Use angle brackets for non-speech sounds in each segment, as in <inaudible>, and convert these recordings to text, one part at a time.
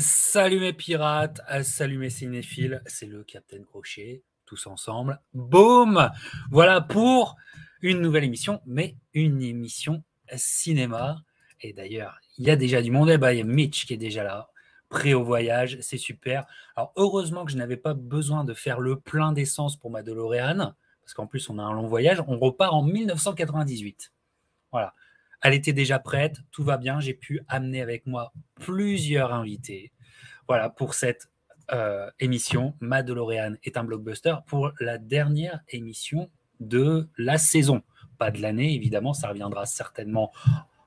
Salut mes pirates, salut mes cinéphiles, c'est le Captain Crochet, tous ensemble. Boum Voilà pour une nouvelle émission, mais une émission cinéma. Et d'ailleurs, il y a déjà du monde. Eh ben, il y a Mitch qui est déjà là, prêt au voyage, c'est super. Alors heureusement que je n'avais pas besoin de faire le plein d'essence pour ma DeLorean, parce qu'en plus on a un long voyage. On repart en 1998. Voilà. Elle était déjà prête, tout va bien. J'ai pu amener avec moi plusieurs invités. Voilà pour cette euh, émission. Ma DeLorean est un blockbuster pour la dernière émission de la saison. Pas de l'année, évidemment, ça reviendra certainement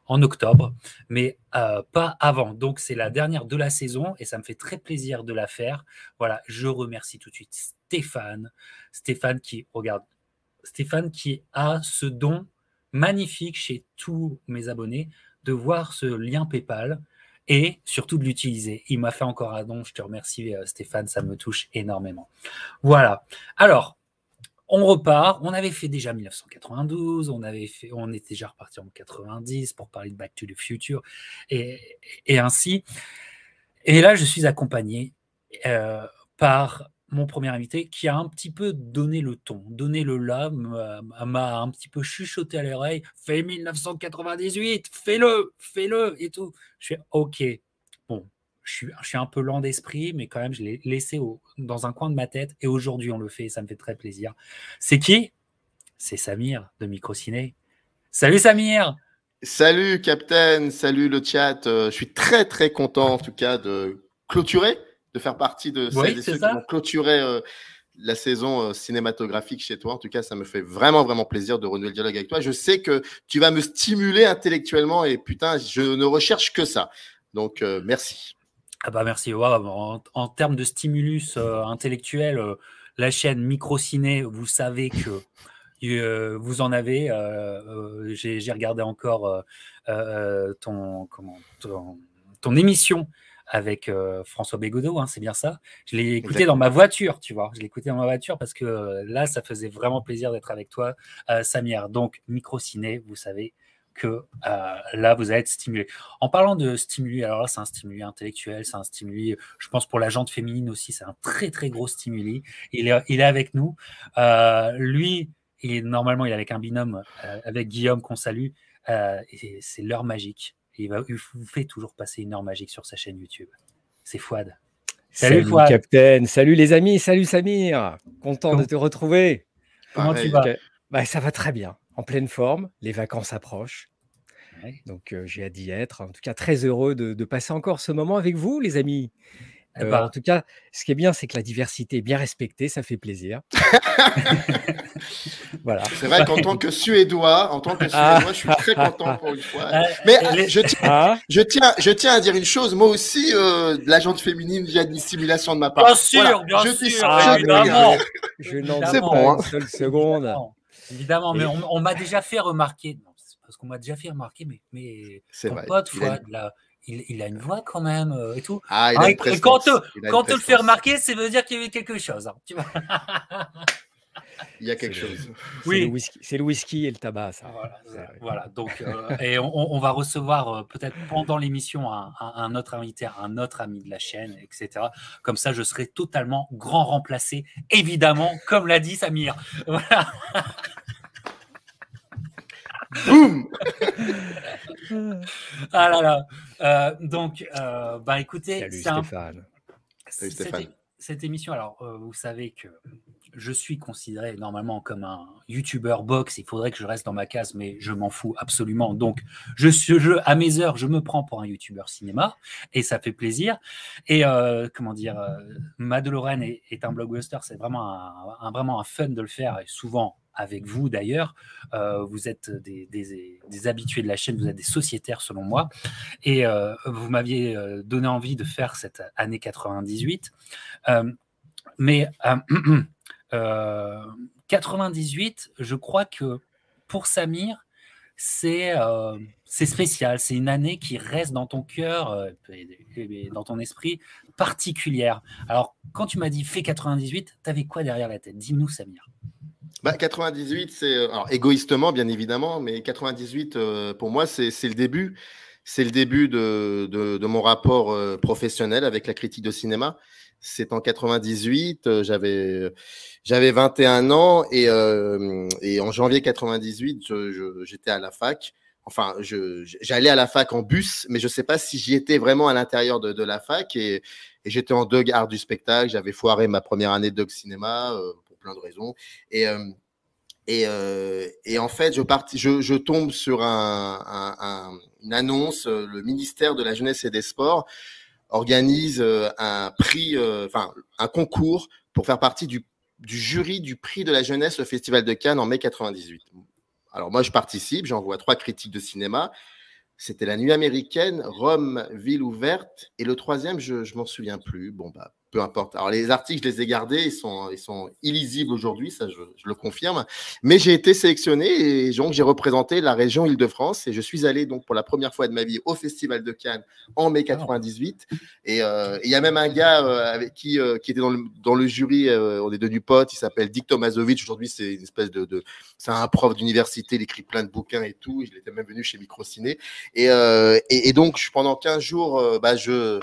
en octobre, mais euh, pas avant. Donc c'est la dernière de la saison et ça me fait très plaisir de la faire. Voilà, je remercie tout de suite Stéphane. Stéphane qui, regarde, Stéphane qui a ce don magnifique chez tous mes abonnés de voir ce lien PayPal et surtout de l'utiliser. Il m'a fait encore un don, je te remercie euh, Stéphane, ça me touche énormément. Voilà. Alors, on repart. On avait fait déjà 1992, on, avait fait, on était déjà reparti en 90 pour parler de Back to the Future et, ainsi. Et là, je suis accompagné euh, par mon premier invité qui a un petit peu donné le ton, donné le là, m'a un petit peu chuchoté à l'oreille, fais 1998, fais-le, fais-le et tout. Je fais OK. Bon, je suis, je suis un peu lent d'esprit, mais quand même, je l'ai laissé dans un coin de ma tête et aujourd'hui, on le fait et ça me fait très plaisir. C'est qui? C'est Samir de Microciné. Salut Samir Salut Captain, salut le chat. Euh, je suis très très content en tout cas de clôturer de faire partie de celles et ceux qui vont clôturer euh, la saison euh, cinématographique chez toi. En tout cas, ça me fait vraiment, vraiment plaisir de renouer le dialogue avec toi. Je sais que tu vas me stimuler intellectuellement et putain, je ne recherche que ça. Donc, euh, merci. Ah bah merci. en, termes de stimulus intellectuel, la chaîne Microciné, vous savez que vous en avez. J'ai regardé encore ton, comment, ton émission avec euh, François Bégodeau, hein, c'est bien ça. Je l'ai écouté dans ma voiture, tu vois. Je l'ai écouté dans ma voiture parce que euh, là, ça faisait vraiment plaisir d'être avec toi, euh, Samir. Donc, micro-ciné, vous savez que là, vous allez être stimulé. En parlant de stimuli, alors là, c'est un stimuli intellectuel, c'est un stimuli, je pense, pour la jante féminine aussi, c'est un très, très gros stimuli. Il est, il est avec nous. lui, il normalement, il est avec un binôme, avec Guillaume, qu'on salue. et c'est l'heure magique il, va, vous fait toujours passer une heure magique sur sa chaîne YouTube. C'est Fouad. Salut, salut Captain, salut les amis, salut Samir, content de te retrouver. Comment tu vas bah, Ça va très bien, en pleine forme, les vacances approchent. Donc euh, j'ai hâte d'y être. En tout cas, très heureux de, passer encore ce moment avec vous, les amis. Eh euh, ben. en tout cas, ce qui est bien, c'est que la diversité est bien respectée, ça fait plaisir. <laughs> voilà. C'est vrai qu'en tant que Suédois, en tant que ah. Suédois, je suis très content pour une fois. Mais je tiens, ah. je, tiens, je tiens à dire une chose. Moi aussi, euh, la jante féminine via une dissimulation de ma part. Bien sûr, bien je sûr. Ah, évidemment. Je n'en sais bon, une seule seconde. Évidemment, mais on, m'a déjà fait remarquer. parce qu'on m'a déjà fait remarquer, mais, mais vrai. pote, Fouad, là, il, a une voix quand même euh, et tout. Ah, il a une et quand, quand te le fait remarquer, ça veut dire qu'il y a eu quelque chose. Hein, tu vois <laughs> il y a quelque chose. Oui, c'est le, whisky et le tabac. Ça. Voilà, donc euh, et on, va recevoir euh, peut-être pendant l'émission un, autre invité, un autre ami de la chaîne, etc. Comme ça, je serai totalement grand remplacé, évidemment, comme l'a dit Samir. Voilà. <laughs> Boum <laughs> Ah là là. Euh, donc, euh, bah écoutez, Salut Stéphane. Salut Stéphane. Cette, émission, alors euh, vous savez que je suis considéré normalement comme un YouTuber box. Il faudrait que je reste dans ma case, mais je m'en fous absolument. Donc, je, je, à mes heures, je me prends pour un YouTuber cinéma et ça fait plaisir. Et comment dire, Madeleine est, est, un blockbuster. C'est vraiment un, un, vraiment un fun de le faire et souvent avec vous d'ailleurs. Euh, vous êtes des, habitués de la chaîne, vous êtes des sociétaires selon moi. Et euh, vous m'aviez euh, donné envie de faire cette année 98. mais <clears throat> 98, je crois que pour Samir, c'est spécial. C'est une année qui reste dans ton cœur, et dans ton esprit, particulière. Alors, quand tu m'as dit fait 98, tu avais quoi derrière la tête? Dis-nous, Samir. Bah, 98, c'est alors égoïstement bien évidemment, mais 98 euh, pour moi c'est le début. c'est le début de, de, mon rapport professionnel avec la critique de cinéma. C'est en 98, j'avais j'avais 21 ans et, et en janvier 98, j'étais à la fac enfin, j'allais à la fac en bus, mais je ne sais pas si j'y étais vraiment à l'intérieur de, la fac. Et, j'étais en deux gares du spectacle. J'avais foiré ma première année de dog cinéma euh, plein de raisons. Et, euh, euh, et, en fait, je, je, tombe sur une annonce. Le ministère de la Jeunesse et des Sports organise un prix, enfin, un concours pour faire partie du, du jury du prix de la jeunesse au Festival de Cannes en mai 98. Alors moi, je participe, j'envoie trois critiques de cinéma. C'était La Nuit américaine, Rome, Ville ouverte, et le troisième, je ne m'en souviens plus. Bon, bah, peu importe. Alors, les articles, je les ai gardés, ils sont, ils sont illisibles aujourd'hui, ça, je, le confirme. Mais j'ai été sélectionné et donc j'ai représenté la région Île-de-France et je suis allé donc pour la première fois de ma vie au Festival de Cannes en mai 98. Euh, et il y a même un gars euh, avec qui, euh, qui était dans le, dans le jury, on est devenu potes, il s'appelle Dick Tomazovic. Aujourd'hui, c'est une espèce de, de c'est un prof d'université, il écrit plein de bouquins et tout. Il était même venu chez Microciné. Et, et, et donc, pendant 15 jours, bah, je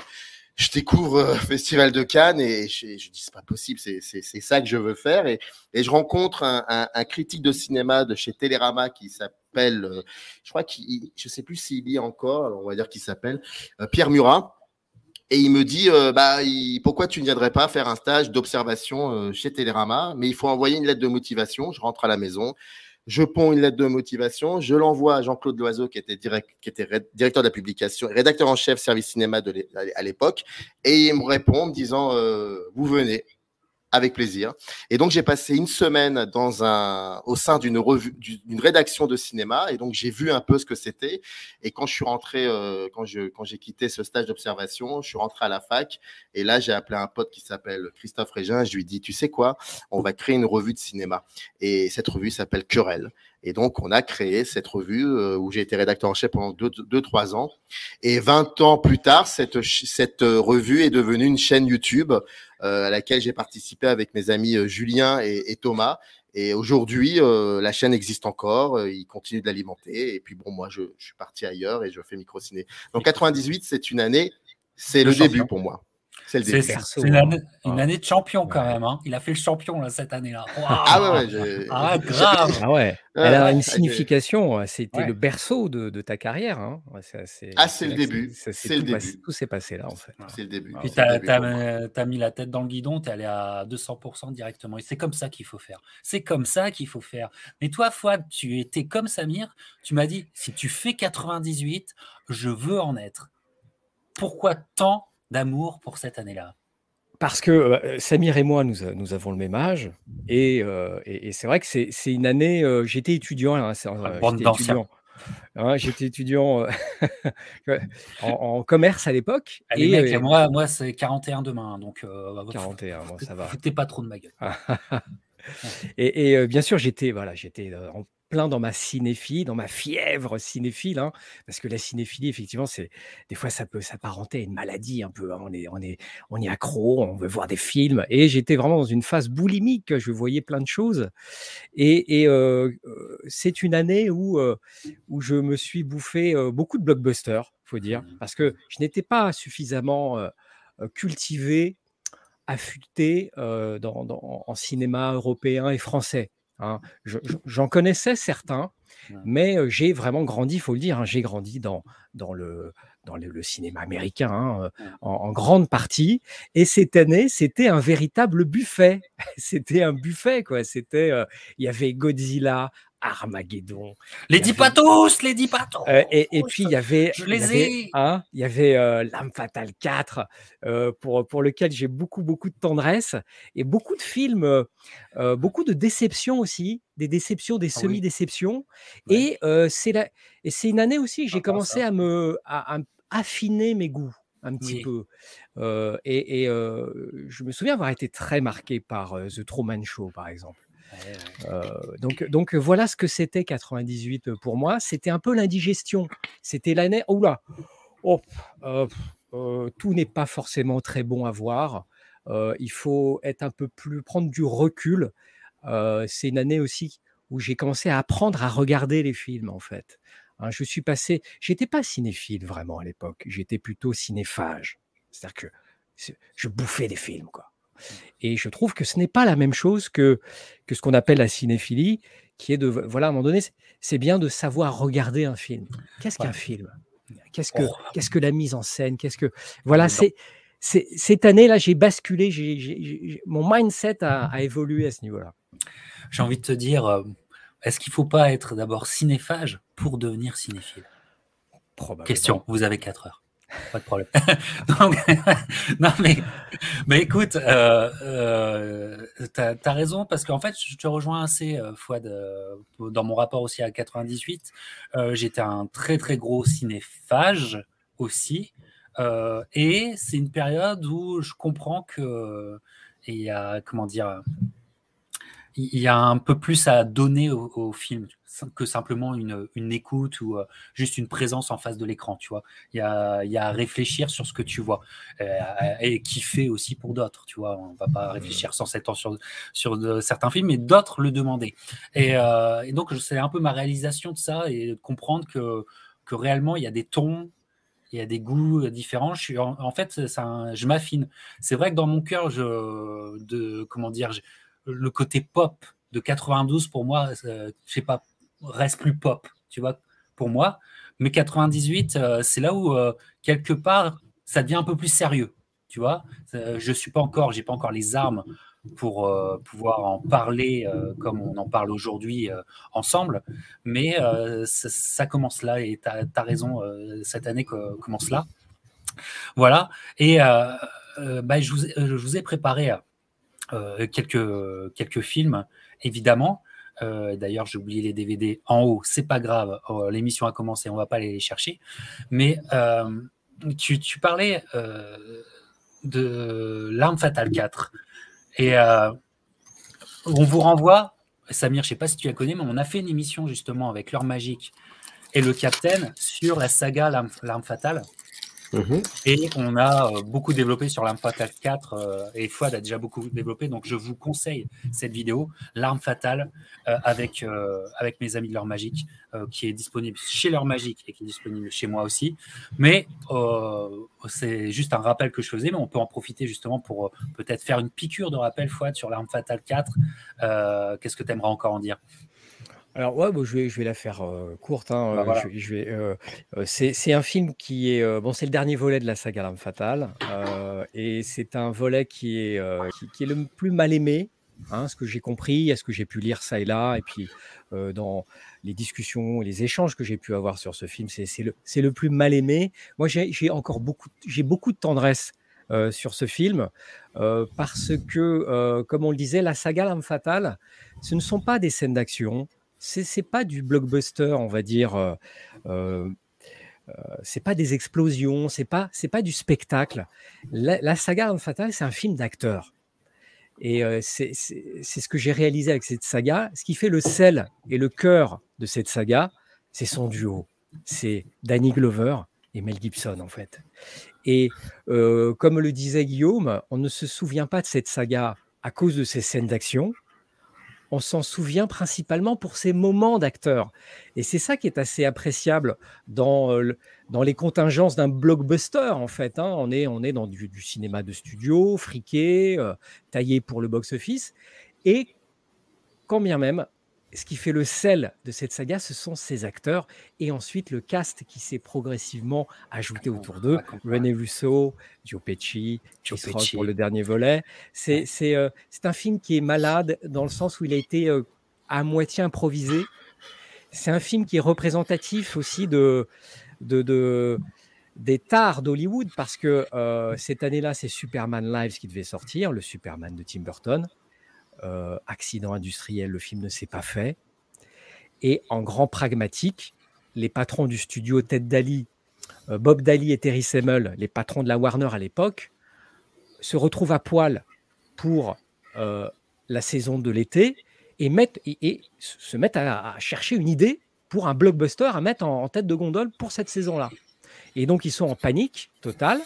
je découvre euh, <laughs> Festival de Cannes et je, dis c'est pas possible, c'est ça que je veux faire et, et je rencontre un, critique de cinéma de chez Télérama qui s'appelle, euh, je crois qu'il, je sais plus s'il y encore, on va dire qu'il s'appelle euh, Pierre Murat. Et il me dit, bah, pourquoi tu ne viendrais pas faire un stage d'observation chez Télérama? Mais il faut envoyer une lettre de motivation. Je rentre à la maison, je ponds une lettre de motivation, je l'envoie à Jean-Claude Loiseau, qui était, directeur de la publication, rédacteur en chef service cinéma à l'époque, et il me répond en me disant euh, Vous venez, avec plaisir. Et donc, j'ai passé une semaine dans un, au sein d'une revue, d'une rédaction de cinéma. Et donc, j'ai vu un peu ce que c'était. Et quand je suis rentré, euh, quand je, quand j'ai quitté ce stage d'observation, je suis rentré à la fac. Et là, j'ai appelé un pote qui s'appelle Christophe Régin. Je lui dis, tu sais quoi? On va créer une revue de cinéma. Et cette revue s'appelle Querelle. Et donc, on a créé cette revue euh, où j'ai été rédacteur en chef pendant deux, deux, trois ans. Et 20 ans plus tard, cette, cette revue est devenue une chaîne YouTube euh, à laquelle j'ai participé avec mes amis euh, Julien et, Thomas. Et aujourd'hui, la chaîne existe encore, ils continuent de l'alimenter. Et puis bon, moi, je, je, suis parti ailleurs et je fais micro-ciné. Donc 98, c'est une année, c'est le début pour moi. C'est une, année, une année de champion quand même. Hein. Il a fait le champion là, cette année-là. <laughs> Ah ouais, ah, grave. Ah ouais. Elle a une signification. Euh, c'était le berceau de, de, ta carrière. Hein. ah, c'est le début. C'est le début. tout s'est passé là en fait. C'est le début. Puis tu as, mis la tête dans le guidon, tu es allé à 200% directement. Et c'est comme ça qu'il faut faire. C'est comme ça qu'il faut faire. Mais toi, Fouad, tu étais comme Samir. Tu m'as dit si tu fais 98, je veux en être. Pourquoi tant d'amour pour cette année-là parce que euh, Samir et moi, nous, nous, avons le même âge. Et, euh, et, c'est vrai que c'est une année. Euh, j'étais étudiant. Hein, j'étais étudiant, hein, j'étais étudiant <laughs> en, commerce à l'époque. et, moi, moi c'est 41 demain. Donc, 41, bon, ça va. Foutez pas trop de ma gueule. <laughs> et, bien sûr, j'étais voilà, j'étais en plein dans ma cinéphilie, dans ma fièvre cinéphile, hein, parce que la cinéphilie, effectivement, c'est des fois ça peut s'apparenter à une maladie un peu. Hein, on est, on est, on est accro, on veut voir des films, et j'étais vraiment dans une phase boulimique. Je voyais plein de choses, et, et euh, euh, c'est une année où euh, où je me suis bouffé beaucoup de blockbusters, faut dire, mmh. parce que je n'étais pas suffisamment cultivé affûté dans, en cinéma européen et français. Hein. J'en connaissais certains, mais j'ai vraiment grandi, il faut le dire, hein, j'ai grandi dans, dans, le, dans le, cinéma américain hein, en, grande partie. Et cette année, c'était un véritable buffet. <laughs> c'était un buffet, quoi. C'était, il y avait Godzilla, Armageddon. Les dix patos, les dix patos. Euh, et, puis il y avait, je les ai. Hein, il y avait euh, L'âme fatale 4 euh, pour pour lequel j'ai beaucoup beaucoup de tendresse et beaucoup de films, beaucoup de déceptions aussi, des déceptions, des ah semi-déceptions. Et c'est la, et c'est une année aussi que j'ai commencé à me à, affiner mes goûts un petit peu. et, et je me souviens avoir été très marqué par The Truman Show, par exemple. Euh, donc, donc voilà ce que c'était 98 pour moi. C'était un peu l'indigestion. C'était l'année. Oh, euh, euh, tout n'est pas forcément très bon à voir. il faut être un peu plus prendre du recul. c'est une année aussi où j'ai commencé à apprendre à regarder les films en fait, Hein. je suis passé, j'étais pas cinéphile vraiment à l'époque, j'étais plutôt cinéphage. C'est-à-dire que je bouffais des films, quoi. Et je trouve que ce n'est pas la même chose que, que ce qu'on appelle la cinéphilie, qui est de, voilà, à un moment donné, c'est bien de savoir regarder un film. Qu'est-ce qu'un film? Qu'est-ce que, oh. qu'est-ce que la mise en scène? Qu'est-ce que, voilà, c'est, cette année-là, j'ai basculé, j'ai, mon mindset a, évolué à ce niveau-là. J'ai envie de te dire, euh, est-ce qu'il ne faut pas être d'abord cinéphage pour devenir cinéphile? Question, vous avez 4 heures. Pas de problème. <laughs> <laughs> non, mais, mais écoute, euh, euh, tu as, raison, parce qu'en fait, je te rejoins assez, euh, Fouad, dans mon rapport aussi à 98. J'étais un très, très gros cinéphage aussi. et c'est une période où je comprends que il y a, comment dire, il y a un peu plus à donner au, film que simplement une, une écoute ou euh, juste une présence en face de l'écran, tu vois. Il y, a, y a, à réfléchir sur ce que tu vois euh, et kiffer aussi pour d'autres, tu vois. On va pas réfléchir sans ans sur, sur certains films, mais d'autres le demander. Et, euh, et donc, c'est un peu ma réalisation de ça et de comprendre que, que réellement, il y a des tons il y a des goûts différents. Je suis en, fait, ça, je m'affine. C'est vrai que dans mon cœur, je, de, comment dire, le côté pop de 92 pour moi, je sais pas, reste plus pop, tu vois, pour moi. Mais 98, euh, c'est là où euh, quelque part ça devient un peu plus sérieux, tu vois. je suis pas encore, j'ai pas encore les armes pour euh, pouvoir en parler comme on en parle aujourd'hui ensemble, mais ça, commence là et tu as, raison, cette année commence là. Voilà, et bah, je, vous, ai préparé euh, quelques films, évidemment. Euh, d'ailleurs, j'ai oublié les DVD en haut, c'est pas grave, oh, l'émission a commencé, on va pas aller les chercher. Mais euh, tu, parlais de L'arme fatale 4. Et on vous renvoie, Samir, je sais pas si tu la connais, mais on a fait une émission justement avec L'heure magique et le Capitaine sur la saga L'arme fatale. Mhm. Et on a euh, beaucoup développé sur l'arme fatale 4 euh, et Fouad a déjà beaucoup développé. Donc je vous conseille cette vidéo, l'arme fatale, euh, avec, avec mes amis de l'heure magique, qui est disponible chez l'heure magique et qui est disponible chez moi aussi. Mais c'est juste un rappel que je faisais, mais on peut en profiter justement pour peut-être faire une piqûre de rappel Fouad sur l'arme fatale 4. Qu'est-ce que tu aimerais encore en dire? Alors ouais, je vais, je vais la faire courte. Hein, bah, je, vais, c'est, un film qui est bon, c'est le dernier volet de la saga L'Arme Fatale, et c'est un volet qui est qui, est le plus mal aimé, hein, ce que j'ai compris, à ce que j'ai pu lire ça et là, et puis dans les discussions, les échanges que j'ai pu avoir sur ce film, c'est, le, c'est le plus mal aimé. Moi, j'ai, j'ai encore beaucoup, j'ai beaucoup de tendresse sur ce film parce que, comme on le disait, la saga L'Arme Fatale, ce ne sont pas des scènes d'action c'est pas du blockbuster, on va dire. Euh, euh, euh, c'est pas des explosions, c'est pas c'est pas du spectacle. La, saga Homme Fatale, c'est un film d'acteur. Et c'est ce que j'ai réalisé avec cette saga. Ce qui fait le sel et le cœur de cette saga, c'est son duo. C'est Danny Glover et Mel Gibson, en fait. Et comme le disait Guillaume, on ne se souvient pas de cette saga à cause de ses scènes d'action, on s'en souvient principalement pour ces moments d'acteurs. Et c'est ça qui est assez appréciable dans, euh, dans les contingences d'un blockbuster, en fait. Hein. On, est, on est dans du, cinéma de studio, friqué, euh, taillé pour le box-office. Et quand bien même, ce qui fait le sel de cette saga, ce sont ces acteurs et ensuite le cast qui s'est progressivement ajouté autour d'eux. René Russo, Joe Pesci, Chris Rock pour le dernier volet. C'est euh, c'est un film qui est malade dans le sens où il a été euh, à moitié improvisé. C'est un film qui est représentatif aussi de, de, de des tares d'Hollywood parce que euh, cette année-là, c'est Superman Lives qui devait sortir, le Superman de Tim Burton. Euh, accident industriel, le film ne s'est pas fait. Et en grand pragmatique, les patrons du studio Ted Daly, euh, Bob Daly et Terry Semmel, les patrons de la Warner à l'époque, se retrouvent à poil pour euh, la saison de l'été et, et, se mettent à, chercher une idée pour un blockbuster à mettre en tête de gondole pour cette saison-là. Et donc, ils sont en panique totale.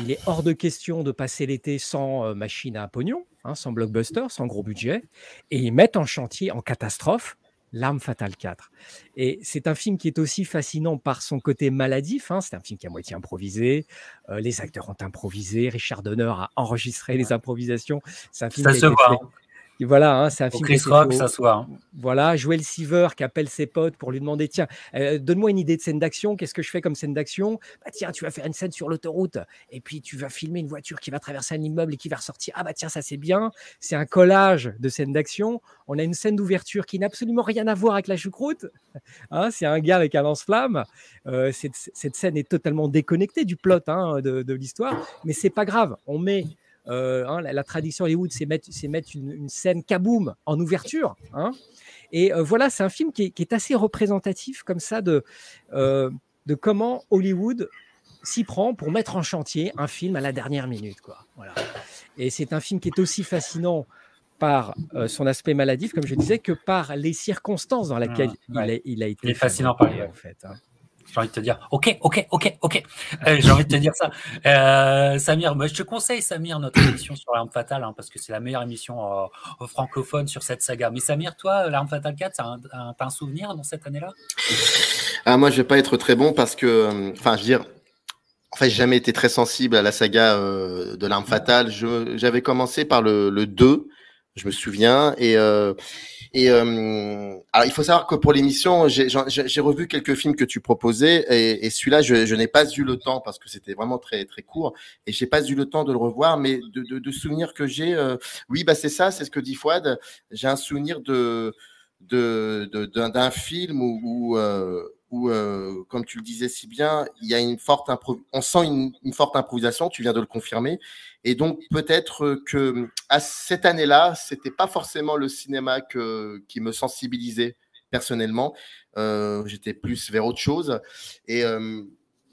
Il est hors de question de passer l'été sans machine à pognon. Hein, sans blockbuster, sans gros budget, et ils mettent en chantier, en catastrophe, L'arme fatale 4. Et c'est un film qui est aussi fascinant par son côté maladif. Hein. C'est un film qui est à moitié improvisé. Euh, les acteurs ont improvisé. Richard Donner a enregistré les improvisations. C'est un film Ça se voit voilà, hein, c'est un film. Chris Rock, ça soit. Hein. Voilà, Joel Seaver qui appelle ses potes pour lui demander tiens, euh, donne-moi une idée de scène d'action. Qu'est-ce que je fais comme scène d'action? Bah tiens, tu vas faire une scène sur l'autoroute et puis tu vas filmer une voiture qui va traverser un immeuble et qui va ressortir. Ah bah tiens, ça c'est bien. C'est un collage de scènes d'action. On a une scène d'ouverture qui n'a absolument rien à voir avec la choucroute. <laughs> Hein, c'est un gars avec un lance-flamme. Euh, cette, scène est totalement déconnectée du plot hein, de, de l'histoire, mais c'est pas grave. On met euh, hein, la, tradition Hollywood, c'est mettre, mettre une, scène kaboom en ouverture. Hein. Et euh, voilà, c'est un film qui est, assez représentatif comme ça de, euh, de comment Hollywood s'y prend pour mettre en chantier un film à la dernière minute. Quoi. Voilà. Et c'est un film qui est aussi fascinant par son aspect maladif, comme je disais, que par les circonstances dans lesquelles ah, il, a, il, a, été. Il est fascinant par en fait. Hein. J'ai envie de te dire, ok, ok, ok, ok. Euh, j'ai envie de te dire ça. Euh, Samir, moi, je te conseille, Samir, notre émission sur l'arme fatale, hein, parce que c'est la meilleure émission euh, francophone sur cette saga. Mais Samir, toi, l'arme fatale 4, t'as un, souvenir dans cette année-là? Ah, Moi, je vais pas être très bon parce que, enfin, je veux dire, en fait, j'ai jamais été très sensible à la saga de l'arme fatale. J'avais commencé par le, le 2, je me souviens, et et euh, alors, il faut savoir que pour l'émission, j'ai revu quelques films que tu proposais, et, et celui-là, je, je n'ai pas eu le temps parce que c'était vraiment très très court, et j'ai pas eu le temps de le revoir. Mais de, de, de souvenirs que j'ai, euh, oui, bah c'est ça, c'est ce que dit Fouad. J'ai un souvenir de d'un de, film où, où euh, où, euh, comme tu le disais si bien, il y a une forte on sent une, une, forte improvisation. Tu viens de le confirmer, et donc peut-être que à cette année-là, c'était pas forcément le cinéma que, qui me sensibilisait personnellement. Euh, j'étais plus vers autre chose, et euh,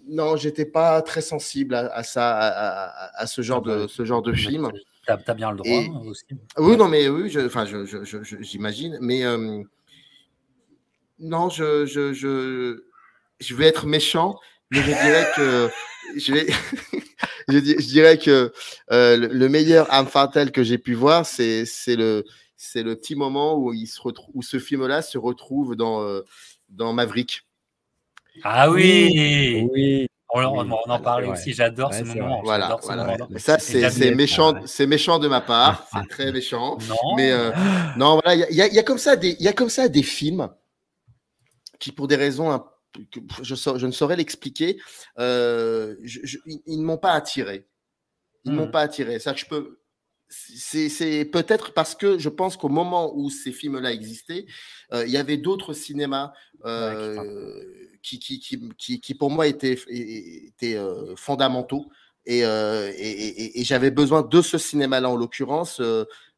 non, j'étais pas très sensible à, à ça, à, à, ce genre de ce genre de film. Tu as, bien le droit aussi. Oui, non, mais oui, j'imagine, je, je, mais euh, non, je, je, je, je vais être méchant, mais je dirais que <laughs> je vais, <laughs> je, dirais que euh, le meilleur âme fatale que j'ai pu voir, c'est c'est le c'est le petit moment où il se retrouve, où ce film-là se retrouve dans euh, dans Maverick. Ah oui, oui. On, en parlait aussi. J'adore ce moment. Voilà, voilà. Ça, c'est méchant, c'est méchant de ma part. C'est <laughs> très méchant. Non. Mais euh, non, voilà, il y, y, a comme ça des, il y a comme ça des films qui, pour des raisons que je, je ne saurais l'expliquer, euh, ils ne m'ont pas attiré. Ils ne m'ont hmm. pas attiré. Ça, je peux. C'est peut-être parce que je pense qu'au moment où ces films-là existaient, euh, il y avait d'autres cinémas euh, qui, qui, qui, qui, pour moi étaient, étaient fondamentaux. Et, et, et, j'avais besoin de ce cinéma-là en l'occurrence.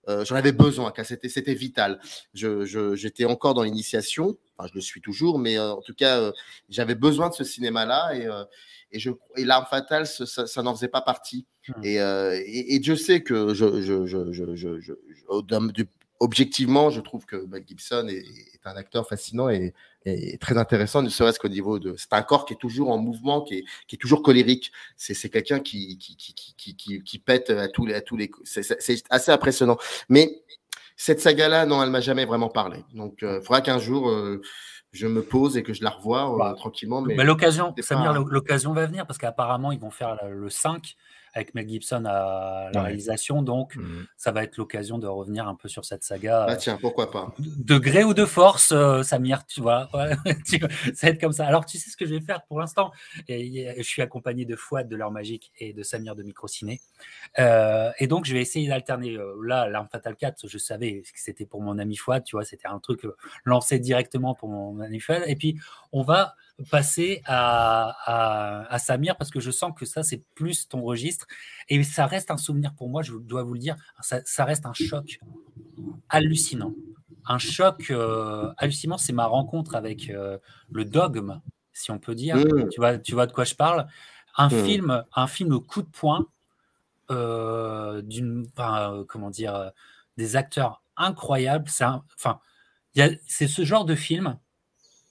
J'en avais besoin, car c'était vital. J'étais je, encore dans l'initiation, Enfin, je le suis toujours, mais euh, en tout cas, euh, j'avais besoin de ce cinéma-là et, euh, et, je, et L'arme fatale, ça, ça, n'en faisait pas partie. Mmh. Et, et, et, Dieu sait que je, je, je, je objectivement, je trouve que Mel Gibson est, est un acteur fascinant et, et très intéressant, ne serait-ce qu'au niveau de. C'est un corps qui est toujours en mouvement, qui est, qui est toujours colérique. C'est quelqu'un qui qui, qui, qui, qui, qui, pète à tous les. À tous les c'est assez impressionnant. Mais cette saga-là, non, elle m'a jamais vraiment parlé. Donc, il euh, faudra qu'un jour, euh, je me pose et que je la revoie euh, tranquillement. Mais, l'occasion, Samir, l'occasion va venir parce qu'apparemment, ils vont faire le 5 avec Mel Gibson à la réalisation. Donc, mmh. ça va être l'occasion de revenir un peu sur cette saga. Ah, tiens, pourquoi pas. De gré ou de force, euh, Samir, <laughs> tu vois. ça va être comme ça. Alors, tu sais ce que je vais faire pour l'instant? Je suis accompagné de Fouad de l'heure magique et de Samir de Microciné. Euh, et donc, je vais essayer d'alterner. Euh, là, l'arme fatale 4, je savais que c'était pour mon ami Fouad, tu vois, c'était un truc lancé directement pour mon ami Fouad. Et puis, on va passer à, à, Samir parce que je sens que ça, c'est plus ton registre. Et ça reste un souvenir pour moi, je dois vous le dire, ça, reste un choc hallucinant. Un choc euh, hallucinant, c'est ma rencontre avec euh, le dogme, si on peut dire. Mmh. Tu, vois, tu vois de quoi je parle un mmh. film, un film coup de poing, euh, d'une, comment dire, des acteurs incroyables. C'est enfin, c'est ce genre de film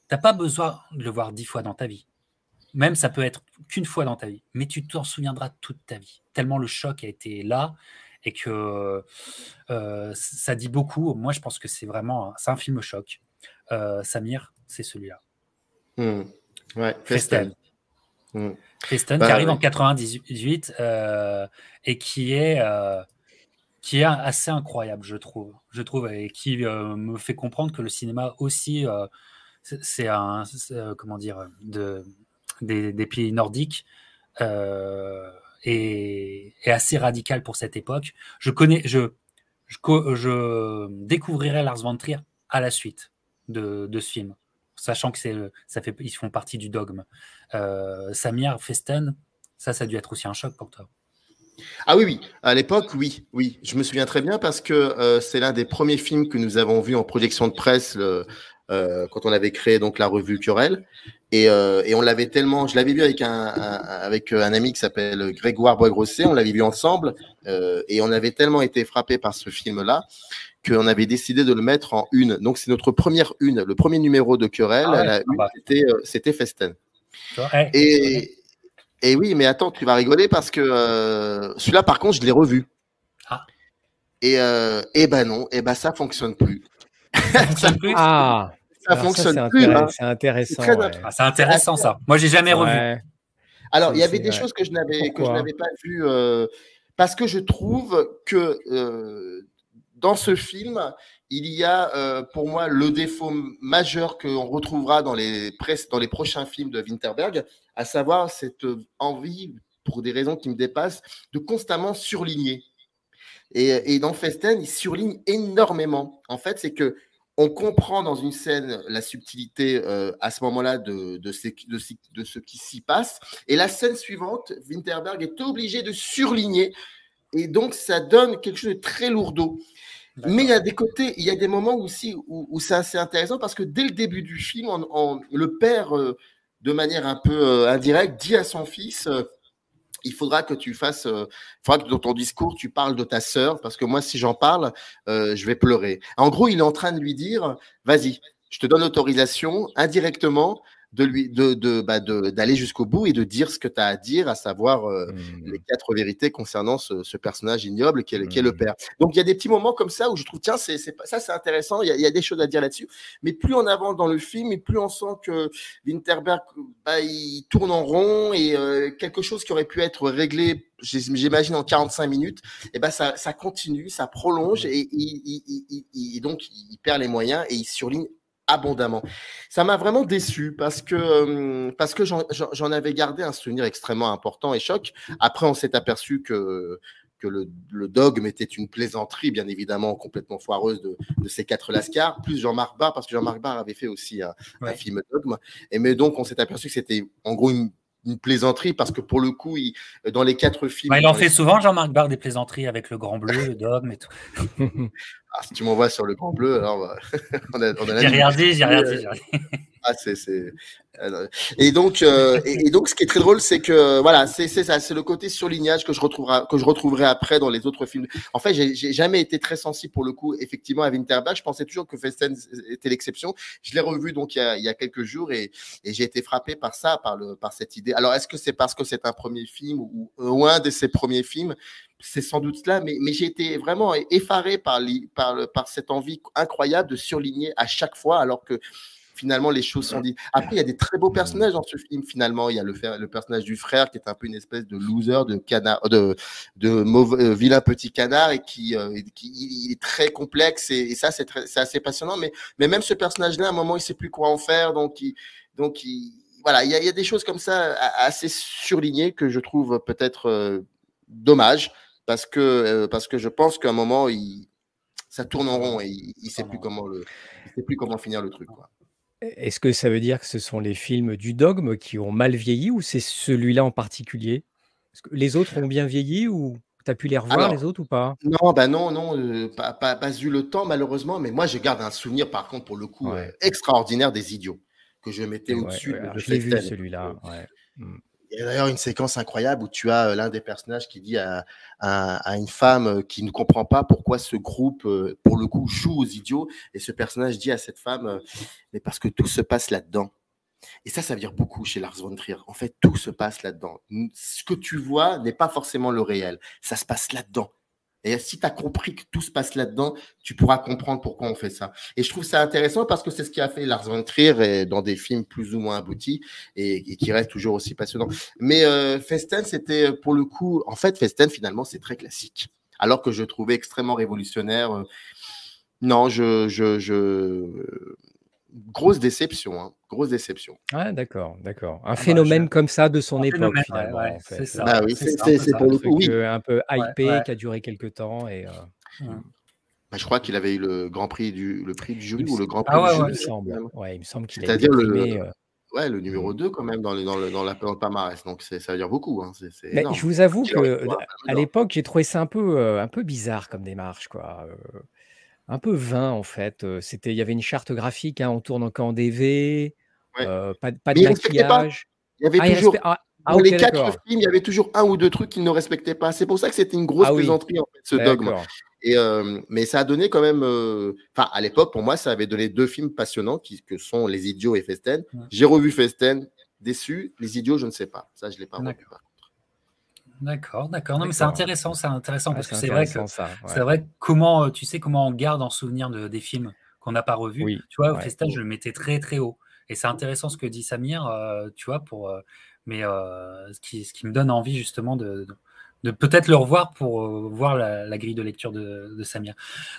T'as pas besoin de le voir dix fois dans ta vie. Même ça peut être qu'une fois dans ta vie, mais tu t'en souviendras toute ta vie. Tellement le choc a été là et que euh, ça dit beaucoup. Moi, je pense que c'est vraiment c'est un film choc. Samir, c'est celui-là. Hmm. Ouais, Festen. Hmm. Festen qui bah, arrive en 98 et qui est qui est assez incroyable, je trouve. Je trouve et qui me fait comprendre que le cinéma aussi, c'est un, comment dire, de, des, pays nordiques est, assez radical pour cette époque. Je connais, je, je, découvrirai Lars von Trier à la suite de, ce film, sachant que c'est, ça fait, ils font partie du dogme. Euh, Samir Festen, ça, ça a dû être aussi un choc pour toi. Ah oui, oui, à l'époque, oui, oui. Je me souviens très bien parce que euh, c'est l'un des premiers films que nous avons vu en projection de presse euh, quand on avait créé donc la revue Querelle. Et, euh, et on l'avait tellement, je l'avais vu avec un, avec un ami qui s'appelle Grégoire Boisgrosset, on l'avait vu ensemble, euh, et on avait tellement été frappé par ce film-là qu'on avait décidé de le mettre en une. Donc c'est notre première une, le premier numéro de Querelle, ah bah. c'était Festen. Et, et oui, mais attends, tu vas rigoler parce que celui-là, par contre, je l'ai revu. Ah. Et, et ben non, et ben ça fonctionne plus. Ça fonctionne plus. <laughs> Ah ça fonctionne plus. Hein. C'est intéressant. Ah, c'est intéressant ça. Moi, j'ai jamais revu. Alors, il y avait des choses que je n'avais que je n'avais pas vues euh, parce que je trouve que euh, dans ce film, il y a euh, pour moi le défaut majeur qu'on retrouvera dans les dans les prochains films de Winterberg, à savoir cette envie, pour des raisons qui me dépassent, de constamment surligner. Et, et dans Festen, il surligne énormément. En fait, c'est que on comprend dans une scène la subtilité euh, à ce moment-là de, de, ce, qui s'y passe. Et la scène suivante, Winterberg est obligé de surligner. Et donc, ça donne quelque chose de très lourdeau. Mais il y a des côtés, il y a des moments aussi où, c'est assez intéressant parce que dès le début du film, le père, euh, de manière un peu euh, indirecte, dit à son fils il faudra que tu fasses, euh, il faudra que dans ton discours, tu parles de ta sœur, parce que moi, si j'en parle, euh, je vais pleurer. En gros, il est en train de lui dire, vas-y, je te donne autorisation indirectement de lui de, de, bah d'aller jusqu'au bout et de dire ce que tu as à dire, à savoir euh, mmh. les quatre vérités concernant ce, personnage ignoble qui est, le mmh. père. Donc il y a des petits moments comme ça où je trouve tiens c'est, c'est ça c'est intéressant, il y, a, des choses à dire là-dessus. Mais plus on avance dans le film et plus on sent que Winterberg bah, il tourne en rond et euh, quelque chose qui aurait pu être réglé j'imagine en 45 minutes, et ben ça, ça continue, ça prolonge mmh. et, et donc il perd les moyens et il surligne abondamment. Ça m'a vraiment déçu parce que, euh, parce que j'en avais gardé un souvenir extrêmement important et choc. Après, on s'est aperçu que, que le, dogme était une plaisanterie, bien évidemment, complètement foireuse de, ces quatre lascars, plus Jean-Marc Barr, parce que Jean-Marc Barr avait fait aussi un, un film dogme. Et mais donc, on s'est aperçu que c'était en gros une une plaisanterie parce que pour le coup, il, dans les quatre films. Bah, il en fait souvent, Jean-Marc Barre, des plaisanteries avec le grand bleu, le dogme et tout. ah, si tu m'envoies sur le grand bleu, alors bah, <laughs> on a, on a J'ai regardé, j'ai regardé. Ah, euh, Et donc, euh, et, donc, ce qui est très drôle, c'est que voilà, c'est ça, c'est le côté surlignage que je retrouverai, que je retrouverai après dans les autres films. En fait, j'ai jamais été très sensible pour le coup, effectivement, à Winterberg. Je pensais toujours que Festen était l'exception. Je l'ai revu donc il y, a, quelques jours et, j'ai été frappé par ça, par le, par cette idée. Alors, est-ce que c'est parce que c'est un premier film ou, ou un de ses premiers films? C'est sans doute cela, mais, mais j'ai été vraiment effaré par, par, par cette envie incroyable de surligner à chaque fois, alors que finalement les choses sont dites. Après, il y a des très beaux personnages dans ce film. Finalement, il y a le, le personnage du frère qui est un peu une espèce de loser, de canard, de, de mauvais, euh, vilain petit canard et qui, euh, qui est très complexe et, ça c'est assez passionnant. Mais, mais même ce personnage-là, à un moment, il sait plus quoi en faire, donc il, donc voilà, il y, a, il y, a, des choses comme ça assez surlignées que je trouve peut-être euh, dommage parce que parce que je pense qu'à un moment il ça tourne en rond et il, ne sait plus comment le il sait plus comment finir le truc quoi. Est-ce que ça veut dire que ce sont les films du dogme qui ont mal vieilli ou c'est celui-là en particulier? que les autres ont bien vieilli ou tu as pu les revoir les autres ou pas? non, bah non, non, euh, pas, pas, eu le temps malheureusement, mais moi je garde un souvenir par contre pour le coup euh, extraordinaire des idiots que je mettais au-dessus de, je l'ai vu celui-là. Mmh. Il y a d'ailleurs une séquence incroyable où tu as euh, l'un des personnages qui dit à, une femme euh, qui ne comprend pas pourquoi ce groupe, euh, pour le coup, joue aux idiots. Et ce personnage dit à cette femme, mais parce que tout se passe là-dedans. Et ça, ça veut beaucoup chez Lars von Trier. En fait, tout se passe là-dedans. Ce que tu vois n'est pas forcément le réel. Ça se passe là-dedans. Et si tu as compris que tout se passe là-dedans, tu pourras comprendre pourquoi on fait ça. Et je trouve ça intéressant parce que c'est ce qui a fait Lars von Trier dans des films plus ou moins aboutis et, qui reste toujours aussi passionnant. Mais euh, Festen, c'était pour le coup, en fait, Festen, finalement, c'est très classique. Alors que je trouvais extrêmement révolutionnaire. Euh, non, je, je, grosse déception, hein. grosse déception. Ah, d'accord, d'accord. Un ah bah, phénomène comme ça de son époque, finalement. en fait. C'est ça. Bah oui, c'est pour le coup. Un peu hypé, qui a duré quelques temps. Et, euh, mmh. bah, je crois qu'il avait eu le Grand Prix du, le prix du jury ou le Grand Prix ah, du jury. Il me semble. Ouais, il me semble qu'il a C'est-à-dire le, euh, ouais, le numéro 2 quand même dans, le, dans, le, dans, la, dans le palmarès. Donc ça veut dire beaucoup. Hein. Mais je vous avoue que à l'époque, j'ai trouvé ça un peu, euh, un peu bizarre comme démarche. Quoi un peu vain en fait. C'était, il y avait une charte graphique, hein, on tourne encore en DV, pas, pas de maquillage. Il y avait ah, toujours, ah, ah, dans les quatre films, il y avait toujours un ou deux trucs qu'ils ne respectaient pas. C'est pour ça que c'était une grosse plaisanterie, en fait, ce dogme. Et, mais ça a donné quand même. Enfin, à l'époque, pour moi, ça avait donné deux films passionnants qui, que sont Les Idiots et Festen. J'ai revu Festen, déçu. Les Idiots, je ne sais pas. Ça, je ne l'ai pas revu. D'accord, d'accord. Non, mais c'est intéressant, c'est intéressant parce que c'est vrai que c'est vrai comment euh, tu sais comment on garde en souvenir de, des films qu'on n'a pas revus. Tu vois, au festage, je le mettais très très haut. Et c'est intéressant ce que dit Samir, euh, tu vois, pour euh, mais ce qui, ce qui me donne envie justement de, de peut-être le revoir pour euh, voir la, grille de lecture de, Samir.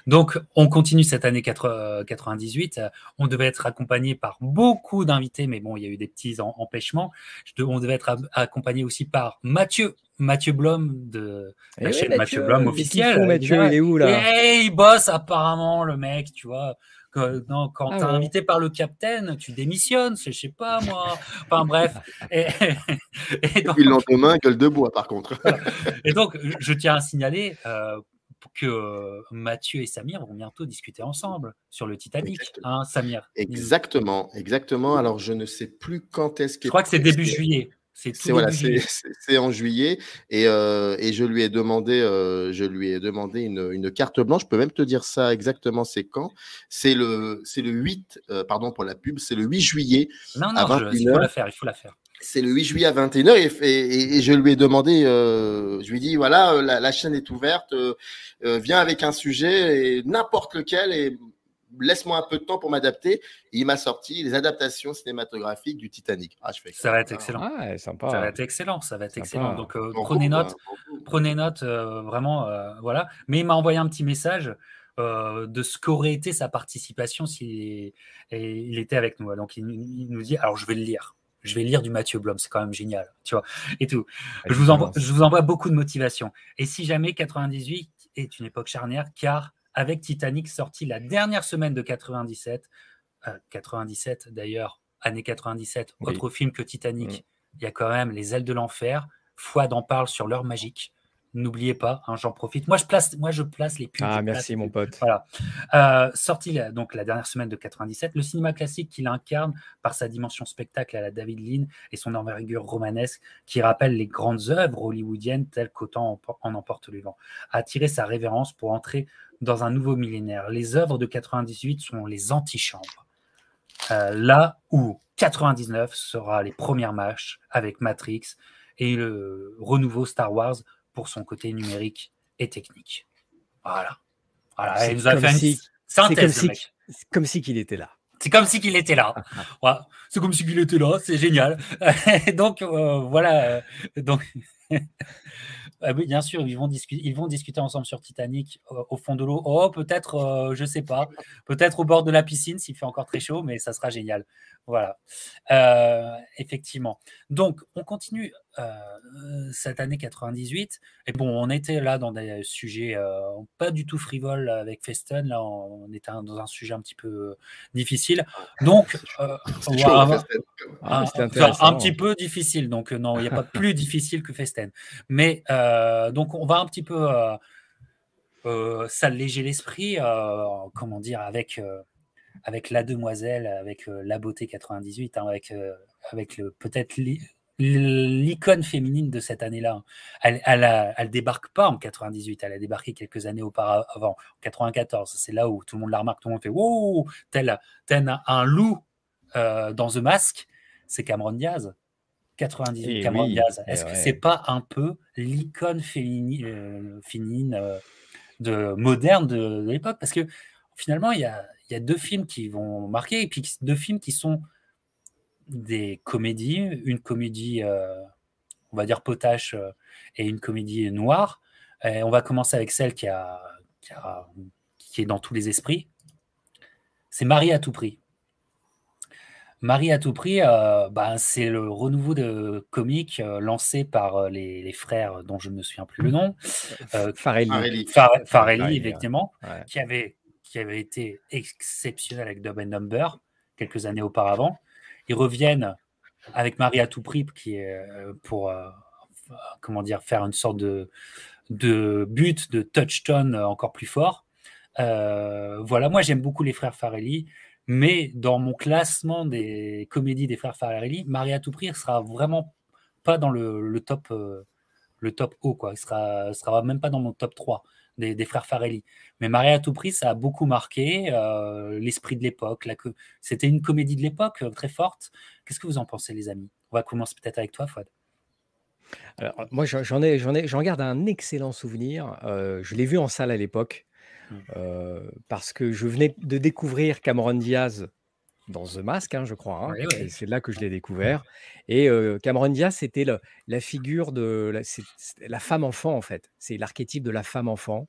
Donc, on continue cette année 98. On devait être accompagné par beaucoup d'invités, mais bon, il y a eu des petits empêchements. On devait être accompagné aussi par Mathieu. Mathieu Blom de eh la chaîne Mathieu, Blom officiel. Mathieu, il est où là? Et il bosse apparemment, le mec, tu vois non, quand ah tu es invité par le capitaine, tu démissionnes, je sais pas moi. Enfin bref. Et, <laughs> et, donc, le lendemain, gueule de bois par contre. Et donc, je tiens à signaler euh, que Mathieu et Samir vont bientôt discuter ensemble sur le Titanic. Hein, Samir Exactement, exactement. Alors, je ne sais plus quand est-ce que. Je crois que c'est début juillet. C'est voilà, c'est en juillet et, euh, et, je lui ai demandé, euh, je lui ai demandé une, une, carte blanche. Je peux même te dire ça exactement. C'est quand? C'est le, c'est le 8, euh, pardon pour la pub, c'est le 8 juillet. Non, non, à il faut la faire. Il faut la faire. C'est le 8 juillet à 21h et, et, et je lui ai demandé, je lui ai dit voilà, la, la chaîne est ouverte, viens avec un sujet n'importe lequel et laisse-moi un peu de temps pour m'adapter. il m'a sorti les adaptations cinématographiques du Titanic. Ah, je fais ça va être excellent. Ah, sympa. Ça va être excellent. Ça va être excellent. Donc euh, prenez note, prenez note, euh, vraiment, euh, voilà. Mais il m'a envoyé un petit message. de ce qu'aurait été sa participation s'il il était avec nous. Donc il, nous dit, alors je vais le lire, je vais lire du Mathieu Blom, c'est quand même génial, tu vois, et tout. Je vous, envoie, je vous envoie beaucoup de motivation. Et si jamais 98 est une époque charnière, car avec Titanic sorti la dernière semaine de 97. 97 euh, d'ailleurs, année 97, autre film que Titanic. Mm. Il y a quand même Les ailes de l'enfer. Fouad en parle sur l'heure magique. N'oubliez pas, hein, j'en profite. Moi je, place, moi, je place les pubs. Ah, merci, mon pote. Voilà. Euh, sorti donc la dernière semaine de 97, le cinéma classique qu'il incarne par sa dimension spectacle à la David Lean et son envergure romanesque qui rappelle les grandes œuvres hollywoodiennes telles qu'Autant en emporte le vent, a attiré sa révérence pour entrer dans un nouveau millénaire. Les œuvres de 98 sont les antichambres. Euh, là où 99 sera les premières matchs avec Matrix et le renouveau Star Wars pour son côté numérique et technique. Voilà. Voilà, il nous a fait une synthèse, comme si, comme si qu'il était là. C'est comme si qu'il était là. C'est comme si qu'il était là, <laughs> c'est génial. <laughs> donc euh, voilà. Donc <laughs> Ah oui, bien sûr, ils vont, discuter, ils vont discuter ensemble sur Titanic au fond de l'eau. Oh, peut-être, euh, je sais pas, peut-être au bord de la piscine s'il fait encore très chaud, mais ça sera génial. Voilà, euh, effectivement. Donc, on continue euh, cette année 98. Et bon, on était là dans des sujets pas du tout frivoles avec Festen. Là, on, était dans un sujet un petit peu difficile. Donc, un, petit peu difficile. Donc, non, il n'y a pas <laughs> plus difficile que Festen. Mais euh, donc, on va un petit peu euh, euh, s'alléger l'esprit, comment dire, avec, avec la demoiselle, avec la beauté 98, hein, avec, avec peut-être l'icône féminine de cette année-là. Elle, elle, débarque pas en 98, elle a débarqué quelques années auparavant, en 94. C'est là où tout le monde la remarque, tout le monde fait Wow, tel, tel un loup dans The Mask, c'est Cameron Diaz. 98 eh Cameron Diaz. Eh Est-ce que c'est pas un peu l'icône féminine, euh, féminine euh, de moderne de, l'époque? Parce que finalement, il y a, y a, deux films qui vont marquer, et puis deux films qui sont des comédies, une comédie, euh, on va dire potache, et une comédie noire. Et on va commencer avec celle qui, a, qui, a, qui est dans tous les esprits. C'est Marie à tout prix. Marie à tout prix, euh, bah, c'est le renouveau de comique euh, lancé par euh, les, frères dont je ne me souviens plus le nom. Farelli. Farelli, effectivement, qui, avait, qui avait été exceptionnel avec Dub and Number quelques années auparavant. Ils reviennent avec Marie à tout prix, qui est pour comment dire, faire une sorte de, de but, de touchstone encore plus fort. voilà, moi j'aime beaucoup les frères Farelli. Mais dans mon classement des comédies des frères Farelli, Maria tout prix sera vraiment pas dans le, top, euh, le top haut, quoi. Il sera, sera même pas dans mon top 3 des, frères Farelli. Mais Maria à tout prix, ça a beaucoup marqué euh, l'esprit de l'époque. C'était une comédie de l'époque euh, très forte. Qu'est-ce que vous en pensez, les amis? On va commencer peut-être avec toi, Fouad. Alors, moi, j'en ai, j'en ai, j'en garde un excellent souvenir. je l'ai vu en salle à l'époque. Mmh. parce que je venais de découvrir Cameron Diaz dans The Mask, hein, je crois. Hein, c'est là que je l'ai découvert. Et Cameron Diaz, c'était la figure de la, la femme enfant, en fait. C'est l'archétype de la femme enfant.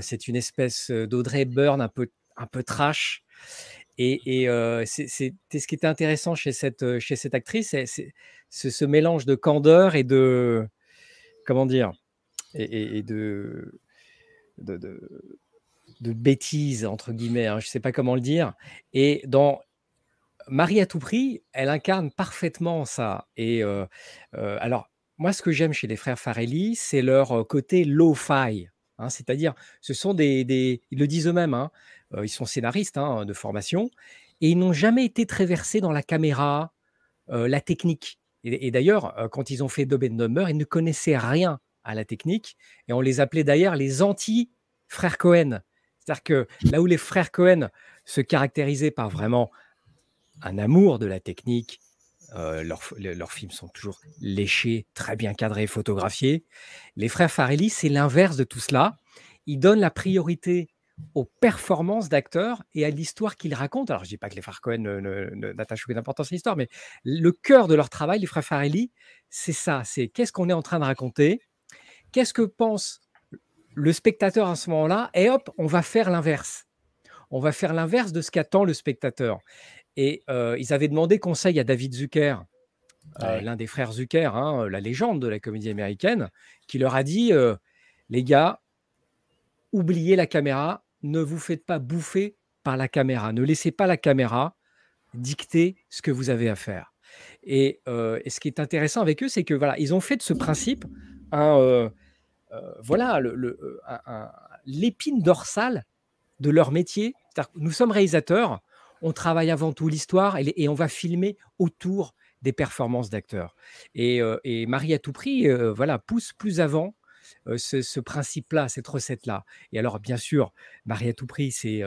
c'est une espèce d'Audrey Byrne un peu, un peu trash. Et, et c'était ce qui était intéressant chez cette, chez cette actrice, c'est ce, mélange de candeur et de. Comment dire et, et de, de, de de bêtises, entre guillemets, hein, je ne sais pas comment le dire. Et dans Marie à tout prix, elle incarne parfaitement ça. Et euh, euh, alors, moi, ce que j'aime chez les frères Farelli, c'est leur euh, côté low-fi. Hein, c'est-à-dire, ce sont des, Ils le disent eux-mêmes, hein, ils sont scénaristes de formation, et ils n'ont jamais été très versés dans la caméra, la technique. Et, d'ailleurs, quand ils ont fait Dub Number, ils ne connaissaient rien à la technique, et on les appelait d'ailleurs les anti-frères Cohen. C'est-à-dire que là où les frères Cohen se caractérisaient par vraiment un amour de la technique, euh, leurs, films sont toujours léchés, très bien cadrés, photographiés. Les frères Farelli, c'est l'inverse de tout cela. Ils donnent la priorité aux performances d'acteurs et à l'histoire qu'ils racontent. Alors, je ne dis pas que les frères Cohen n'attachent aucune importance à l'histoire, mais le cœur de leur travail, les frères Farelli, c'est ça. C'est qu'est-ce qu'on est en train de raconter? Qu'est-ce que pensent le spectateur à ce moment-là, et hop, on va faire l'inverse. On va faire l'inverse de ce qu'attend le spectateur. Et euh, ils avaient demandé conseil à David Zucker, euh, l'un des frères Zucker, hein, la légende de la comédie américaine, qui leur a dit euh, les gars, oubliez la caméra, ne vous faites pas bouffer par la caméra, ne laissez pas la caméra dicter ce que vous avez à faire. Et, et ce qui est intéressant avec eux, c'est que voilà, ils ont fait de ce principe un euh, voilà euh, l'épine dorsale de leur métier. Nous sommes réalisateurs, on travaille avant tout l'histoire et, on va filmer autour des performances d'acteurs. Et, euh, Marie à tout prix, voilà, pousse plus avant ce, principe-là, cette recette-là. Et alors, bien sûr, Marie à tout prix, c'est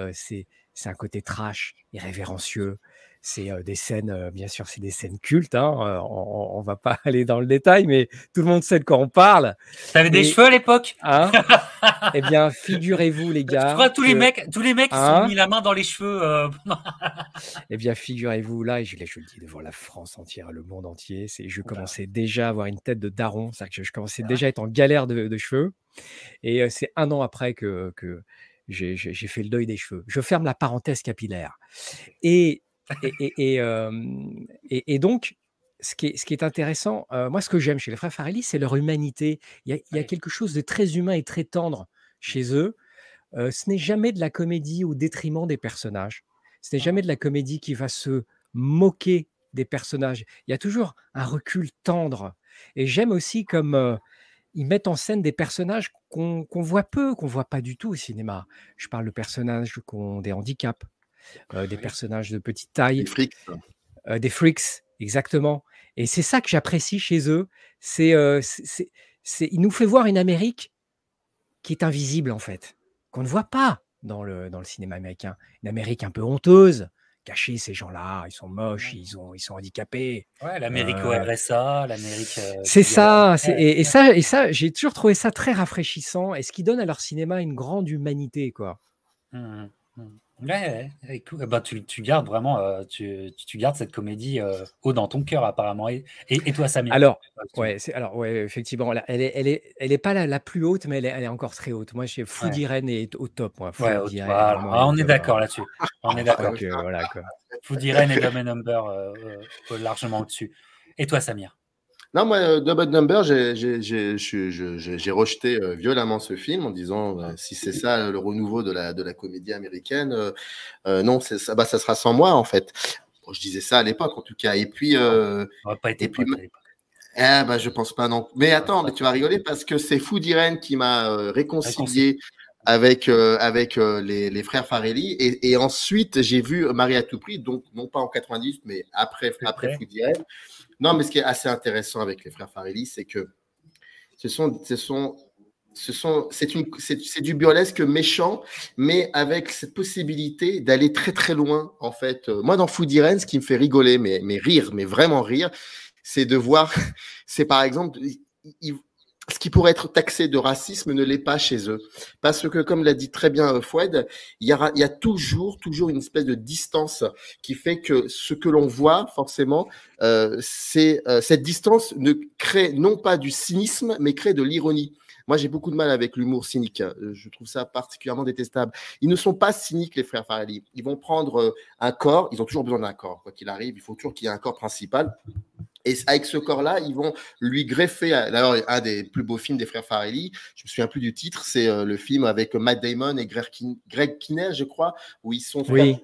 un côté trash, irrévérencieux, c'est des scènes, bien sûr, c'est des scènes cultes. Hein, on, ne va pas <laughs> aller dans le détail, mais tout le monde sait de quoi on parle. T'avais des cheveux à l'époque? hein? <laughs> Eh bien, figurez-vous, les gars. Je crois tous les mecs, tous les mecs qui hein? mis la main dans les cheveux. <laughs> eh bien, figurez-vous là, et je, je, le dis devant la France entière, le monde entier, c'est, je commençais déjà à avoir une tête de daron, c'est-à-dire que je, commençais déjà à être en galère de, cheveux. Et c'est un an après que, que j'ai, fait le deuil des cheveux. Je ferme la parenthèse capillaire. Et et, et, donc, ce qui est, ce qui est intéressant, moi, ce que j'aime chez les frères Farelli, c'est leur humanité. Il y, a, quelque chose de très humain et très tendre chez eux. ce n'est jamais de la comédie au détriment des personnages. Ce n'est jamais de la comédie qui va se moquer des personnages. Il y a toujours un recul tendre. Et j'aime aussi comme ils mettent en scène des personnages qu'on voit peu, qu'on voit pas du tout au cinéma. Je parle de personnages qui ont des handicaps, euh, des personnages de petite taille. Des freaks. Euh, des freaks, exactement. Et c'est ça que j'apprécie chez eux. C'est, euh, il nous fait voir une Amérique qui est invisible en fait, qu'on ne voit pas dans le, dans le cinéma américain. Une Amérique un peu honteuse, cacher ces gens-là. Ils sont moches, ils, ont, ils sont handicapés. Ouais, l'Amérique au RSA, l'Amérique. c'est ça, et, ça, et ça, j'ai toujours trouvé ça très rafraîchissant et ce qui donne à leur cinéma une grande humanité, quoi. Mmh, mmh. Ouais, écoute, bah, tu, tu gardes vraiment, euh, tu, tu gardes cette comédie euh, haut dans ton cœur apparemment. Et, et, toi, Samir? Alors, ouais, c'est, alors ouais, effectivement, elle est, elle est, elle est pas la, la plus haute, mais elle est, elle est encore très haute. Moi, chez Food Irene est au top. Moi. Ouais, ah, on est d'accord là-dessus. On est d'accord. voilà, Food Irene et Dumb Number euh, largement au-dessus. Et toi, Samir? Non, moi, euh, Double Number, j'ai rejeté euh, violemment ce film en disant euh, si c'est ça le renouveau de la, de la comédie américaine, non, ça, bah, ça sera sans moi en fait. je disais ça à l'époque en tout cas. Et puis, on va pas été puis, eh, bah, je pense pas non. Mais attends, mais tu vas rigoler parce que c'est Fou Irene qui m'a réconcilié avec avec les, les, frères Farelli et, et ensuite j'ai vu Marie à tout prix donc non pas en 90 mais après après Fou Irene non, mais ce qui est assez intéressant avec les frères Farelli, c'est que ce sont, ce sont, ce sont, c'est une, c'est du burlesque méchant, mais avec cette possibilité d'aller très très loin. En fait, moi dans Food Irene, ce qui me fait rigoler, mais, mais rire, mais vraiment rire, c'est de voir, <laughs> c'est par exemple, ce qui pourrait être taxé de racisme ne l'est pas chez eux. Parce que, comme l'a dit très bien euh, Foued, il y, a, toujours, toujours une espèce de distance qui fait que ce que l'on voit, forcément, euh, c'est euh, cette distance ne crée non pas du cynisme, mais crée de l'ironie. Moi, j'ai beaucoup de mal avec l'humour cynique. Je trouve ça particulièrement détestable. Ils ne sont pas cyniques, les frères Farelli. Ils vont prendre un corps. Ils ont toujours besoin d'un corps. Quoi qu'il arrive, il faut toujours qu'il y ait un corps principal. Et avec ce corps-là, ils vont lui greffer. D'ailleurs, un des plus beaux films des frères Farelli, je me souviens plus du titre, c'est euh, le film avec Matt Damon et Greg, Kinner, je crois, où ils sont frères,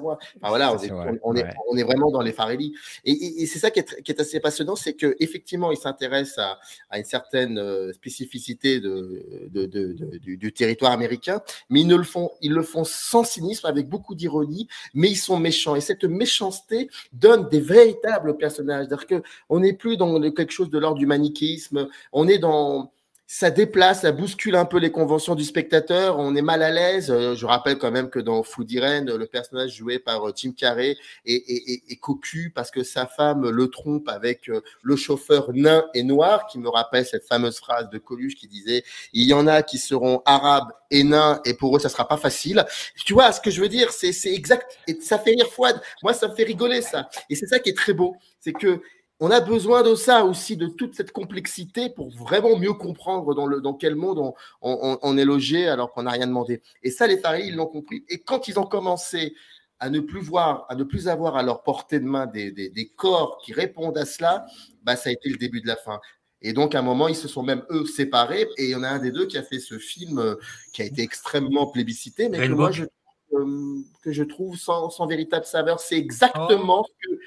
moi. voilà, on est, on, est, vraiment dans les Farelli. Et, c'est ça qui est, qui est, assez passionnant, c'est qu'effectivement, ils s'intéressent à, à, une certaine euh, spécificité de, de, de, du, territoire américain, mais ils, ne le font, ils le font sans cynisme, avec beaucoup d'ironie, mais ils sont méchants. Et cette méchanceté donne des véritables personnages. C'est-à-dire qu'on n'est plus dans quelque chose de l'ordre du manichéisme, on est dans ça déplace, ça bouscule un peu les conventions du spectateur. On est mal à l'aise. Euh, je rappelle quand même que dans Food Irene, le personnage joué par euh, Tim Carrey est, cocu parce que sa femme le trompe avec euh, le chauffeur nain et noir, qui me rappelle cette fameuse phrase de Coluche qui disait il y en a qui seront arabes et nains et pour eux ça sera pas facile. Tu vois ce que je veux dire C'est exact et ça fait rire Fouad. Moi ça me fait rigoler ça. Et c'est ça qui est très beau, c'est que on a besoin de ça aussi, de toute cette complexité pour vraiment mieux comprendre dans, le, dans quel monde on, est logé alors qu'on n'a rien demandé. Et ça, les Faris, ils l'ont compris. Et quand ils ont commencé à ne plus voir, à ne plus avoir à leur portée de main des, des, corps qui répondent à cela, bah, ça a été le début de la fin. Et donc, à un moment, ils se sont même, eux, séparés. Et il y en a un des deux qui a fait ce film euh, qui a été extrêmement plébiscité, mais que moi, je, euh, que je trouve sans, sans véritable saveur. C'est exactement oh. ce que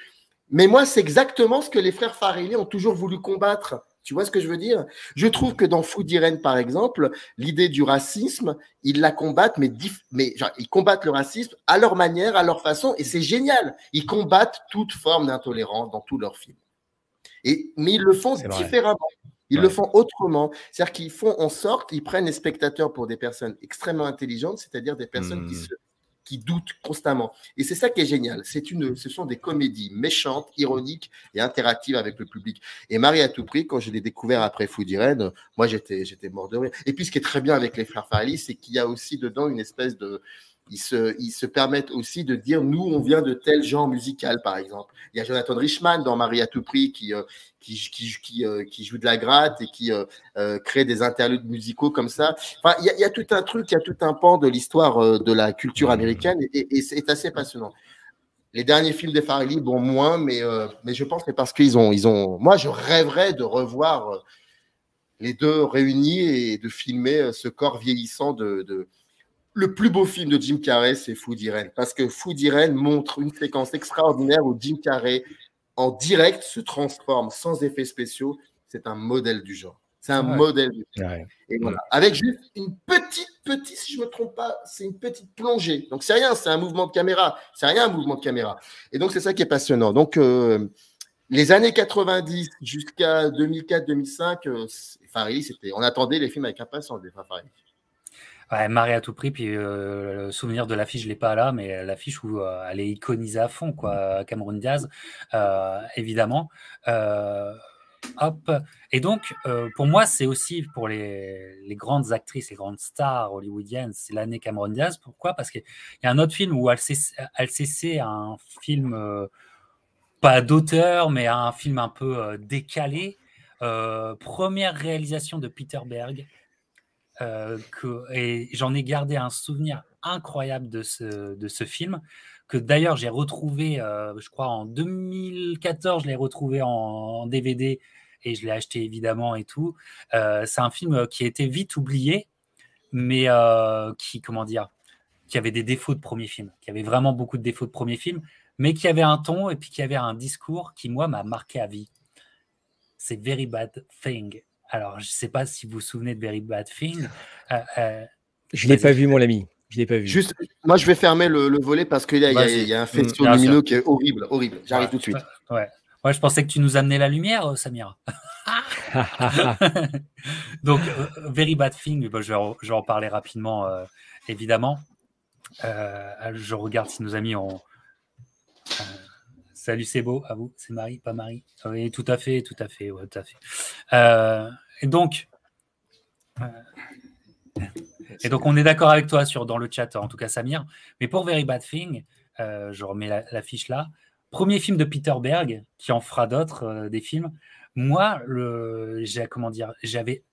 mais moi, c'est exactement ce que les frères Farelli ont toujours voulu combattre. Tu vois ce que je veux dire? Je trouve que dans Food Irene, par exemple, l'idée du racisme, ils la combattent, mais, mais ils combattent le racisme à leur manière, à leur façon, et c'est génial. Ils combattent toute forme d'intolérance dans tous leurs films. Et, mais ils le font différemment. Ils le font autrement. C'est-à-dire qu'ils font en sorte, ils prennent les spectateurs pour des personnes extrêmement intelligentes, c'est-à-dire des personnes qui hmm. se qui doutent constamment. Et c'est ça qui est génial. C'est une, ce sont des comédies méchantes, ironiques et interactives avec le public. Et Marie à tout prix, quand je l'ai découvert après Food Irene, moi j'étais, j'étais mort de rire. Et puis ce qui est très bien avec les Farrelly, c'est qu'il y a aussi dedans une espèce de, ils se, ils se permettent aussi de dire nous, on vient de tel genre musical, par exemple. Il y a Jonathan Richman dans Marie à tout prix qui, euh, qui, qui, euh, qui, joue de la gratte et qui euh, crée des interludes musicaux comme ça. Enfin, il y, a, tout un truc, il y a tout un pan de l'histoire de la culture américaine et, c'est assez passionnant. Les derniers films des Farrelly, bon, moins, mais, mais je pense que c'est parce qu'ils ont, ils ont. Moi, je rêverais de revoir les deux réunis et de filmer ce corps vieillissant de le plus beau film de Jim Carrey, c'est Food Irene, parce que Food Irene montre une séquence extraordinaire où Jim Carrey, en direct, se transforme sans effets spéciaux. C'est un modèle du genre. C'est un modèle du genre. Et voilà. Avec juste une petite, petite, si je ne me trompe pas, c'est une petite plongée. Donc, c'est rien, c'est un mouvement de caméra. C'est rien, un mouvement de caméra. Et donc, c'est ça qui est passionnant. Donc, euh, les années 90 jusqu'à 2004-2005, euh, c'était, on attendait les films avec impatience des Farley. Ouais, marrer à tout prix, puis le souvenir de l'affiche, je l'ai pas là, mais l'affiche où elle est iconisée à fond, quoi, Cameron Diaz, évidemment. hop. Et donc, pour moi, c'est aussi pour les, les, grandes actrices, les grandes stars hollywoodiennes, c'est l'année Cameron Diaz. Pourquoi? Parce qu'il y a un autre film où LCC a un film, pas d'auteur, mais un film un peu décalé. première réalisation de Peter Berg. Euh, que, et j'en ai gardé un souvenir incroyable de ce, de ce film, que d'ailleurs j'ai retrouvé, euh, je crois en 2014, je l'ai retrouvé en, DVD et je l'ai acheté évidemment et tout. Euh, c'est un film qui a été vite oublié, mais qui, comment dire, qui avait des défauts de premier film, qui avait vraiment beaucoup de défauts de premier film, mais qui avait un ton et puis qui avait un discours qui, moi, m'a marqué à vie. C'est Very Bad Thing alors, je ne sais pas si vous vous souvenez de Very Bad Thing. Euh, euh, je ne l'ai pas vu, mon ami. Je l'ai pas vu. Juste, moi, je vais fermer le, volet parce qu'il y, y, a un faisceau mmh, lumineux qui est horrible, horrible. J'arrive tout de suite. Ouais. Moi, je pensais que tu nous amenais la lumière, euh, Samira. <laughs> Donc, Very Bad Thing, je, vais, je, en parler rapidement, évidemment. je regarde si nos amis ont, Salut, c'est beau. À vous, c'est Marie, pas Marie. Oui, tout à fait, tout à fait, tout à fait. Euh, et donc, euh, et donc, on est d'accord avec toi sur dans le chat, en tout cas Samir. Mais pour Very Bad Thing, euh, je remets la, fiche là. Premier film de Peter Berg, qui en fera d'autres des films. Moi, j'ai comment dire, j'avais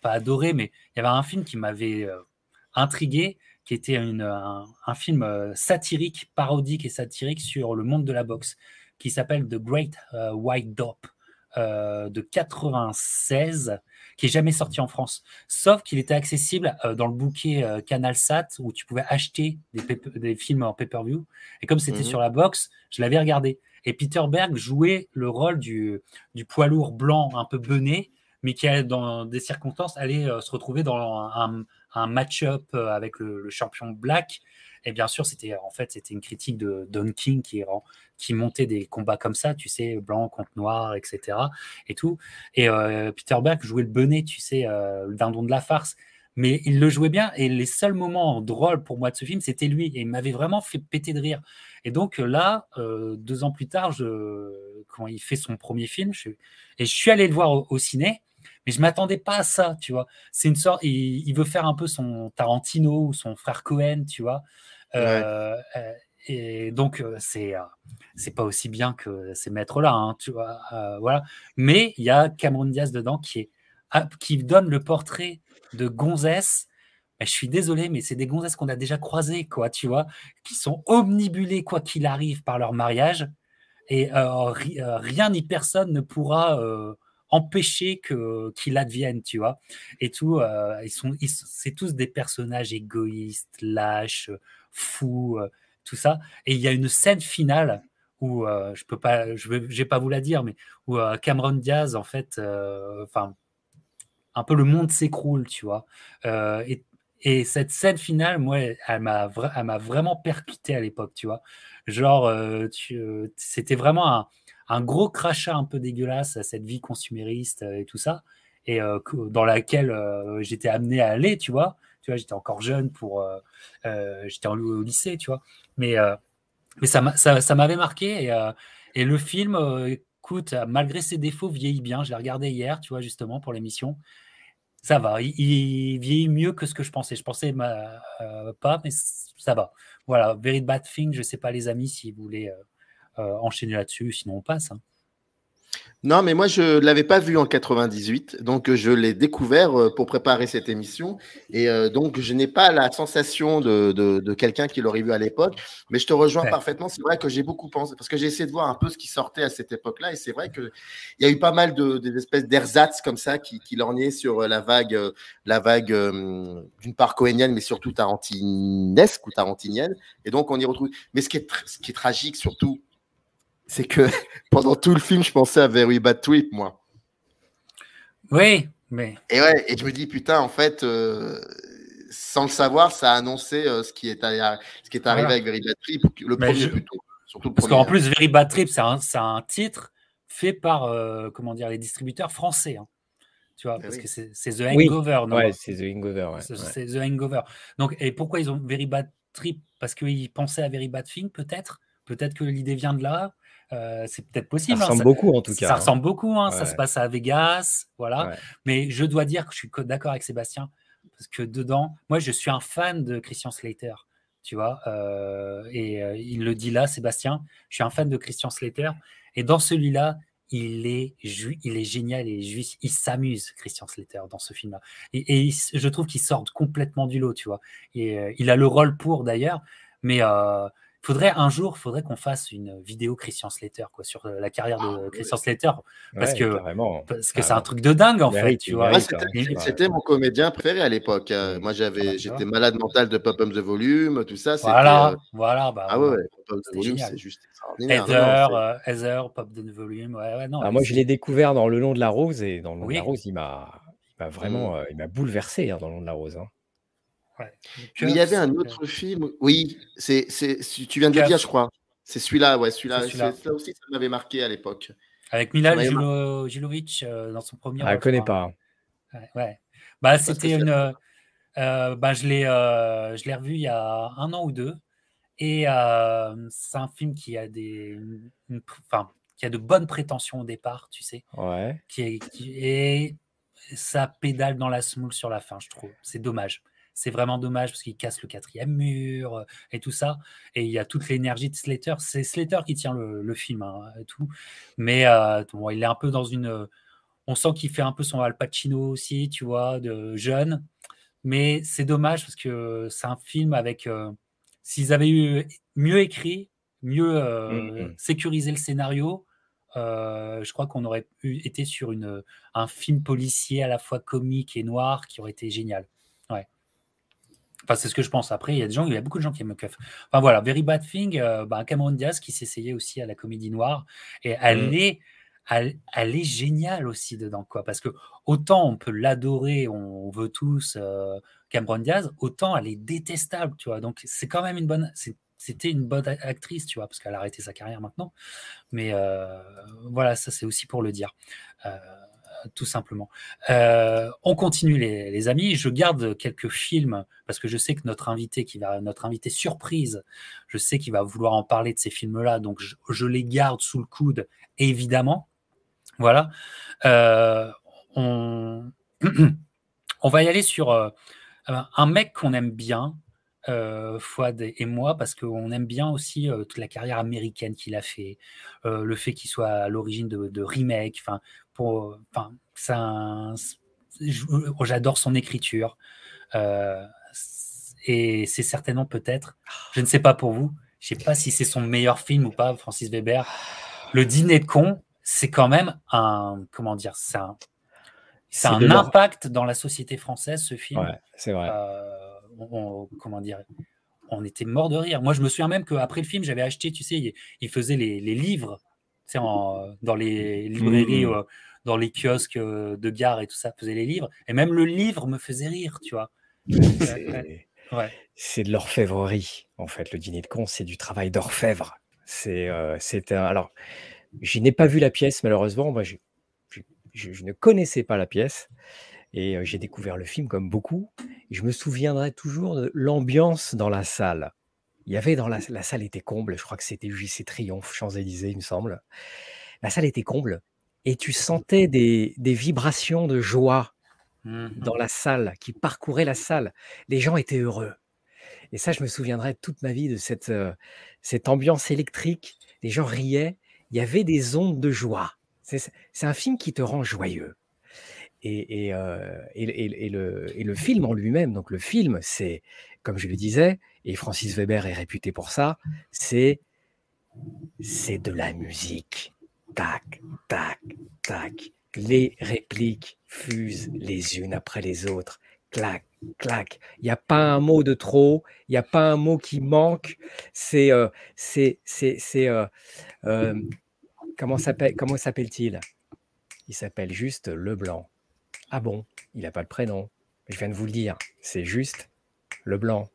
pas adoré, mais il y avait un film qui m'avait intrigué, qui était un, un, film satirique, parodique et satirique sur le monde de la boxe qui s'appelle The Great euh, White Dope euh, de 96, qui est jamais sorti en France. Sauf qu'il était accessible euh, dans le bouquet CanalSat où tu pouvais acheter des, films en pay-per-view. Et comme c'était mhm. sur la box, je l'avais regardé. Et Peter Berg jouait le rôle du, du poids lourd blanc un peu bené, mais qui, dans des circonstances, allait se retrouver dans un, un match-up avec le, le, champion black et bien sûr, c'était en fait c'était une critique de Don King qui, qui montait des combats comme ça, tu sais, blanc contre noir, etc. Et tout. Et euh, Peter Berg jouait le bonnet, tu sais, euh, le dindon de la farce. Mais il le jouait bien. Et les seuls moments drôles pour moi de ce film, c'était lui. Et il m'avait vraiment fait péter de rire. Et donc là, euh, deux ans plus tard, quand il fait son premier film, je, et je suis allé le voir au ciné. Mais je m'attendais pas à ça, tu vois. C'est une sorte, il, veut faire un peu son Tarantino ou son frère Cohen, tu vois. Euh, euh, et donc euh, c'est c'est pas aussi bien que ces maîtres-là, hein, tu vois. voilà. Mais il y a Cameron Diaz dedans qui est qui donne le portrait de gonzesse je suis désolé, mais c'est des gonzesses qu'on a déjà croisées, quoi, tu vois, qui sont omnibulées, quoi qu'il arrive, par leur mariage. Et rien ni personne ne pourra empêcher que qu'il advienne, tu vois. Et tout, euh, ils sont, c'est tous des personnages égoïstes, lâches, fous, euh, tout ça. Et il y a une scène finale où euh, je peux pas, je vais, vais pas vous la dire, mais où Cameron Diaz, en fait, enfin, un peu le monde s'écroule, tu vois. Et, et, cette scène finale, moi, elle m'a, elle m'a vraiment percuté à l'époque, tu vois. Genre, c'était vraiment un un gros crachat un peu dégueulasse à cette vie consumériste euh, et tout ça, et euh, dans laquelle euh, j'étais amené à aller, tu vois. Tu vois, j'étais encore jeune pour, j'étais au lycée, tu vois. Mais mais ça m'avait marqué et, et, le film, écoute, malgré ses défauts, vieillit bien. Je l'ai regardé hier, tu vois, justement pour l'émission ça va. Il, vieillit mieux que ce que je pensais. Je pensais pas, mais ça va. Voilà, Very Bad Thing. Je sais pas, les amis, si vous voulez euh, enchaîner là-dessus, sinon on passe. Hein. Non, mais moi, je ne l'avais pas vu en 98, donc euh, je l'ai découvert euh, pour préparer cette émission. Et donc, je n'ai pas la sensation de, de, quelqu'un qui l'aurait vu à l'époque, mais je te rejoins parfaitement. C'est vrai que j'ai beaucoup pensé, parce que j'ai essayé de voir un peu ce qui sortait à cette époque-là, et c'est vrai qu'il y a eu pas mal d'espèces de, d'ersatz comme ça qui, qui lorgnaient sur la vague, la vague d'une part cohénienne, mais surtout tarantinesque ou tarantinienne. Et donc, on y retrouve. Mais ce qui est, ce qui est tragique, surtout, c'est que <laughs> pendant tout le film, je pensais à Very Bad Trip, moi. Oui, mais. Et ouais, et je me dis, putain, en fait, euh, sans le savoir, ça a annoncé euh, ce, qui est, ce qui est arrivé avec Very Bad Trip, le premier plutôt. Surtout Parce qu'en plus, Very Bad Trip, c'est un, un, titre fait par euh, comment dire, les distributeurs français. Hein. tu vois, parce que c'est The Hangover, non? Ouais, c'est The Hangover. C'est The Hangover. Donc, et pourquoi ils ont Very Bad Trip? Parce qu'ils pensaient à Very Bad Thing, peut-être? Peut-être que l'idée vient de là? Euh, c'est peut-être possible. Ça hein, ressemble beaucoup en tout cas. Ça hein. ressemble beaucoup. Hein, Ça se passe à Vegas, voilà. Mais je dois dire que je suis d'accord avec Sébastien parce que dedans, moi, je suis un fan de Christian Slater. Tu vois, euh, et euh, il le dit là, Sébastien. Je suis un fan de Christian Slater. Et dans celui-là, il est, il est génial et il s'amuse, Christian Slater, dans ce film-là. Et, je trouve qu'il sort complètement du lot, tu vois. Et il a le rôle pour d'ailleurs, mais faudrait un jour, faudrait qu'on fasse une vidéo Christian Slater quoi sur euh, la carrière de ah, Christian Slater parce que parce que c'est un truc de dingue en fait, tu vois. C'était mon comédien préféré à l'époque. Hein. Moi j'avais j'étais malade mental de Pop Up the Volume, tout ça. Voilà, euh, voilà. Bah, ah ouais, Pop Up the Volume, c'est juste extraordinaire. Heather, euh, Heather, Pop Up the Volume, ouais, ouais non. Ah, moi je l'ai découvert dans Le Long de la Rose et dans Le Long de la Rose il m'a vraiment mmh. il m'a bouleversé hein, dans Le Long de la Rose. Hein il y avait un autre film. Oui, c'est, tu viens de le dire, je crois. C'est celui-là, ouais, celui-là. Ça aussi, ça m'avait marqué à l'époque. Avec Milan Jilovic euh, dans son premier. Ah, je ne connais pas. Ouais, Bah, c'était une. Euh, bah, je l'ai, euh, je l'ai revu il y a un an ou deux, et c'est un film qui a des, enfin, qui a de bonnes prétentions au départ, tu sais. Ouais. Qui est, et ça pédale dans la smoule sur la fin, je trouve. C'est dommage c'est vraiment dommage parce qu'il casse le quatrième mur euh, et tout ça. Et il y a toute l'énergie de Slater. C'est Slater qui tient le, film hein, et tout. Mais euh, il est un peu dans une. On sent qu'il fait un peu son Al Pacino aussi, tu vois, de jeune. Mais c'est dommage parce que c'est un film avec. Euh, s'ils avaient eu mieux écrit, mieux mmh, mmh. sécurisé le scénario, je crois qu'on aurait été sur une, un film policier à la fois comique et noir qui aurait été génial. Enfin, c'est ce que je pense. Après, il y a des gens, il y a beaucoup de gens qui aiment Keuf. Enfin voilà, Very Bad Thing, euh, bah, Cameron Diaz qui s'essayait aussi à la comédie noire. Et elle, mm. est, elle, est géniale aussi dedans, quoi. Parce que autant on peut l'adorer, on veut tous euh, Cameron Diaz, autant elle est détestable, tu vois. Donc c'est quand même une bonne. C'était une bonne actrice, tu vois, parce qu'elle a arrêté sa carrière maintenant. Mais euh, voilà, ça c'est aussi pour le dire tout simplement. Euh, on continue les, amis. Je garde quelques films parce que je sais que notre invité qui va, notre invité surprise, je sais qu'il va vouloir en parler de ces films-là, donc je, les garde sous le coude, évidemment. Voilà. Euh, on, <clears throat> on va y aller sur euh, un mec qu'on aime bien, Fouad et moi, parce qu'on aime bien aussi toute la carrière américaine qu'il a fait, le fait qu'il soit à l'origine de, de remake, enfin, pour, enfin, ça, j'adore son écriture. Euh, et c'est certainement peut-être, je ne sais pas pour vous, je ne sais pas si c'est son meilleur film ou pas, Francis Weber. Le dîner de con, c'est quand même un, comment dire, c'est un, un impact dans la société française, ce film. c'est vrai. Euh, comment dire, on était mort de rire. Moi, je me souviens même qu'après le film, j'avais acheté, tu sais, il, faisait les, livres en, dans les librairies. Mmh. Euh, dans les kiosques euh, de gare et tout ça, faisait les livres. Et même le livre me faisait rire, tu vois. C'est de l'orfèvrerie, en fait. Le dîner de con, c'est du travail d'orfèvre. C'est, euh, alors, je n'ai pas vu la pièce, malheureusement. Moi, je, je, ne connaissais pas la pièce. Et euh, j'ai découvert le film comme beaucoup. Et je me souviendrai toujours de l'ambiance dans la salle. Il y avait dans la, la salle était comble. Je crois que c'était JC Triomphe, Champs-Élysées, il me semble. La salle était comble et tu sentais des, vibrations de joie mmh dans la salle, qui parcouraient la salle. Les gens étaient heureux. Et ça, je me souviendrai toute ma vie de cette, euh, cette ambiance électrique. Les gens riaient. Il y avait des ondes de joie. C'est un film qui te rend joyeux. Et, euh, et, le, et le, film en lui-même, donc le film, c'est, comme je le disais, et Francis Weber est réputé pour ça, c'est c'est de la musique tac, tac, tac. Les répliques fusent les unes après les autres. Clac, clac. Il n'y a pas un mot de trop, il n'y a pas un mot qui manque. C'est. Euh, euh, euh, comment s'appelle-t-il? Il s'appelle juste Leblanc. Ah bon? Il n'a pas le prénom. Je viens de vous le dire. C'est juste Leblanc.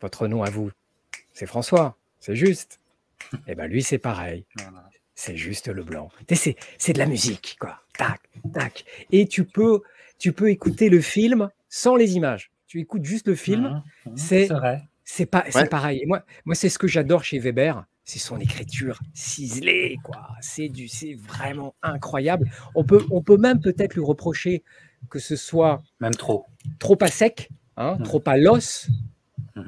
Votre nom à vous, c'est François. C'est juste. Eh bien, lui, c'est pareil c'est juste le blanc. C'est de la musique, quoi. Tac, tac. Et tu peux, tu peux écouter le film sans les images. Tu écoutes juste le film. Mmh, mmh, c'est c'est pas, c'est pareil. moi, moi c'est ce que j'adore chez Weber, c'est son écriture ciselée, quoi. C'est du, c'est vraiment incroyable. On peut, on peut même peut-être lui reprocher que ce soit même trop, trop à sec, hein, mmh. trop à l'os.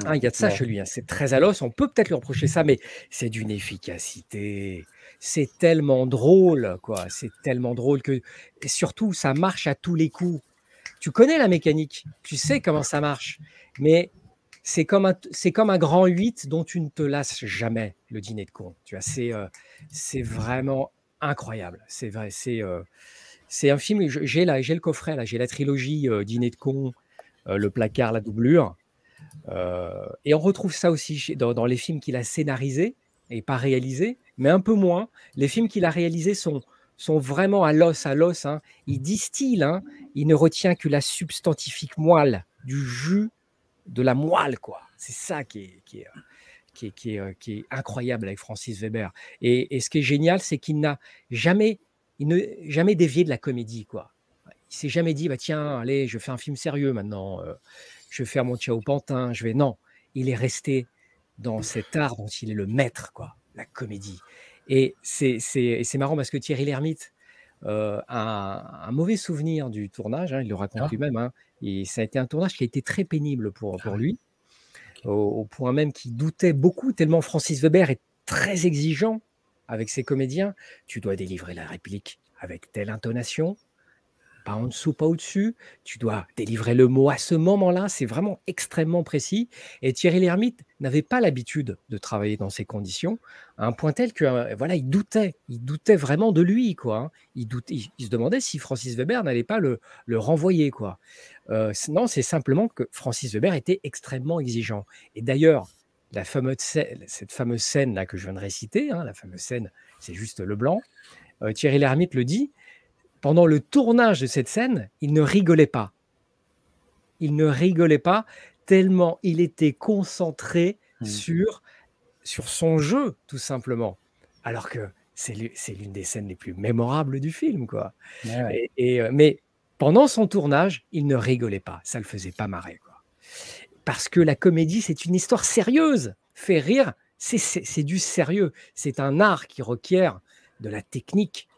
Hein, il y a de ça chez lui. Hein. C'est très à l'os. On peut peut-être lui reprocher ça, mais c'est d'une efficacité. C'est tellement drôle, quoi. C'est tellement drôle que, et surtout, ça marche à tous les coups. Tu connais la mécanique, tu sais comment ça marche, mais c'est comme, un, c'est comme un grand 8 dont tu ne te lasses jamais, le dîner de con. Tu vois, c'est, euh, c'est vraiment incroyable. C'est vrai, c'est, euh, c'est un film, j'ai, là, j'ai le coffret, là, j'ai la trilogie euh, Dîner de con, Le placard, la doublure. et on retrouve ça aussi dans, dans les films qu'il a scénarisés et pas réalisés, mais un peu moins. Les films qu'il a réalisés sont, sont vraiment à l'os, à l'os. Hein. Il distille, hein. il ne retient que la substantifique moelle du jus de la moelle, quoi. C'est ça qui est, qui est, qui est, qui est, incroyable avec Francis Weber. Et, ce qui est génial, c'est qu'il n'a jamais, il ne, jamais dévié de la comédie, quoi. Il s'est jamais dit, bah tiens, allez, je fais un film sérieux maintenant, euh, je vais faire mon Ciao Pantin, je vais. Non, il est resté dans cet art dont il est le maître, quoi, la comédie. Et c'est marrant parce que Thierry Lhermitte euh, a un, mauvais souvenir du tournage, hein, il le raconte ah. lui-même, hein, et ça a été un tournage qui a été très pénible pour, pour ah lui, au, point même qu'il doutait beaucoup, tellement Francis Weber est très exigeant avec ses comédiens. Tu dois délivrer la réplique avec telle intonation, pas en dessous, pas au-dessus. Tu dois délivrer le mot à ce moment-là. C'est vraiment extrêmement précis. Et Thierry Lhermitte n'avait pas l'habitude de travailler dans ces conditions, à un point tel que euh, voilà, il doutait. Il doutait vraiment de lui, quoi. Hein. Il, doutait, il, se demandait si Francis Weber n'allait pas le, le, renvoyer, quoi. Euh, non, c'est simplement que Francis Weber était extrêmement exigeant. Et d'ailleurs, la fameuse cette fameuse scène là que je viens de réciter, hein, la fameuse scène, c'est juste le blanc. Euh, Thierry Lhermitte le dit pendant le tournage de cette scène, il ne rigolait pas. Il ne rigolait pas tellement il était concentré mmh. sur, sur son jeu, tout simplement. Alors que c'est l'une des scènes les plus mémorables du film. quoi. Et, euh, mais pendant son tournage, il ne rigolait pas. Ça ne le faisait pas marrer. Quoi. Parce que la comédie, c'est une histoire sérieuse. Fait rire, c'est du sérieux. C'est un art qui requiert de la technique,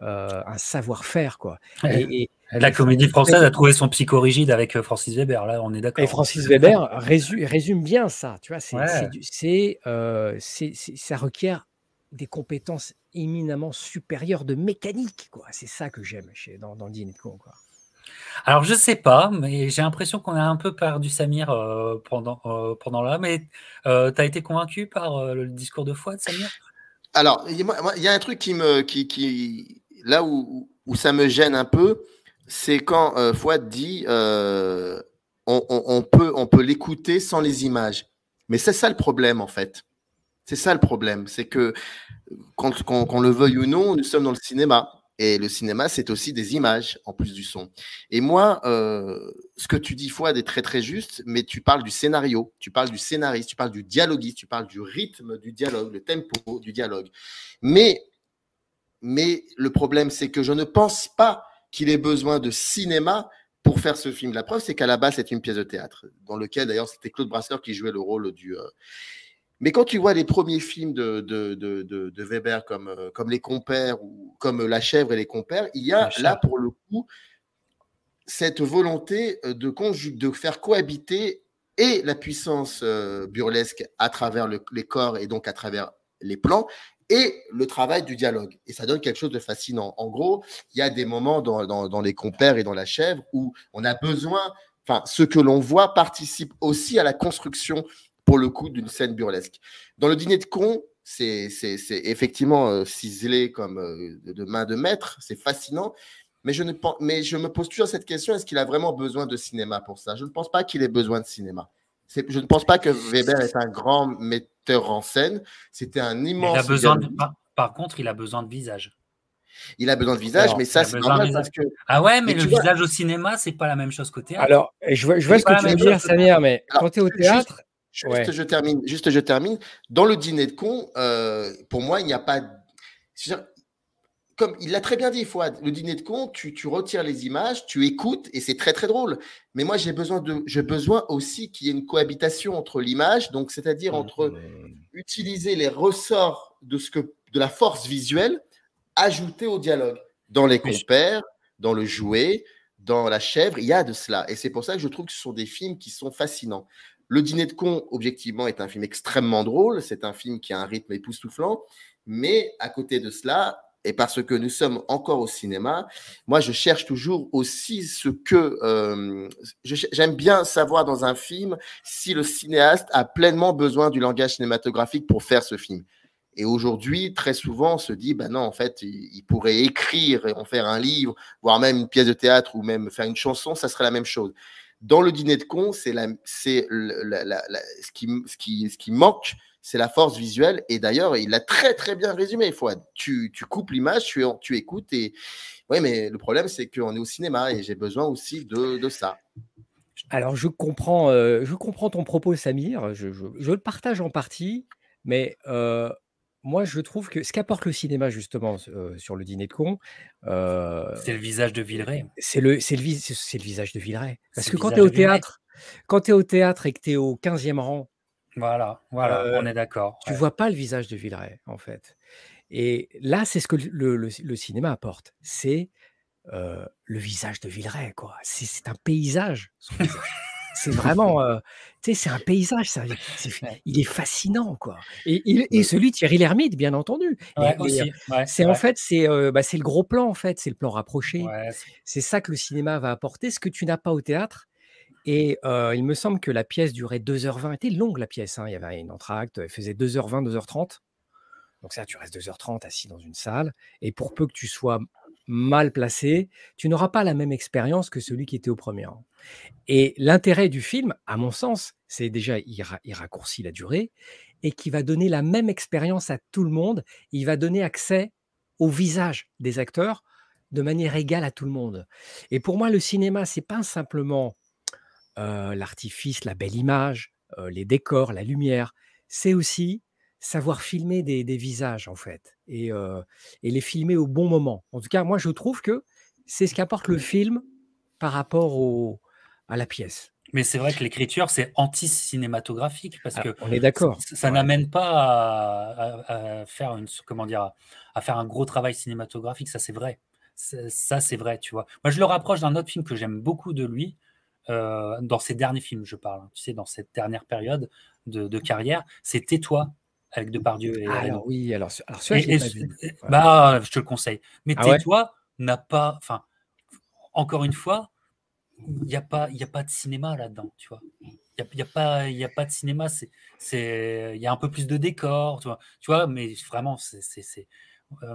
un savoir-faire. quoi. Et, la comédie française a trouvé son psychorigide avec euh, Francis Weber, là, on est d'accord. Et Francis Weber résume, résume, bien ça, tu vois, c'est, euh, ça requiert des compétences éminemment supérieures de mécanique, quoi. C'est ça que j'aime chez, dans, dans Dîner de con, quoi. Alors, je sais pas, mais j'ai l'impression qu'on a un peu perdu Samir pendant, pendant là, mais tu as été convaincu par le discours de foi de Samir? Alors, il y a un truc qui me, qui, qui, là où, ça me gêne un peu, c'est quand euh, Fouad dit euh, on, peut, on peut l'écouter sans les images. Mais c'est ça le problème, en fait. C'est ça le problème. C'est que, qu'on le veuille ou non, nous sommes dans le cinéma. Et le cinéma, c'est aussi des images en plus du son. Et moi, euh, ce que tu dis, Fouad, est très très juste, mais tu parles du scénario, tu parles du scénariste, tu parles du dialoguiste, tu parles du rythme du dialogue, le tempo du dialogue. Mais mais le problème, c'est que je ne pense pas qu'il ait besoin de cinéma pour faire ce film. La preuve, c'est qu'à la base, c'est une pièce de théâtre, dans lequel d'ailleurs c'était Claude Brasseur qui jouait le rôle du. Euh, mais quand tu vois les premiers films de, de, de, de Weber comme, euh, comme Les Compères ou comme La Chèvre et les Compères, il y a là pour le coup cette volonté euh, de, de faire cohabiter et la puissance burlesque à travers les corps et donc à travers les plans et le travail du dialogue. Et ça donne quelque chose de fascinant. En gros, il y a des moments dans, les compères et dans la chèvre où on a besoin, enfin, ce que l'on voit participe aussi à la construction, pour le coup, d'une scène burlesque. Dans le dîner de con, c'est effectivement euh, ciselé comme euh, de main de maître, c'est fascinant. Mais je, ne, mais je me pose toujours cette question, est-ce qu'il a vraiment besoin de cinéma pour ça? Je ne pense pas qu'il ait besoin de cinéma. Je ne pense pas que Weber est un grand metteur en scène. C'était un immense. Il a besoin par, contre, il a besoin de visage. Il a besoin de visage, mais ça, c'est normal parce que. Ah ouais, mais, le visage au cinéma, c'est pas la même chose qu'au théâtre. Alors, je vois, je vois ce que tu veux dire, Samir, mais quand tu es au théâtre. Juste, je termine, juste, je termine. Dans le dîner de con, euh, pour moi, il n'y a pas comme il l'a très bien dit, Fouad, le dîner de con, tu, retires les images, tu écoutes et c'est très très drôle. Mais moi, j'ai besoin, de, j'ai besoin aussi qu'il y ait une cohabitation entre l'image, donc c'est-à-dire entre mmh. utiliser les ressorts de, ce que, de la force visuelle ajoutée au dialogue. Dans les compères, dans le jouet, dans la chèvre, il y a de cela. Et c'est pour ça que je trouve que ce sont des films qui sont fascinants. Le dîner de con, objectivement, est un film extrêmement drôle. C'est un film qui a un rythme époustouflant. Mais à côté de cela, et parce que nous sommes encore au cinéma, moi je cherche toujours aussi ce que euh, j'aime bien savoir dans un film si le cinéaste a pleinement besoin du langage cinématographique pour faire ce film. Et aujourd'hui, très souvent, on se dit, ben non, en fait, il, pourrait écrire et en faire un livre, voire même une pièce de théâtre ou même faire une chanson, ça serait la même chose. Dans le dîner de con, c'est ce, qui, ce, qui, ce qui manque, c'est la force visuelle. Et d'ailleurs, il l'a très très bien résumé, Fouad. Tu, tu coupes l'image, tu, tu écoutes. Et oui, mais le problème, c'est qu'on est au cinéma et j'ai besoin aussi de, de ça. Alors, je comprends, euh, je comprends ton propos, Samir. Je, je, le partage en partie, mais euh, moi, je trouve que ce qu'apporte le cinéma, justement, euh, sur le dîner de con. c'est le visage de Villeray. C'est le, c'est le, c'est le visage de Villeray. Parce que quand tu es au théâtre, quand tu es au théâtre et que tu es au 15e rang, voilà, voilà, on est d'accord. Tu vois pas le visage de Villeray, en fait. Et là, c'est ce que le, cinéma apporte. C'est le visage de Villeray, quoi. C'est un paysage. c'est vraiment, tu sais, c'est un paysage. Ça, il <laughs> est fascinant, quoi. Et, et, celui de Thierry Lhermitte, bien entendu. c'est en fait, c'est bah, le gros plan, en fait, c'est le plan rapproché. c'est ça que le cinéma va apporter, ce que tu n'as pas au théâtre. Et il me semble que la pièce durait 2h20. Elle était longue, la pièce. Hein. Il y avait une entracte, elle faisait 2h20, 2h30. Donc ça, tu restes 2h30 assis dans une salle. Et pour peu que tu sois mal placé, tu n'auras pas la même expérience que celui qui était au premier rang. Et l'intérêt du film, à mon sens, c'est déjà, il, raccourcit la durée et qui va donner la même expérience à tout le monde. Il va donner accès au visage des acteurs de manière égale à tout le monde. Et pour moi, le cinéma, c'est pas simplement l'artifice, la belle image, les décors, la lumière. C'est aussi savoir filmer des, visages, en fait, et, les filmer au bon moment. En tout cas, moi, je trouve que c'est ce qu'apporte le film par rapport à la pièce. Mais c'est vrai que l'écriture, c'est anti-cinématographique parce ah, que on est d'accord. Ça, n'amène pas à, faire une, comment dire, à faire un gros travail cinématographique. Ça, c'est vrai. Ça, c'est vrai, tu vois. Moi, je le rapproche d'un autre film que j'aime beaucoup de lui, euh, dans ses derniers films, je parle, hein, tu sais, dans cette dernière période de, carrière, c'est Tais-toi avec Depardieu et alors oui, alors, alors je, bah, je te le conseille. Mais ah Tais-toi n'a pas, enfin, encore une fois, il n'y a pas, il a pas de cinéma là-dedans, tu vois. Il n'y a, y a, pas, y a pas de cinéma, c'est, il y a un peu plus de décor, tu vois, tu vois mais vraiment, c'est,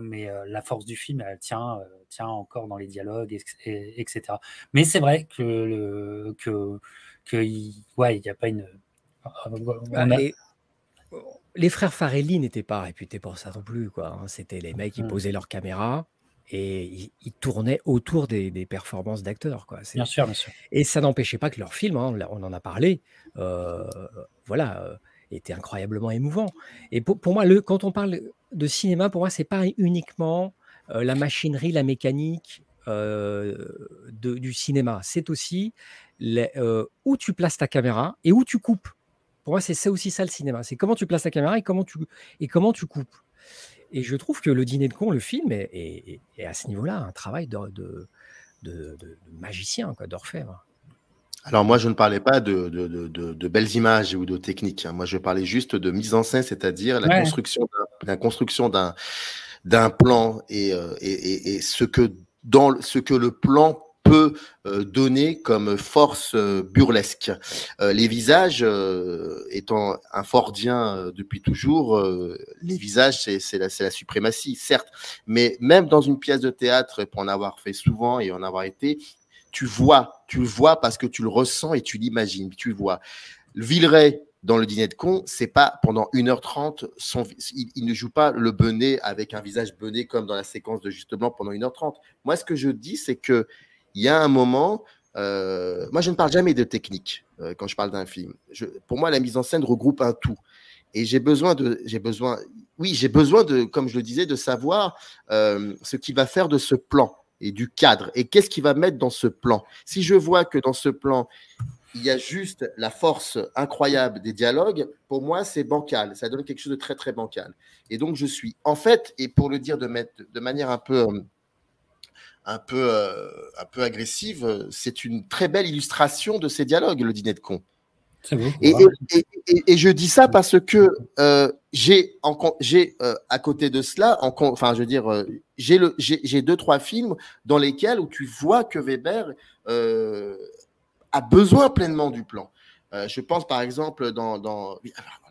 mais la force du film, elle tient, tient encore dans les dialogues, etc. Mais c'est vrai que, le, que, que ouais, il n'y a pas une. Bah, les frères Farelli n'étaient pas réputés pour ça non plus. quoi. Hein. C'était les mecs qui mmh. posaient leur caméra et ils, tournaient autour des, performances d'acteurs. Quoi. Bien sûr, bien sûr. Et ça n'empêchait pas que leur film, hein, on en a parlé, voilà, était incroyablement émouvant. Et pour, pour moi, le, quand on parle de cinéma, pour moi, c'est pas uniquement euh, la machinerie, la mécanique euh, de, du cinéma. C'est aussi euh, où tu places ta caméra et où tu coupes. Pour moi, c'est aussi ça le cinéma. C'est comment tu places ta caméra et comment tu, et comment tu coupes. Et je trouve que Le Dîner de con, le film, est, à ce niveau-là un travail de, de, de magicien, d'orfèvre. Alors moi, je ne parlais pas de, de, de, de, belles images ou de techniques. Hein. Moi, je parlais juste de mise en scène, c'est-à-dire la, construction la construction d'un d'un plan et, euh, et, et, et, ce que dans ce que le plan peut euh, donner comme force euh, burlesque. les visages, étant un Fordien depuis toujours, les visages, c'est la, la suprématie, certes, mais même dans une pièce de théâtre, pour en avoir fait souvent et en avoir été, tu vois, tu le vois parce que tu le ressens et tu l'imagines, tu le vois. Villeray, dans le dîner de con, c'est pas pendant 1h30, son, il, ne joue pas le benet avec un visage bené comme dans la séquence de Juste Blanc pendant 1h30. Moi, ce que je dis, c'est que il y a un moment, euh, moi, je ne parle jamais de technique euh, quand je parle d'un film. pour moi, la mise en scène regroupe un tout. Et j'ai besoin de, j'ai besoin, oui, j'ai besoin de, comme je le disais, de savoir euh, ce qu'il va faire de ce plan et du cadre et qu'est-ce qu'il va mettre dans ce plan? Si je vois que dans ce plan, il y a juste la force incroyable des dialogues, pour moi, c'est bancal. Ça donne quelque chose de très, très bancal. Et donc, je suis, en fait, et pour le dire de, manière un peu, un peu, euh, un peu agressive, c'est une très belle illustration de ces dialogues, le dîner de con. Et, et, je dis ça parce que euh, j'ai euh, à côté de cela, en, enfin je veux dire, euh, j'ai deux trois films dans lesquels où tu vois que Weber a besoin pleinement du plan. je pense par exemple dans, dans,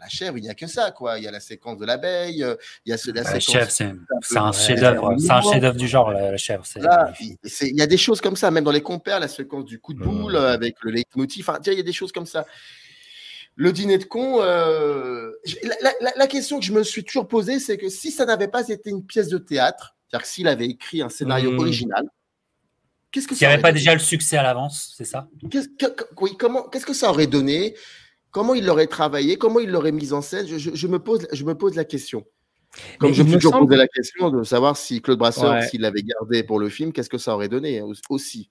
la chèvre, il n'y a que ça quoi. Il y a la séquence de l'abeille, il y a la, la chèvre, c'est un chef-d'œuvre, c'est un chef-d'œuvre du genre la, chèvre. il y a des choses comme ça, même dans les compères, la séquence du coup de boule avec le leitmotiv. Enfin, il y a des choses comme ça le dîner de con, euh, la, question que je me suis toujours posée, c'est que si ça n'avait pas été une pièce de théâtre, c'est-à-dire s'il avait écrit un scénario mmh. original, qu'est-ce que ça S'il n'y avait pas déjà le succès à l'avance, c'est ça? Qu'est-ce que, Oui, comment, qu'est-ce que ça aurait donné? Comment il l'aurait travaillé? Comment il l'aurait mis en scène? Je, me pose, je me pose la question. Comme je me suis toujours posé la question de savoir si Claude Brasseur, s'il l'avait gardé pour le film, qu'est-ce que ça aurait donné aussi?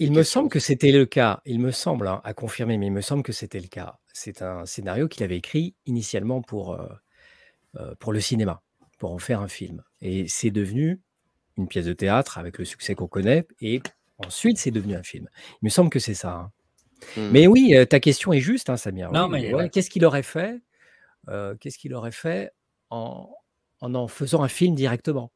Il me semble que c'était le cas. Il me semble, hein, à confirmer, mais il me semble que c'était le cas. C'est un scénario qu'il avait écrit initialement pour, euh, euh, pour le cinéma, pour en faire un film. Et c'est devenu une pièce de théâtre avec le succès qu'on connaît. Et ensuite, c'est devenu un film. Il me semble que c'est ça. Hein. Mmh. Mais oui, euh, ta question est juste, hein, Samir. Non, mais Qu'est-ce qu'il aurait fait Qu'est-ce qu'il aurait fait en, en faisant un film directement?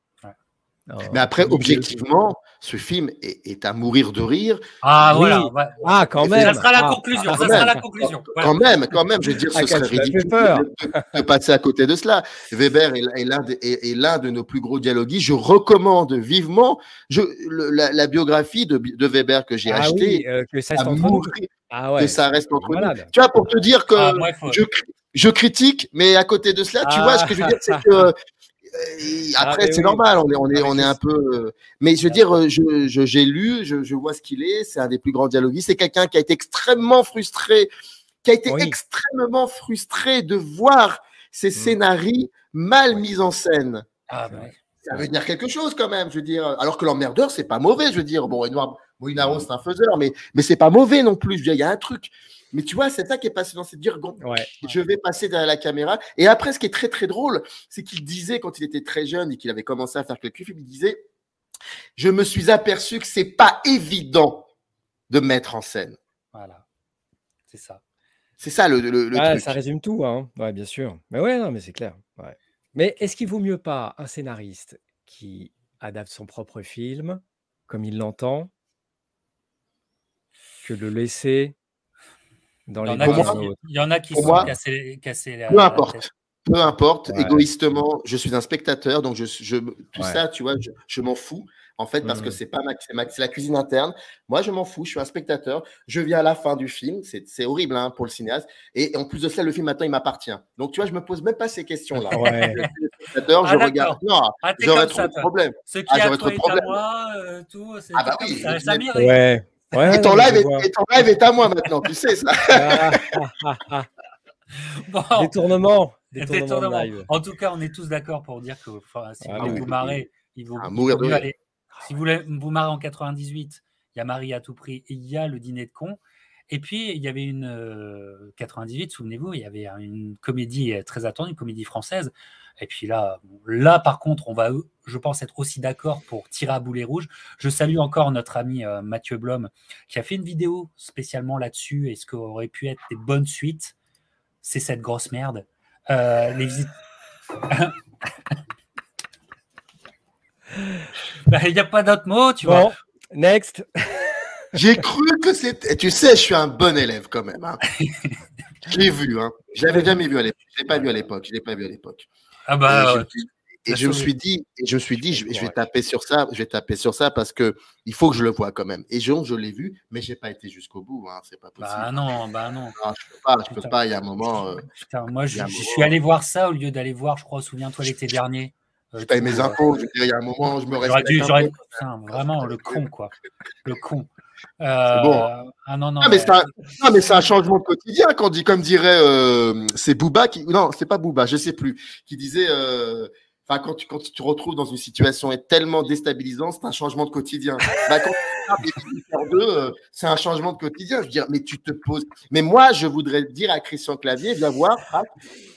Mais après, objectivement, ce film est, à mourir de rire. Ah, voilà. Ah, quand même. Ça sera la ah, conclusion. ça sera la conclusion. Quand même, quand même, je veux dire, ce ah, serait ridicule de, passer à côté de cela. Weber est, l'un de, nos plus gros dialoguistes. Je recommande vivement je, la, biographie de, de, Weber que j'ai ah acheté. Euh, que, ça ouais. que ça reste entre nous. Tu vois, pour te dire que je, je critique, mais à côté de cela, tu vois, ce que je veux dire, c'est que ah, après, c'est normal, on est, on est, on est un peu. Euh, mais je veux dire, euh, j'ai je, lu, je, je, vois ce qu'il est, c'est un des plus grands dialoguistes. C'est quelqu'un qui a été extrêmement frustré, qui a été extrêmement frustré de voir ses mmh. scénarios mal mis en scène. Ah, bah Ça veut dire quelque chose quand même, je veux dire. Alors que l'emmerdeur, c'est pas mauvais, je veux dire. Bon, Edouard Moinaro, c'est un faiseur, mais, mais c'est pas mauvais non plus. Je veux dire, il y a un truc. Mais tu vois, c'est ça qui est passé dans cette dire je vais passer derrière la caméra. Et après, ce qui est très très drôle, c'est qu'il disait quand il était très jeune et qu'il avait commencé à faire quelques films, il disait Je me suis aperçu que c'est pas évident de mettre en scène. Voilà. C'est ça. C'est ça le, le, truc. Ça résume tout, hein. Ouais, bien sûr. Mais ouais, non, mais c'est clair. Mais est-ce qu'il vaut mieux pas un scénariste qui adapte son propre film comme il l'entend que de laisser dans il, y en a qui sont cassés, cassés Peu importe. Peu importe, égoïstement, je suis un spectateur, donc je, je tout ça, tu vois, je, m'en fous, en fait, parce que mmh. c'est pas ma, c'est la cuisine interne. Moi, je m'en fous, je suis un spectateur. Je viens à la fin du film, c'est horrible hein, pour le cinéaste. Et en plus de ça, le film maintenant, il m'appartient. Donc, tu vois, je me pose même pas ces questions-là. Ouais. <laughs> je ah, regarde. Non, ah, j'aurais trop de problèmes. Ce qui ah, a trop de problèmes. Moi, euh, tout, ah bah oui, ça, ça ouais et, ton live est, à moi maintenant, tu sais ça. <laughs> Détournement. En tout cas, on est tous d'accord pour dire que si vous voulez vous marrer, il vaut, mieux aller. Si vous voulez vous marrer en 98, il y a Marie à tout prix et il y a le dîner de con. Et puis, il y avait une 98, euh, souvenez-vous, il y avait une comédie très attendue, une comédie française, et puis là, là par contre, on va, je pense, être aussi d'accord pour tirer à boulet rouge. Je salue encore notre ami euh, Mathieu Blom qui a fait une vidéo spécialement là-dessus et ce qu'aurait pu être des bonnes suites. C'est cette grosse merde. Euh, les visites. <laughs> Bah, il n'y a pas d'autre mot, tu vois. Next. <laughs> J'ai cru que c'était. Tu sais, je suis un bon élève quand même. Hein. <laughs> J'ai vu. Hein. Je l'avais jamais vu à l'époque. Je l'ai pas vu à l'époque. Je l'ai pas vu à l'époque. Ah bah. Et je, me suis dit, et je me suis dit, je, vais taper sur ça, je vais taper sur ça parce que il faut que je le vois quand même. Et je, je l'ai vu, mais j'ai pas été jusqu'au bout. Hein, c'est pas possible. Bah non, bah non. je peux pas, je peux pas. Il y a un moment. Euh, putain, moi, je, suis allé voir ça au lieu d'aller voir, je crois, souviens-toi l'été dernier. Euh, je paye mes impôts. Je veux dire, il y a un moment, je me reste. Dû, vraiment le con, quoi. Le con. Bon. Ah non, non. Ah, <laughs> mais c'est un, changement de quotidien, quand dit, comme dirait, c'est Booba qui, non, c'est pas Booba, je sais plus, qui disait, Enfin, quand tu, quand tu te retrouves dans une situation tellement déstabilisante, c'est un changement de quotidien. Bah, quand euh, c'est un changement de quotidien. Je veux dire, mais tu te poses. Mais moi, je voudrais dire à Christian Clavier, viens voir.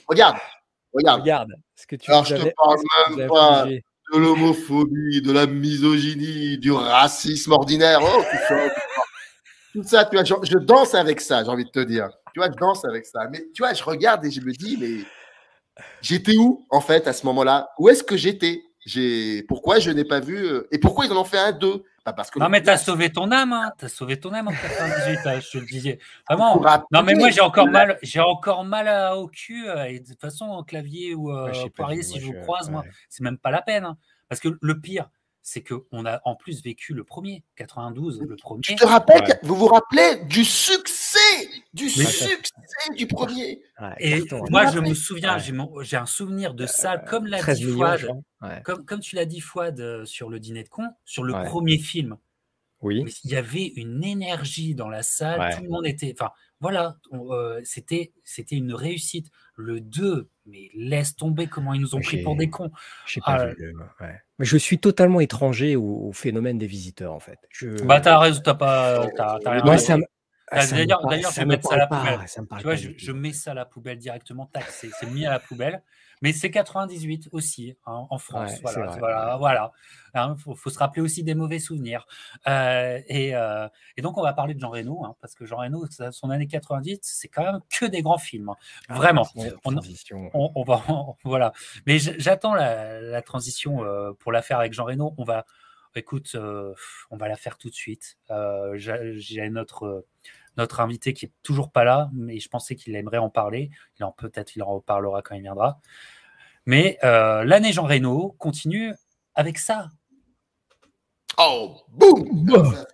regarde, regarde. Regarde. Ce que tu Alors, je te parle même pas de l'homophobie, de la misogynie, du racisme ordinaire. Oh, tout ça, tu vois, je, je danse avec ça, j'ai envie de te dire. Tu vois, je danse avec ça. Mais tu vois, je regarde et je me dis, mais J'étais où, en fait, à ce moment-là? Où est-ce que j'étais? Pourquoi je n'ai pas vu euh, Et pourquoi ils en ont fait un deux? Bah, parce que Non, mais tu as sauvé ton âme, hein. tu as sauvé ton âme en 98, hein, je te le disais. Vraiment. Non, mais moi, j'ai encore mal, j'ai encore mal au cul. Euh, et de toute façon, en clavier ou euh, Poirier, si je vous croise, moi, c'est même pas la peine. Hein. Parce que le pire, c'est qu'on a en plus vécu le premier, 92, le premier. Je te rappelle, vous vous rappelez du succès, du succès du premier. et moi, je me souviens, j'ai un souvenir de ça, comme l'a dit Fouad, comme, comme tu l'as dit Fouad euh, sur le dîner de con, sur le premier film. Oui. Il y avait une énergie dans la salle, tout le monde était. Enfin, voilà, euh, c'était c'était une réussite. Le 2, mais laisse tomber comment ils nous ont pris pour des cons. Pas ah, vu, Mais je suis totalement étranger au, phénomène des visiteurs, en fait. Je... Bah, t'as raison, t'as pas. Moi, ça D'ailleurs, je vais mettre ça à la poubelle. Tu vois, je, mets ça à la poubelle directement. Tac, c'est mis à la poubelle. Mais c'est 98 aussi hein, en France. voilà, voilà, voilà. Il hein, faut, se rappeler aussi des mauvais souvenirs. Euh, euh, et, donc, on va parler de Jean Reno, hein, parce que Jean Reno, son année 90, c'est quand même que des grands films. Ah, Vraiment. on, va, voilà. Mais j'attends la, transition euh, pour la faire avec Jean Reno. On va, écoute, on va la faire tout de suite. J'ai notre notre invité qui est toujours pas là, mais je pensais qu'il aimerait en parler. Il en peut-être il en reparlera quand il viendra. Mais euh, l'année Jean Reno continue avec ça. Oh, boum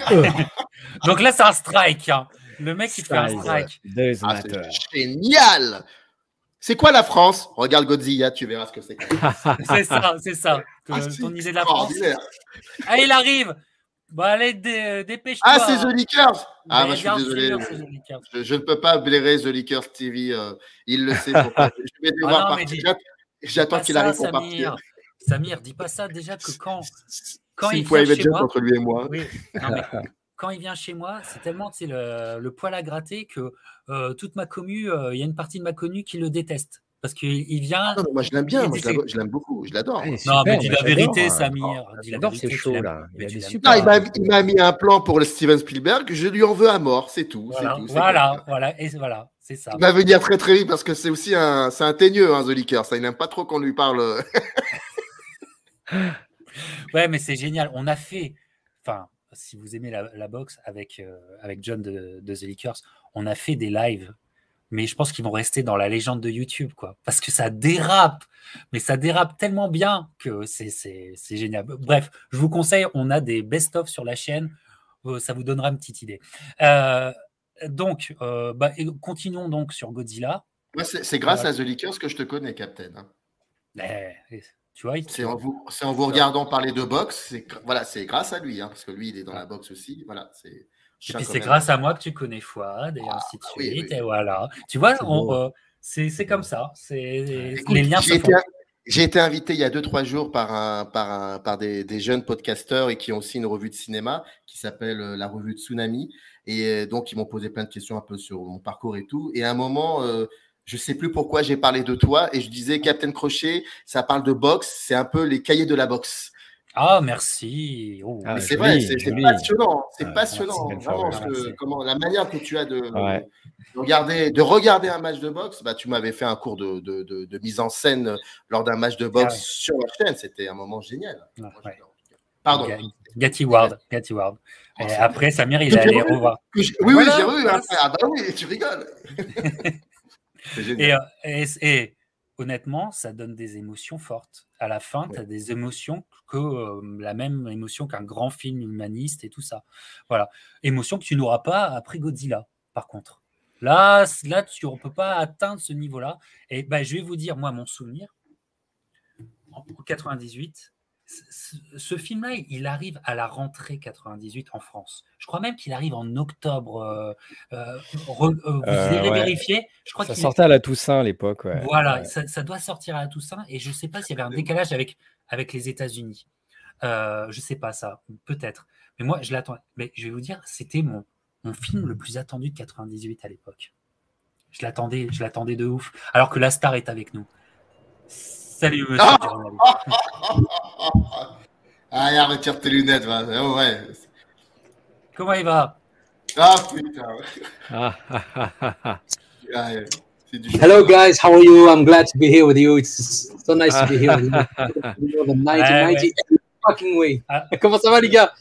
<laughs> Donc là, c'est un strike. Hein. Le mec, il fait un strike. Ah, génial c'est quoi la France? Regarde Godzilla, tu verras ce que c'est. <laughs> c'est ça, c'est ça. Ah, ton idée de la France? Ah, il arrive Bah allez, dépêche-toi. Ah, c'est The Lickers Ah, bah, je suis désolé. Je, ne peux pas blairer The Lickers TV. Euh, il le sait. Pourquoi. Je vais devoir ah partir. J'attends qu'il arrive pour partir. Samir, dis pas ça déjà que quand, quand il vient chez moi, entre lui et moi. <laughs> quand il vient chez moi, c'est tellement le, le poil à gratter que euh, toute ma commu, euh, il y a une partie de ma commu qui le déteste. Parce qu'il vient. Non, moi je l'aime bien, moi, je l'aime beaucoup, je l'adore. non, mais dis la vérité, Samir. J'adore ces shows là. Il, m'a mis un plan pour le Steven Spielberg, je lui en veux à mort, c'est tout. Voilà, voilà, voilà, et voilà, c'est ça. Il va venir très très vite parce que c'est aussi un, c'est un teigneux, hein, The Licker. Ça, il n'aime pas trop qu'on lui parle. <laughs> ouais, mais c'est génial. On a fait, enfin, si vous aimez la, boxe avec, euh, avec John de, de The Lickers, on a fait des lives mais je pense qu'ils vont rester dans la légende de YouTube, quoi. Parce que ça dérape, mais ça dérape tellement bien que c'est génial. Bref, je vous conseille, on a des best-of sur la chaîne, euh, ça vous donnera une petite idée. Euh, donc, euh, bah, continuons donc sur Godzilla. c'est grâce à The Leakers que je te connais, Captain. Hein. Eh, tu vois, c'est en vous, en vous regardant parler de boxe, voilà, c'est grâce à lui, hein, parce que lui, il est dans la boxe aussi. Voilà, c'est et puis c'est grâce à moi que tu connais Fouad et ah, ainsi de suite. Et voilà. Tu vois, euh, c'est comme ça. C'est les liens se font. J'ai été invité il y a deux, trois jours par, un, par, un, par des, des, jeunes podcasteurs et qui ont aussi une revue de cinéma qui s'appelle euh, la revue de Tsunami. Et euh, donc, ils m'ont posé plein de questions un peu sur mon parcours et tout. Et à un moment, je sais plus pourquoi j'ai parlé de toi et je disais, Captain Crochet, ça parle de boxe, c'est un peu les cahiers de la boxe. Ah, merci. Oh, ah, c'est vrai, c'est passionnant. C'est passionnant. Vraiment, comment, la manière que tu as de, regarder, de regarder un match de boxe, bah, tu m'avais fait un cours de, de, de, mise en scène lors d'un match de boxe sur la chaîne. C'était un moment génial. Pardon. Gatti Ward. Gatti Ward. Oh, après, Samir, il allait revoir. Oui, oui, j'ai revu. Ah, bah oui, tu rigoles. <laughs> et, euh, et, et honnêtement, ça donne des émotions fortes. À la fin, tu as des émotions que euh, la même émotion qu'un grand film humaniste et tout ça. Voilà. Émotion que tu n'auras pas après Godzilla, par contre. Là, là tu ne peux pas atteindre ce niveau-là. Et ben, je vais vous dire, moi, mon souvenir. En 98, ce film-là, il arrive à la rentrée 98 en France. Je crois même qu'il arrive en octobre. Euh, euh, vous irez vérifier. Je crois ça sortait à la Toussaint à l'époque. Voilà, Ça, doit sortir à la Toussaint. Et je ne sais pas s'il y avait un décalage avec, avec les États-Unis. je ne sais pas ça, peut-être. Mais moi, je l'attends. Mais je vais vous dire, c'était mon, mon film le plus attendu de 98 à l'époque. Je l'attendais, je l'attendais de ouf. Alors que la star est avec nous. Salut, monsieur. ah, <laughs> retire tes lunettes. Va. Oh, ouais. Comment il va? Ah, putain. <laughs> Ah, Hello, guys. How are you? I'm glad to be here with you. It's so nice to be here with you. <laughs> the 1990 fucking way. Ah. Comment ça va, les gars?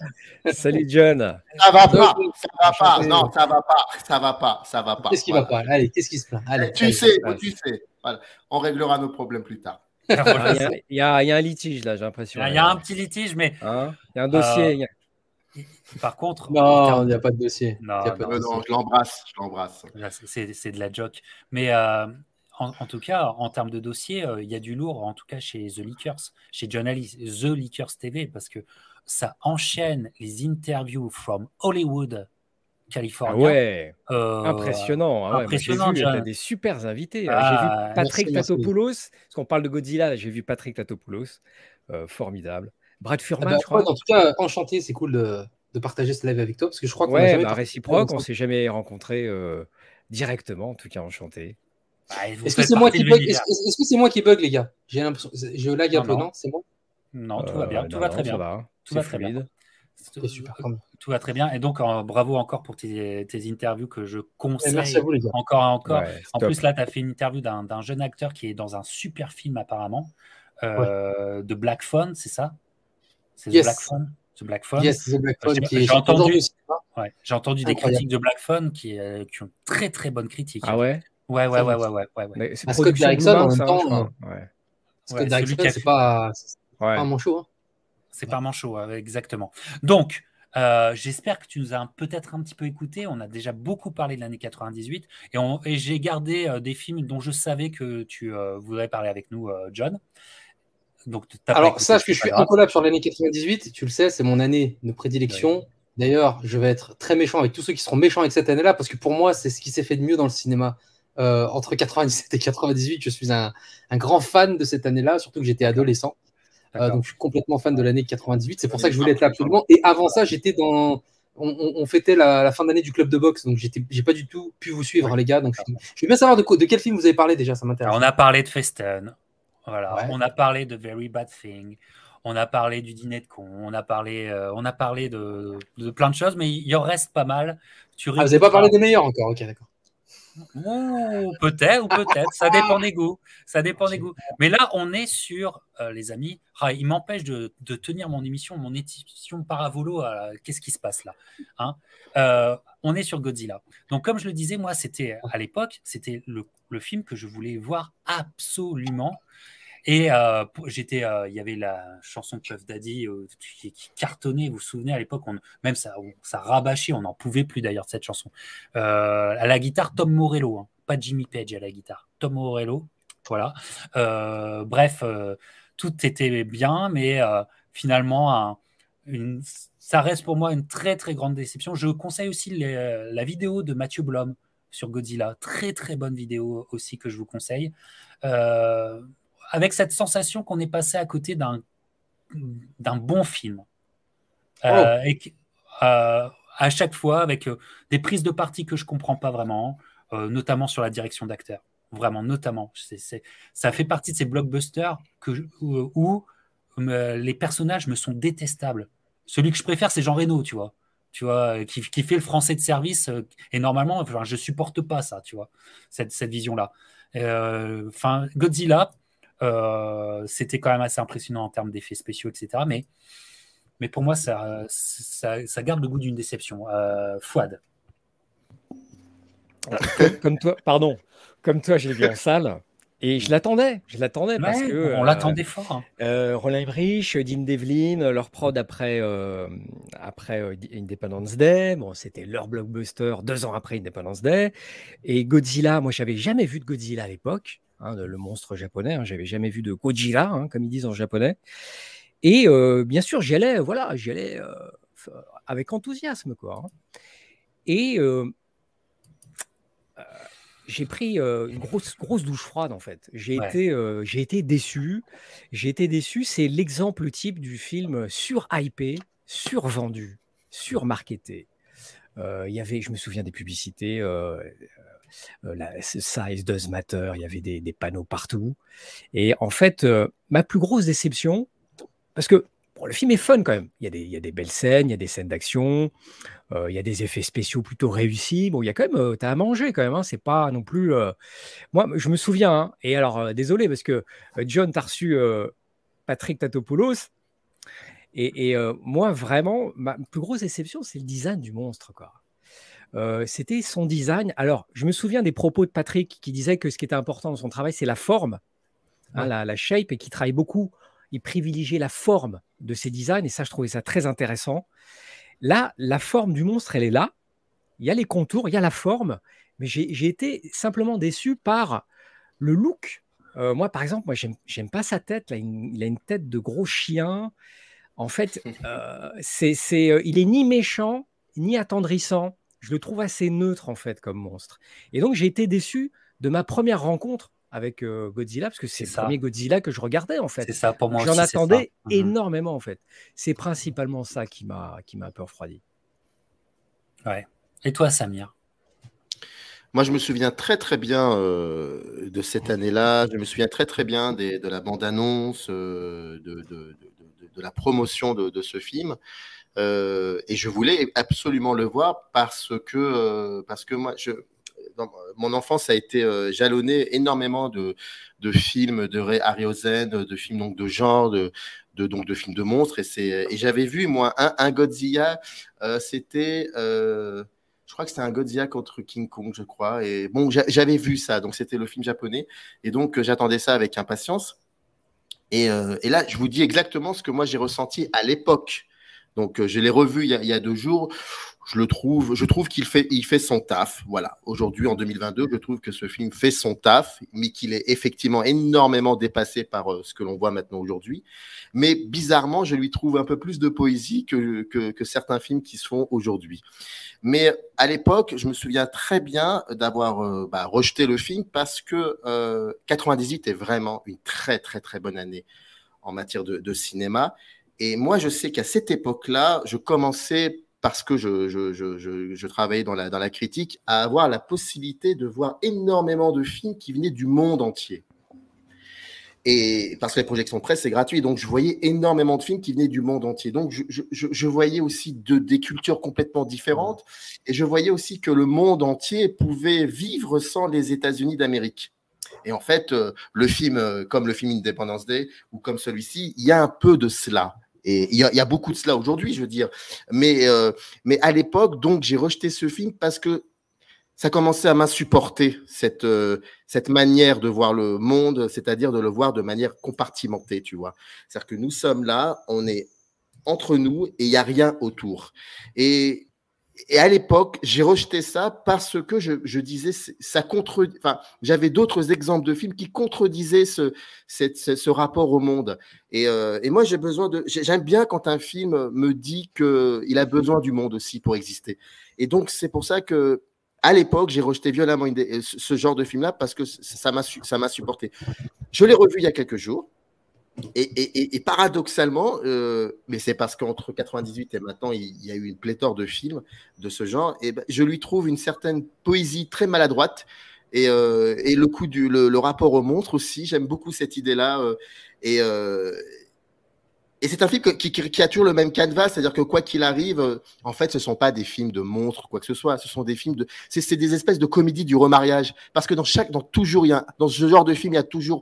Salut, John. Ça va pas. Ça va pas. Non, ça va pas. Ça va pas. Ça va pas. Qu'est-ce qui va pas? Allez, qu'est-ce qui se passe? Allez, Tu sais, tu sais. Voilà. On réglera nos problèmes plus tard. <laughs> Il, y a, un litige là, j'ai l'impression. Il y a un petit litige, mais. Hein? Il y a un dossier. Euh, par contre. Non, il n'y a pas de dossier. Non, je l'embrasse. Je l'embrasse. C'est de la joke. Mais euh, en, tout cas, en termes de dossier, euh, il y a du lourd, en tout cas chez The Leakers, chez John Alice, The Leakers TV, parce que ça enchaîne les interviews from Hollywood Californie. Ah ouais, euh, impressionnant. Ah impressionnant. J'ai vu des super invités. j'ai vu ah, Patrick Tatopoulos, parce qu'on parle de Godzilla, j'ai vu Patrick Tatopoulos, euh, formidable. Brad Furman, bah, je crois. En tout cas, enchanté, c'est cool de, de, partager ce live avec toi, parce que je crois qu'on ouais, jamais bah, réciproque, on s'est jamais rencontrés euh, directement, en tout cas enchanté. Est-ce que c'est moi qui bug Est-ce que c'est moi qui bug, les gars? J'ai l'impression, je lag un peu, non C'est bon Non, tout va bien, tout va très bien. Tout va très bien. Tout va très bien. Et donc, bravo encore pour tes, interviews que je conseille. merci à vous, les gars. Encore et encore. en plus, là, tu as fait une interview d'un jeune acteur qui est dans un super film, apparemment, euh, de Black Phone, c'est ça? C'est The Black Phone? The Black Phone? Yes, The Black Phone. J'ai entendu, j'ai entendu des critiques de Black Phone qui, euh, qui, ont très très bonnes critiques. Ah ouais? Ouais, ouais, ouais, ouais, ouais, ouais. C'est Scott Derrickson, en même temps. Scott Derrickson, c'est pas, pas un C'est pas manchot, exactement. Donc, euh, j'espère que tu nous as peut-être un petit peu écouté. On a déjà beaucoup parlé de l'année 98 et, et j'ai gardé euh, des films dont je savais que tu euh, voudrais parler avec nous, John. Donc, Alors, sache que je suis incollable sur l'année 98. Tu le sais, c'est mon année de prédilection. D'ailleurs, je vais être très méchant avec tous ceux qui seront méchants avec cette année-là parce que pour moi, c'est ce qui s'est fait de mieux dans le cinéma. entre 97 et 98, je suis un, un grand fan de cette année-là, surtout que j'étais adolescent. Euh, donc je suis complètement fan de l'année 98. C'est pour ça que je voulais être là absolument. Et avant ça, j'étais dans. On, fêtait la, fin d'année du club de boxe, donc j'ai pas du tout pu vous suivre, les gars. Donc je, veux bien savoir de, de quel film vous avez parlé déjà, ça m'intéresse. On a parlé de Festen, voilà. On a parlé de Very Bad Thing. On a parlé du dîner de con. On a parlé, euh, on a parlé de, de, plein de choses, mais il y en reste pas mal. Tu ah, vous n'avez pas parlé des meilleurs encore, ok, d'accord peut-être, ou peut-être, ça dépend des goûts. Ça dépend des goûts. Mais là, on est sur, euh, les amis, ah, il m'empêche de, tenir mon émission, mon émission Paravolo. Qu'est-ce qui se passe là hein euh, On est sur Godzilla. Donc, comme je le disais, moi, c'était à l'époque, c'était le, le, film que je voulais voir absolument. Et euh, j'étais, euh, il y avait la chanson Puff Daddy euh, qui, cartonnait. Vous vous souvenez à l'époque, même ça, ça rabâchait. On n'en pouvait plus d'ailleurs de cette chanson. à la guitare, Tom Morello, hein, pas Jimmy Page à la guitare, Tom Morello. Voilà. bref, tout était bien, mais finalement, ça reste pour moi une très très grande déception. Je conseille aussi la vidéo de Mathieu Blom sur Godzilla. Très très bonne vidéo aussi que je vous conseille. Euh, avec cette sensation qu'on est passé à côté d'un d'un bon film. Euh, oh. et euh, à chaque fois avec euh, des prises de parti que je comprends pas vraiment, notamment sur la direction d'acteur. Vraiment, notamment. ça fait partie de ces blockbusters que, où, les personnages me sont détestables. Celui que je préfère, c'est Jean Reno, tu vois. Tu vois, qui, qui, fait le français de service. et normalement, enfin, je supporte pas ça, tu vois, cette, cette vision-là. Enfin, Godzilla, euh, c'était quand même assez impressionnant en termes d'effets spéciaux, etc. Mais, mais pour moi, ça, ça, garde le goût d'une déception. Euh, Fouad. Comme, toi, pardon, comme toi, j'ai vu en salle. Et je l'attendais, je l'attendais parce que on l'attendait euh, fort. Hein. Euh, Roland Emmerich, Dean Devlin, leur prod après après Independence Day, bon c'était leur blockbuster deux ans après Independence Day. Et Godzilla, moi j'avais jamais vu de Godzilla à l'époque. Hein, le monstre japonais. Hein, J'avais jamais vu de Gojira, hein, comme ils disent en japonais. Et bien sûr, j'y allais, voilà, j'y allais avec enthousiasme, quoi. Hein. Et j'ai pris une grosse, grosse douche froide en fait. J'ai été, j'ai été déçu. J'ai été déçu. C'est l'exemple type du film sur-hypé, survendu, surmarketé. Il y avait, je me souviens des publicités. La, size does matter. Il y avait des, panneaux partout. Et en fait, ma plus grosse déception, parce que le film est fun quand même. Il y a des, belles scènes, il y a des scènes d'action, euh, il y a des effets spéciaux plutôt réussis. Bon, il y a quand même, euh, tu as à manger quand même. Hein, c'est pas non plus. Euh, moi, je me souviens. Hein, et alors, désolé parce que John, tu as reçu Patrick Tatopoulos. Et, moi, vraiment, ma plus grosse déception, c'est le design du monstre. Quoi. C'était son design. Alors, je me souviens des propos de Patrick qui disait que ce qui était important dans son travail, c'est la forme, hein, la, la, shape, et qui travaille beaucoup il privilégiait la forme de ses designs, et ça, je trouvais ça très intéressant. Là, la forme du monstre, elle est là. Il y a les contours, il y a la forme, mais j'ai été simplement déçu par le look. Euh, moi, par exemple, moi, j'aime pas sa tête. Là, il, a une tête de gros chien. En fait, <laughs> euh, c'est, euh, il est ni méchant ni attendrissant. Je le trouve assez neutre en fait comme monstre. Et donc, j'ai été déçu de ma première rencontre avec Godzilla, parce que c'est le premier Godzilla que je regardais en fait. C'est ça pour moi. J'en attendais mmh énormément en fait. C'est principalement ça qui m'a qui m'a un peu refroidi. Ouais. Et toi, Samir? Moi, je me souviens très très bien de cette année-là. Je me souviens très très bien de la bande-annonce, de, de, de, de, la promotion de, ce film. Et je voulais absolument le voir parce que, parce que moi, je, mon enfance a été euh, jalonnée énormément de, films de Ray Harryhausen, de, films donc de genre, de, donc de films de monstres. Et, et j'avais vu moi un, Godzilla, euh, c'était, euh, je crois que c'était un Godzilla contre King Kong, je crois. Et bon, j'avais vu ça, donc c'était le film japonais, et donc j'attendais ça avec impatience. Et, là, je vous dis exactement ce que moi j'ai ressenti à l'époque. Donc, je l'ai revu il y, a, deux jours je le trouve, je trouve qu'il fait, il fait son taf. Voilà. Aujourd'hui, en 2022, je trouve que ce film fait son taf, mais qu'il est effectivement énormément dépassé par euh, ce que l'on voit maintenant aujourd'hui. Mais bizarrement, je lui trouve un peu plus de poésie que, que, certains films qui se font aujourd'hui. Mais à l'époque, je me souviens très bien d'avoir euh, bah, rejeté le film parce que euh, 98 est vraiment une très, très, très bonne année en matière de cinéma. Et moi, je sais qu'à cette époque-là, je commençais parce que je, travaillais dans la, critique, à avoir la possibilité de voir énormément de films qui venaient du monde entier. Et parce que les projections presse, c'est gratuit. Donc, je voyais énormément de films qui venaient du monde entier. Donc, je, voyais aussi de, des cultures complètement différentes. Et je voyais aussi que le monde entier pouvait vivre sans les États-Unis d'Amérique. Et en fait, euh, le film, euh, comme le film Independence Day ou comme celui-ci, il y a un peu de cela. Et il y, a beaucoup de cela aujourd'hui, je veux dire. Mais, euh, mais à l'époque, donc, j'ai rejeté ce film parce que ça commençait à m'insupporter, cette, euh, cette manière de voir le monde, c'est-à-dire de le voir de manière compartimentée, tu vois. C'est-à-dire que nous sommes là, on est entre nous et il n'y a rien autour. Et et à l'époque, j'ai rejeté ça parce que je, disais, ça contre, enfin, j'avais d'autres exemples de films qui contredisaient ce, ce, rapport au monde. Et, euh, et moi, j'ai besoin de, j'aime bien quand un film me dit que il a besoin du monde aussi pour exister. Et donc, c'est pour ça que, à l'époque, j'ai rejeté violemment ce genre de film-là parce que ça m'a, ça m'a supporté. Je l'ai revu il y a quelques jours. Et, paradoxalement, euh, mais c'est parce qu'entre 98 et maintenant, il, y a eu une pléthore de films de ce genre, et ben, je lui trouve une certaine poésie très maladroite. Et, euh, le coup du le, rapport au monstre aussi, j'aime beaucoup cette idée-là. Euh, et, c'est un film qui, a toujours le même canevas, c'est-à-dire que quoi qu'il arrive, en fait, ce sont pas des films de monstres, quoi que ce soit. Ce sont des films de, c'est des espèces de comédies du remariage, parce que dans chaque, dans toujours, il dans ce genre de film, il y a toujours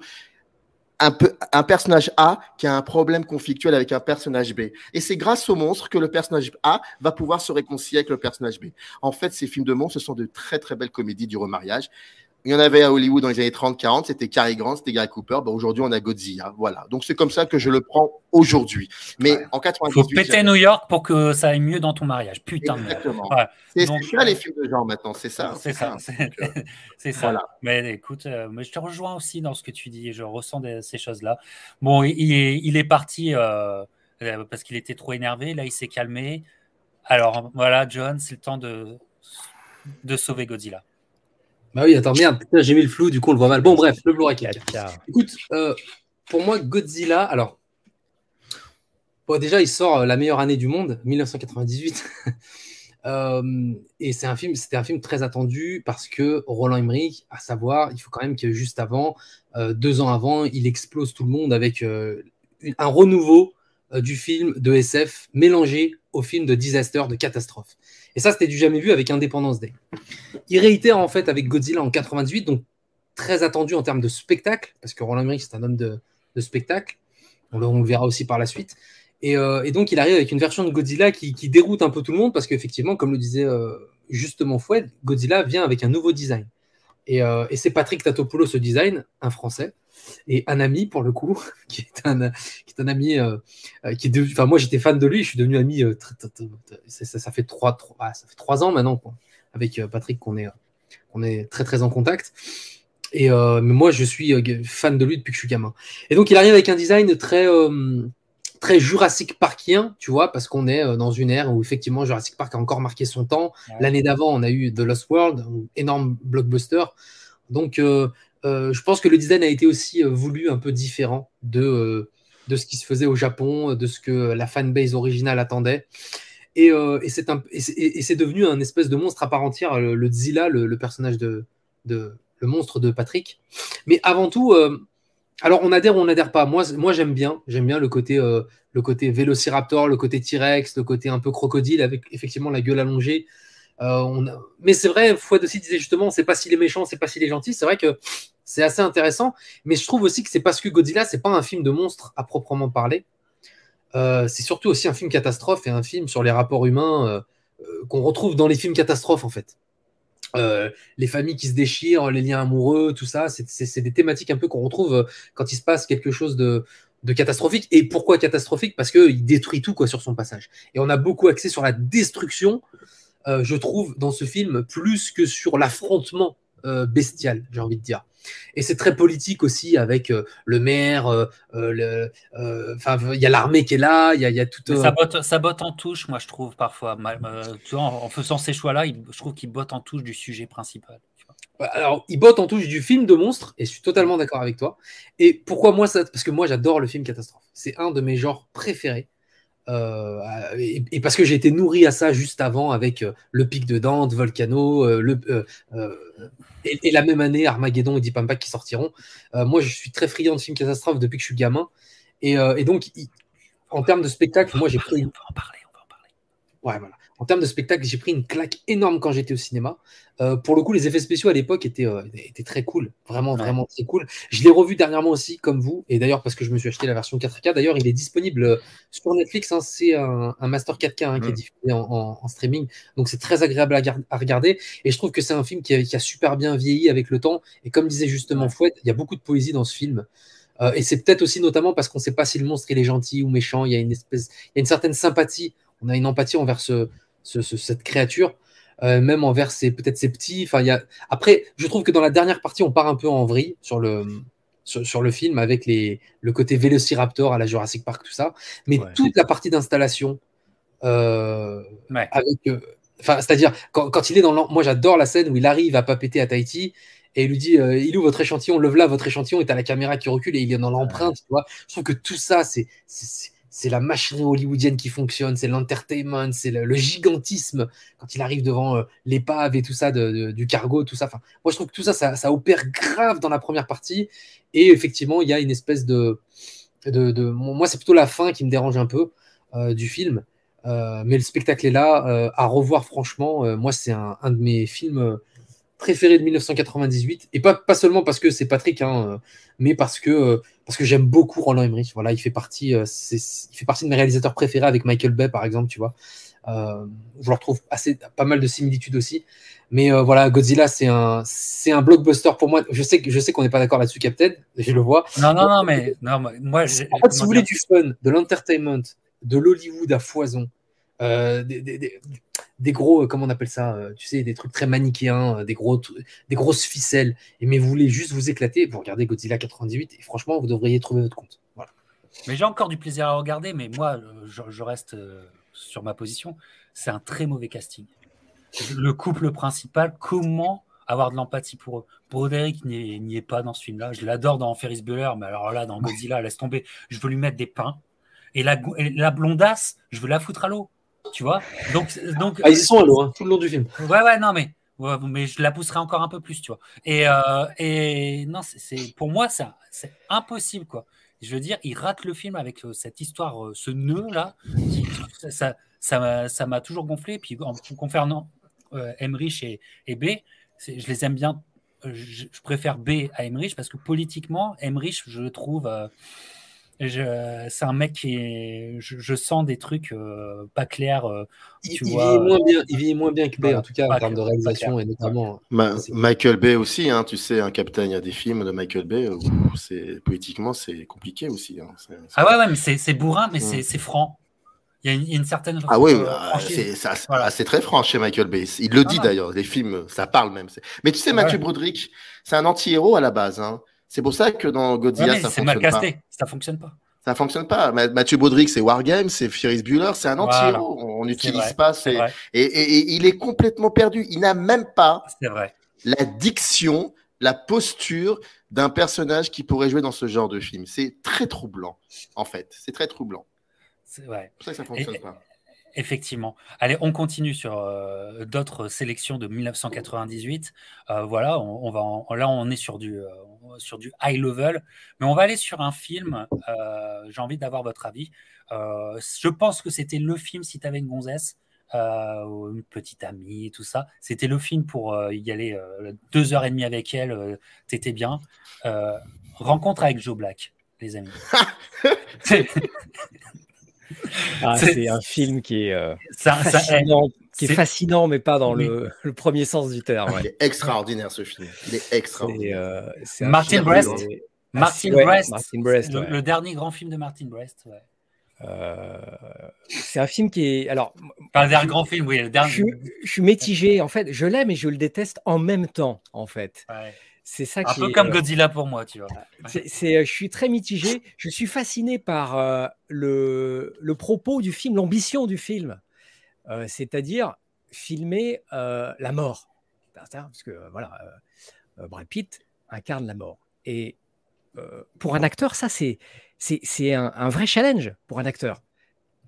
un, peu, un personnage A qui a un problème conflictuel avec un personnage B. Et c'est grâce au monstre que le personnage A va pouvoir se réconcilier avec le personnage B. En fait, ces films de monstres, sont de très très belles comédies du remariage. Il y en avait à Hollywood dans les années 30-40, c'était Cary Grant, c'était Gary Cooper. Bah, aujourd'hui, on a Godzilla. Voilà. Donc, c'est comme ça que je le prends aujourd'hui. Mais en 98. Faut péter New York pour que ça aille mieux dans ton mariage. Putain. Exactement. C'est ça euh, les films de genre maintenant, c'est ça. C'est ça. <laughs> C'est ça. Voilà. Mais écoute, euh, mais je te rejoins aussi dans ce que tu dis. Je ressens ces choses-là. Bon, il est, il est parti. Euh, parce qu'il était trop énervé. Là, il s'est calmé. Alors voilà, John, c'est le temps de, de sauver Godzilla. Bah oui, attends, merde, j'ai mis le flou, du coup on le voit mal. Bon, bref, le Blu-ray Écoute, pour moi, Godzilla, alors, déjà, il sort la meilleure année du monde, 1998. <laughs> Euh, et c'est un film, c'était un film très attendu parce que Roland Emmerich, à savoir, il faut quand même que juste avant, euh, deux ans avant, il explose tout le monde avec euh, un renouveau du film de SF mélangé au film de disaster, de catastrophe. Et ça, c'était du jamais vu avec Independence Day. Il réitère en fait avec Godzilla en 98, donc très attendu en termes de spectacle, parce que Roland Emmerich, c'est un homme de, spectacle. On le, verra aussi par la suite. Euh, et, donc, il arrive avec une version de Godzilla qui, déroute un peu tout le monde parce qu'effectivement, comme le disait euh, justement Foued, Godzilla vient avec un nouveau design. Euh, et, c'est Patrick Tatopoulos, ce design, un Français, et un ami pour le coup, <laughs> qui est un, qui est un ami qui est Enfin, moi, j'étais fan de lui, je suis devenu ami. ça, fait trois, ah, ça fait trois ans maintenant, avec Patrick, qu'on est, qu'on est très très en contact. Et mais moi, je suis fan de lui depuis que je suis gamin. Et donc, il arrive avec un design très très Jurassic Parkien, tu vois, parce qu'on est euh, dans une ère où effectivement Jurassic Park a encore marqué son temps. L'année d'avant, on a eu The Lost World, un énorme blockbuster. Donc, euh, euh, je pense que le design a été aussi voulu un peu différent de, de ce qui se faisait au Japon, de ce que la fanbase originale attendait. Et, et c'est devenu un espèce de monstre à part entière, le, Zilla, le, personnage de, de, le monstre de Patrick. Mais avant tout, alors, on adhère ou on n'adhère pas. Moi, moi j'aime bien. J'aime bien le côté, euh, le côté vélociraptor, le côté T-Rex, le côté un peu crocodile avec effectivement la gueule allongée. Euh, mais c'est vrai, Fouad aussi disait justement, c'est pas s'il est méchant, c'est pas s'il est gentil. C'est vrai que c'est assez intéressant. Mais je trouve aussi que c'est parce que Godzilla, c'est pas un film de monstre à proprement parler. Euh, c'est surtout aussi un film catastrophe et un film sur les rapports humains qu'on retrouve dans les films catastrophes en fait. Euh, les familles qui se déchirent, les liens amoureux, tout ça, c'est des thématiques un peu qu'on retrouve euh, quand il se passe quelque chose de, catastrophique. Et pourquoi catastrophique? Parce qu'il détruit tout quoi sur son passage. Et on a beaucoup axé sur la destruction, euh, je trouve, dans ce film, plus que sur l'affrontement bestial, j'ai envie de dire. Et c'est très politique aussi avec euh, le maire, euh, euh, il y a l'armée qui est là, il y a, tout. Ça botte, ça, botte, en touche, moi je trouve parfois. en, faisant ces choix-là, je trouve qu'il botte en touche du sujet principal. Alors, il botte en touche du film de monstre, et je suis totalement d'accord avec toi. Et pourquoi moi ça Parce que moi j'adore le film catastrophe. C'est un de mes genres préférés. Euh, et, parce que j'ai été nourri à ça juste avant avec euh, le pic de Dante, Volcano, euh, le, et, la même année Armageddon et Deep Impact qui sortiront. moi, je suis très friand de films catastrophes depuis que je suis gamin. Et, donc, en termes de spectacle, moi j'ai pris. On en parler, on va en parler. Ouais, voilà en termes de spectacle, j'ai pris une claque énorme quand j'étais au cinéma. Euh, pour le coup, les effets spéciaux à l'époque étaient, euh, étaient, très cool, vraiment, vraiment très cool. Je l'ai revu dernièrement aussi, comme vous, et d'ailleurs parce que je me suis acheté la version 4K. D'ailleurs, il est disponible euh, sur Netflix. Hein, c'est un, Master 4K hein, qui est mm. diffusé en, streaming, donc c'est très agréable à, regarder. Et je trouve que c'est un film qui a, super bien vieilli avec le temps. Et comme disait justement Fouette, il y a beaucoup de poésie dans ce film. et c'est peut-être aussi notamment parce qu'on ne sait pas si le monstre il est gentil ou méchant. Il y a une espèce, il y a une certaine sympathie. On a une empathie envers ce, cette créature, euh, même envers ses peut-être ses petits. Enfin, y a... Après, je trouve que dans la dernière partie, on part un peu en vrille sur le, sur, le film avec les, le côté Vélociraptor à la Jurassic Park, tout ça. Mais toute la partie d'installation, euh, avec. Euh, enfin, c'est-à-dire, quand, il est dans Moi, j'adore la scène où il arrive à pas péter à Tahiti et il lui dit Il où votre échantillon Lève là votre échantillon et t'as la caméra qui recule et il est dans l'empreinte, tu vois. Je trouve que tout ça, c'est c'est la machinerie hollywoodienne qui fonctionne, c'est l'entertainment, c'est le, gigantisme quand il arrive devant euh, l'épave et tout ça du cargo, tout ça. Moi, je trouve que tout ça, ça, opère grave dans la première partie. Et effectivement, il y a une espèce de, de, moi, c'est plutôt la fin qui me dérange un peu euh, du film. Euh, mais le spectacle est là à revoir. Franchement, moi, c'est un, un, de mes films préféré de 1998 et pas, pas seulement parce que c'est Patrick, hein, euh, mais parce que, euh, parce que j'aime beaucoup Roland Emmerich. Voilà, il fait partie, euh, il fait partie de mes réalisateurs préférés avec Michael Bay par exemple, tu vois. je le retrouve assez, pas mal de similitudes aussi. Mais voilà, Godzilla, c'est un, c'est un blockbuster pour moi. Je sais, je sais qu'on n'est pas d'accord là-dessus, Captain. Je le vois. Non, non, non, mais non, moi, en fait, si vous voulez du fun, de l'entertainment, de l'Hollywood à foison, des, des gros, euh, comment on appelle ça, euh, tu sais, des trucs très manichéens, euh, des, gros, des grosses ficelles, et mais vous voulez juste vous éclater, vous regardez Godzilla 98, et franchement, vous devriez trouver votre compte. Voilà. Mais j'ai encore du plaisir à regarder, mais moi, je, reste sur ma position. C'est un très mauvais casting. Le couple principal, comment avoir de l'empathie pour eux? Broderick n'y est pas dans ce film-là. Je l'adore dans Ferris Bueller, mais alors là, dans Godzilla, laisse tomber. Je veux lui mettre des pains. Et la, la blondasse, je veux la foutre à l'eau. Tu vois? Donc, donc, ah, Ils sont à l'eau, hein, tout le long du film. Ouais, ouais, non, mais, mais je la pousserai encore un peu plus, tu vois. Et, euh, et non, c'est pour moi, c'est impossible, quoi. Je veux dire, il rate le film avec euh, cette histoire, euh, ce nœud-là. Ça m'a ça, m'a toujours gonflé. Puis en, concernant Emmerich et, et B, je les aime bien. Je, préfère B à Emmerich parce que politiquement, Emmerich, je le trouve c'est un mec qui est. Je, sens des trucs euh, pas clairs. Euh, il, vois, vit moins bien, il vit moins bien que Bay, en tout cas, en termes de réalisation et notamment. Michael Bay aussi, hein, tu sais, un capitaine, il y a des films de Michael Bay où c'est politiquement, c'est compliqué aussi. Hein, ah ouais, ouais, mais c'est bourrin, mais mm. c'est franc. Il y, a une, certaine. Ah oui, euh, ah, c'est très franc chez Michael Bay. Il le dit d'ailleurs, les films, ça parle même. Mais tu sais, Mathieu Broderick, c'est un anti-héros à la base. Hein. C'est pour ça que dans Godzilla, ça fonctionne mal casté. Pas. Ça fonctionne pas. Ça fonctionne pas. Mathieu Baudric, c'est Wargame, c'est Ferris Bueller, c'est un anti-héros. On n'utilise pas. Et, et, il est complètement perdu. Il n'a même pas la diction, la posture d'un personnage qui pourrait jouer dans ce genre de film. C'est très troublant, en fait. C'est très troublant. C'est vrai. pour ça que ça fonctionne pas. Effectivement. Allez, on continue sur euh, d'autres sélections de 1998. Euh, voilà, on, va là on est sur du, euh, sur du high level, mais on va aller sur un film. J'ai envie d'avoir votre avis. je pense que c'était le film si tu avais une gonzesse, une petite amie, tout ça. C'était le film pour y aller deux heures et demie avec elle. T'étais bien. rencontre avec Joe Black, les amis. <laughs> <laughs> Ah, c'est un film qui est, euh, fascinant, qui est, fascinant, mais pas dans le, le, premier sens du terme. Il est extraordinaire ce film. Il est extraordinaire. Euh, Martin, Brest. Martin, Brest. Martin Brest. Le, dernier grand film de Martin Brest. Euh, c'est un film qui est. Alors, pas le dernier grand film, oui. Le dernier... Je, je, suis mitigé. En fait, je l'aime et je le déteste en même temps. En fait. C'est ça Un peu comme euh, Godzilla pour moi, tu vois. C'est, euh, je suis très mitigé. Je suis fasciné par euh, le, le, propos du film, l'ambition du film, c'est-à-dire filmer la mort. Parce que voilà, Brad Pitt incarne la mort. Et pour un acteur, ça, c'est, c'est, c'est un, un, vrai challenge pour un acteur.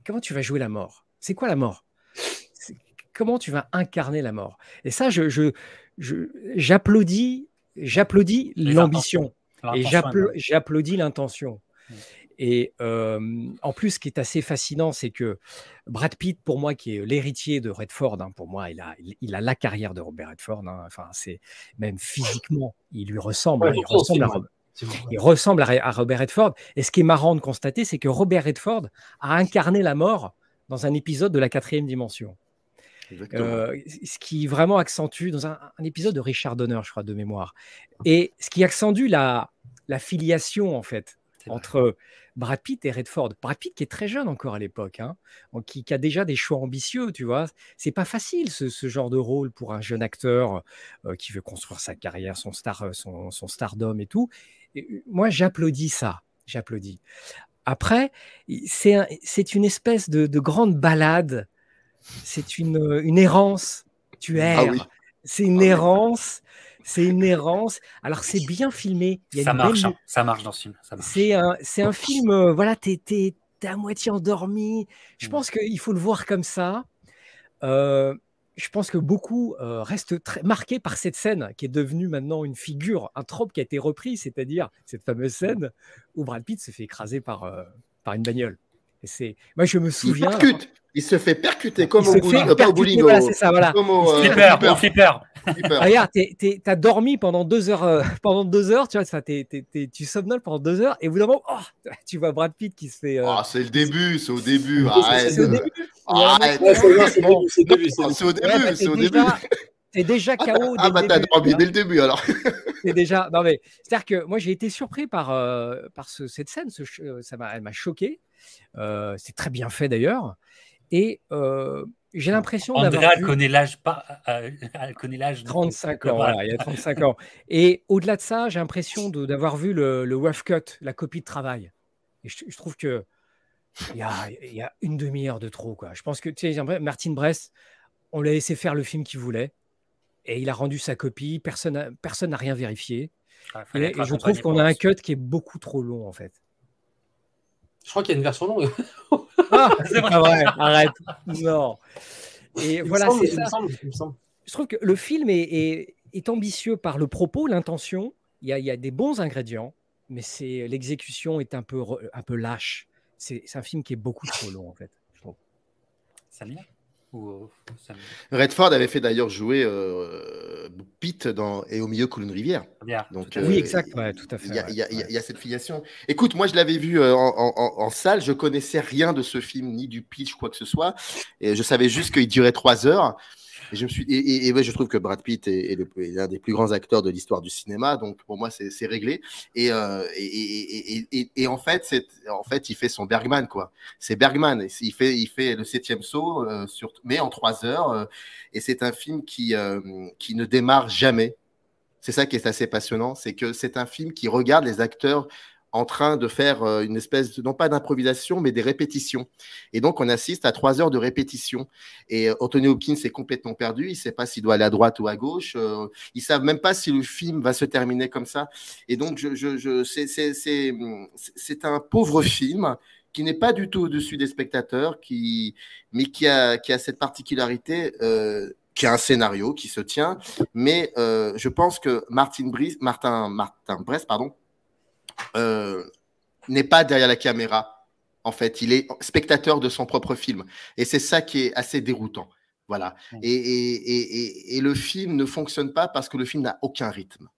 Comment tu vas jouer la mort? C'est quoi la mort? Comment tu vas incarner la mort? Et ça, je, je, j'applaudis j'applaudis l'ambition et j'applaudis l'intention. Mm. Et euh, en plus, ce qui est assez fascinant, c'est que Brad Pitt, pour moi, qui est l'héritier de Redford, hein, pour moi, il a, il, a la carrière de Robert Redford. Hein. enfin, c'est même physiquement, il lui ressemble. il, ressemble à, il ressemble à, Robert Redford. Et ce qui est marrant de constater, c'est que Robert Redford a incarné la mort dans un épisode de la quatrième dimension. Euh, ce qui vraiment accentue, dans un, épisode de Richard Donner, je crois, de mémoire, et ce qui accentue la, la filiation, en fait, entre Brad Pitt et Redford. Brad Pitt qui est très jeune encore à l'époque, hein, qui, a déjà des choix ambitieux, tu vois. C'est pas facile ce, ce, genre de rôle pour un jeune acteur euh, qui veut construire sa carrière, son, star, euh, son, son stardom et tout. moi, j'applaudis ça, j'applaudis. Après, c'est une espèce de, de grande balade c'est une, euh, une errance. Tu ah erres. C'est une ah errance. C'est une errance. Alors, c'est bien filmé. ça, marche, hein. ça marche dans ce film. C'est un, un film, euh, voilà, tu es, à moitié endormi. Je mm. pense qu'il faut le voir comme ça. Euh, je pense que beaucoup restent très marqués par cette scène qui est devenue maintenant une figure, un trope qui a été repris, c'est-à-dire cette fameuse scène où Brad Pitt se fait écraser par, par une bagnole. Et c'est, moi, je me souviens. Il se fait percuter comme au, bowling, pas au bowling. Voilà, c'est ça, voilà. Comme au, flipper, euh, flipper. Regarde, tu as dormi pendant deux heures, euh, <laughs> pendant deux heures, tu vois, ça, tu somnoles pendant deux heures, et au bout d'un moment, oh, <laughs> tu vois Brad Pitt qui se fait. Euh... Oh, c'est le début, c'est au début. <laughs> Arrête. C'est au début. Arrête. c'est au début. C'est au début. C'est au début. T'es déjà KO. Ah, bah t'as dormi dès le début alors. c'est déjà. Non mais c'est-à-dire que moi j'ai été surpris par euh, par ce, cette scène. Ce, ça m'a, elle m'a choqué. Euh, c'est très bien fait d'ailleurs. Et euh, j'ai l'impression d'avoir. Andrea connaît l'âge pas, euh, elle connaît l'âge. 35 ans, voilà, il y a 35 ans. Et au-delà de ça, j'ai l'impression d'avoir vu le, le rough cut, la copie de travail. Et je, trouve que il y a, une demi-heure de trop. Quoi. Je pense que tu sais, Martin Brest, on l'a laissé faire le film qu'il voulait et il a rendu sa copie. Personne n'a personne rien vérifié. Ah, et, je trouve qu'on a un cut qui est beaucoup trop long en fait. Je crois qu'il y a une version longue. ah, <laughs> c'est pas vrai, arrête. Non. Et voilà, c'est ça. Je trouve que le film est, est, ambitieux par le propos, l'intention. Il, il y, a, des bons ingrédients, mais c'est l'exécution est un peu, un peu lâche. C'est un film qui est beaucoup trop long, en fait, je trouve. Ou, euh, Redford avait fait d'ailleurs jouer euh, Pete dans Et au milieu coule une rivière. Donc, oui, euh, exact, tout à fait. Il y, a cette filiation. Écoute, moi je l'avais vu en, en, salle, je connaissais rien de ce film, ni du pitch, quoi que ce soit. Et je savais juste qu'il durait trois heures. Et je me suis et, et, je trouve que Brad Pitt est, l'un des plus grands acteurs de l'histoire du cinéma, donc pour moi c'est réglé. Et, euh, et, en fait, c'est en fait il fait son Bergman quoi. C'est Bergman. Il fait il fait le septième saut, euh, sur, mais en trois heures. Euh, et c'est un film qui qui ne démarre jamais. C'est ça qui est assez passionnant, c'est que c'est un film qui regarde les acteurs en train de faire euh, une espèce, non pas d'improvisation, mais des répétitions. Et donc, on assiste à trois heures de répétition. Et euh, Anthony Hopkins est complètement perdu. Il ne sait pas s'il doit aller à droite ou à gauche. Euh, ils ne savent même pas si le film va se terminer comme ça. Et donc, je, c'est un pauvre film qui n'est pas du tout au-dessus des spectateurs, qui, mais qui a, qui a cette particularité. qui a un scénario qui se tient, mais je pense que Martin, Martin Brest pardon, euh, n'est pas derrière la caméra. En fait, il est spectateur de son propre film. Et c'est ça qui est assez déroutant. Voilà. Et, le film ne fonctionne pas parce que le film n'a aucun rythme.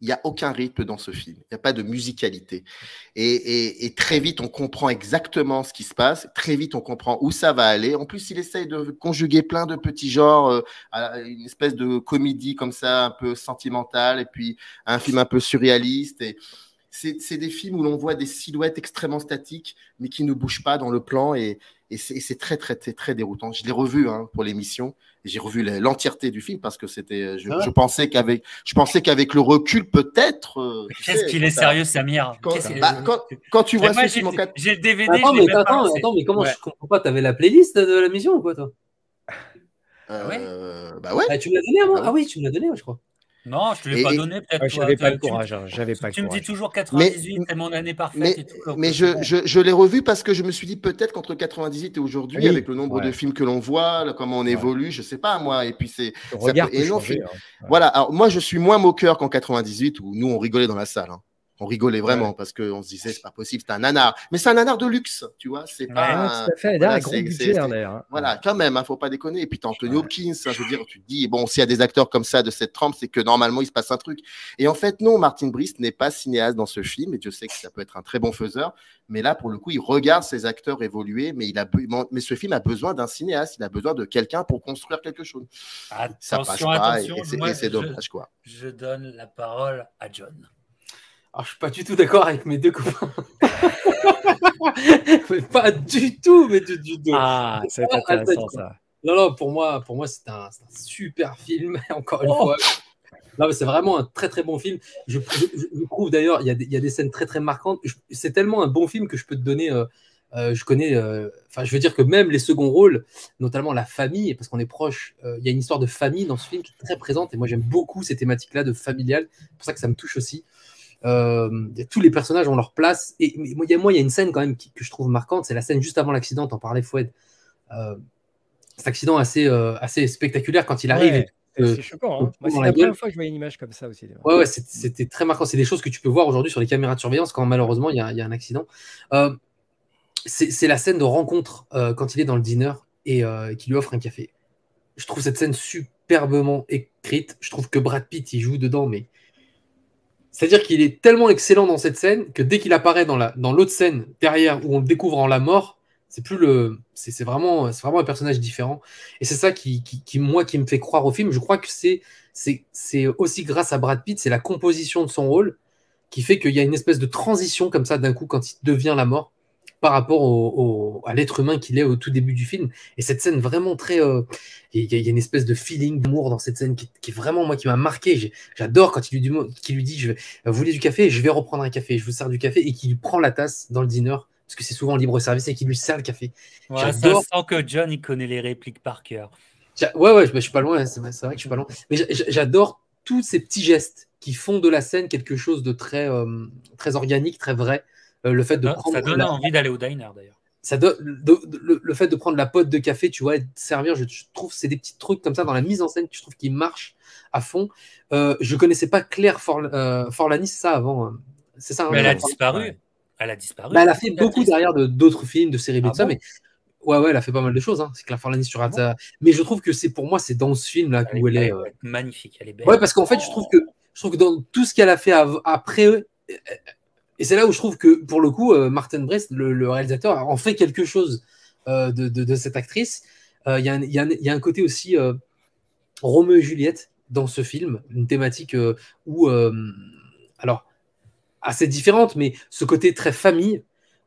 Il n'y a aucun rythme dans ce film. Il n'y a pas de musicalité. Et, très vite, on comprend exactement ce qui se passe. Très vite, on comprend où ça va aller. En plus, il essaye de conjuguer plein de petits genres, euh, une espèce de comédie comme ça, un peu sentimentale, et puis un film un peu surréaliste. C'est des films où l'on voit des silhouettes extrêmement statiques, mais qui ne bougent pas dans le plan. Et, c'est très, très, très, très déroutant. Je l'ai revu hein, pour l'émission j'ai revu l'entièreté du film parce que c'était. Je, ah pensais qu'avec, je pensais qu'avec le recul, peut-être. Euh, Qu'est-ce qu'il est sérieux, Samir? quand, bah, quand, tu vois ce film J'ai le DVD. Attends, mais, attends, attends, mais comment je comprends pas? T'avais la playlist de la mission ou quoi, toi? Euh, Bah ouais. Ah, tu me l'as donné à moi? Bah Ah oui, tu me l'as donné, je crois. Non, je ne te l'ai pas donné. Peut-être j'avais pas le courage. Hein, j'avais pas tu me dis toujours 98, c'est mon année parfaite. Mais, et tout, mais je, l'ai revu parce que je me suis dit peut-être qu'entre 98 et aujourd'hui, avec le nombre de films que l'on voit, comment on évolue, je sais pas moi. Et puis c'est. Hein. Voilà. Alors moi, je suis moins moqueur qu'en 98 où nous on rigolait dans la salle. Hein on rigolait vraiment parce qu'on se disait c'est pas possible, c'est un nanar. Mais c'est un nanar de luxe, tu vois. C'est pas. tout à fait. Voilà, gros budget, hein, hein. Voilà, quand même, ne hein, faut pas déconner. Et puis t'as Anthony Hopkins, je veux dire, tu te dis bon, s'il y a des acteurs comme ça de cette trempe, c'est que normalement il se passe un truc. Et en fait, non, Martin Brist n'est pas cinéaste dans ce film. Et je sais que ça peut être un très bon faiseur, mais là pour le coup, il regarde ses acteurs évoluer. Mais il a, mais ce film a besoin d'un cinéaste. Il a besoin de quelqu'un pour construire quelque chose. Attention, ça passe pas attention, et, c'est dommage quoi. Je donne la parole à John. Alors, je suis pas du tout d'accord avec mes deux copains. <laughs> pas du tout, mais du, tout. Ah, c'est intéressant ça. Non, non, pour moi, pour moi c'est un, super film, <laughs> encore une oh. fois. Non, c'est vraiment un très très bon film. Je, trouve d'ailleurs, il y, a des scènes très très marquantes. C'est tellement un bon film que je peux te donner. Euh, euh, je connais, euh, enfin, je veux dire que même les seconds rôles, notamment la famille, parce qu'on est proche, il y a une histoire de famille dans ce film qui est très présente. Et moi, j'aime beaucoup ces thématiques-là de familial. C'est pour ça que ça me touche aussi. Euh, tous les personnages ont leur place. Et moi, il y a une scène quand même que je trouve marquante, c'est la scène juste avant l'accident, t'en parlais Foued. Euh, cet accident assez, euh, assez spectaculaire quand il arrive. c'est choquant. Hein. c'est la première fois que je vois une image comme ça aussi. Ouais, ouais c'était très marquant. C'est des choses que tu peux voir aujourd'hui sur les caméras de surveillance quand malheureusement il y, a, un accident. c'est la scène de rencontre quand il est dans le dîner et qui lui offre un café. Je trouve cette scène superbement écrite. Je trouve que Brad Pitt il joue dedans, mais c'est-à-dire qu'il est tellement excellent dans cette scène que dès qu'il apparaît dans l'autre dans scène derrière où on le découvre en la mort, c'est plus le, c'est vraiment, c'est vraiment un personnage différent. Et c'est ça qui, qui, moi, qui me fait croire au film. Je crois que c'est, c'est aussi grâce à Brad Pitt, c'est la composition de son rôle qui fait qu'il y a une espèce de transition comme ça d'un coup quand il devient la mort. Par rapport au, à l'être humain qu'il est au tout début du film. Et cette scène vraiment très... Euh, il y, a une espèce de feeling d'amour dans cette scène qui, est vraiment, moi, qui m'a marqué. J'adore quand il lui, dit, lui dit, je vais, vous voulez du café, je vais reprendre un café, je vous sers du café, et qu'il lui prend la tasse dans le dîner, parce que c'est souvent libre service, et qu'il lui sert le café. Ouais, ça sent que John, il connaît les répliques par cœur. Ouais, ouais, je, suis pas loin, c'est vrai que je suis pas loin. Mais j'adore tous ces petits gestes qui font de la scène quelque chose de très, euh, très organique, très vrai. Euh, le fait de prendre ça donne envie d'aller au diner d'ailleurs. Ça le, fait de prendre la pote de café, tu vois, et de servir, je, trouve c'est des petits trucs comme ça dans la mise en scène que je trouve qui marchent à fond. Euh, je connaissais pas Claire Forlani, ça avant. Hein. C'est ça. Hein, mais elle a disparu. Elle a disparu. Bah, elle a fait beaucoup derrière d'autres films, de séries, de ah ça, mais Ouais, ouais, elle a fait pas mal de choses. Hein. C'est Claire Forlani sur ah Mais je trouve que c'est pour moi, c'est dans ce film-là où elle est. Euh, magnifique, elle est belle. Ouais, parce qu'en fait, je trouve que, je trouve que dans tout ce qu'elle a fait après, et c'est là où je trouve que, pour le coup, euh, Martin Brest, le, réalisateur, en fait quelque chose euh, de, cette actrice. Il y, y, y, a un côté aussi Roméo et Juliette dans ce film, une thématique où, alors, assez différente, mais ce côté très famille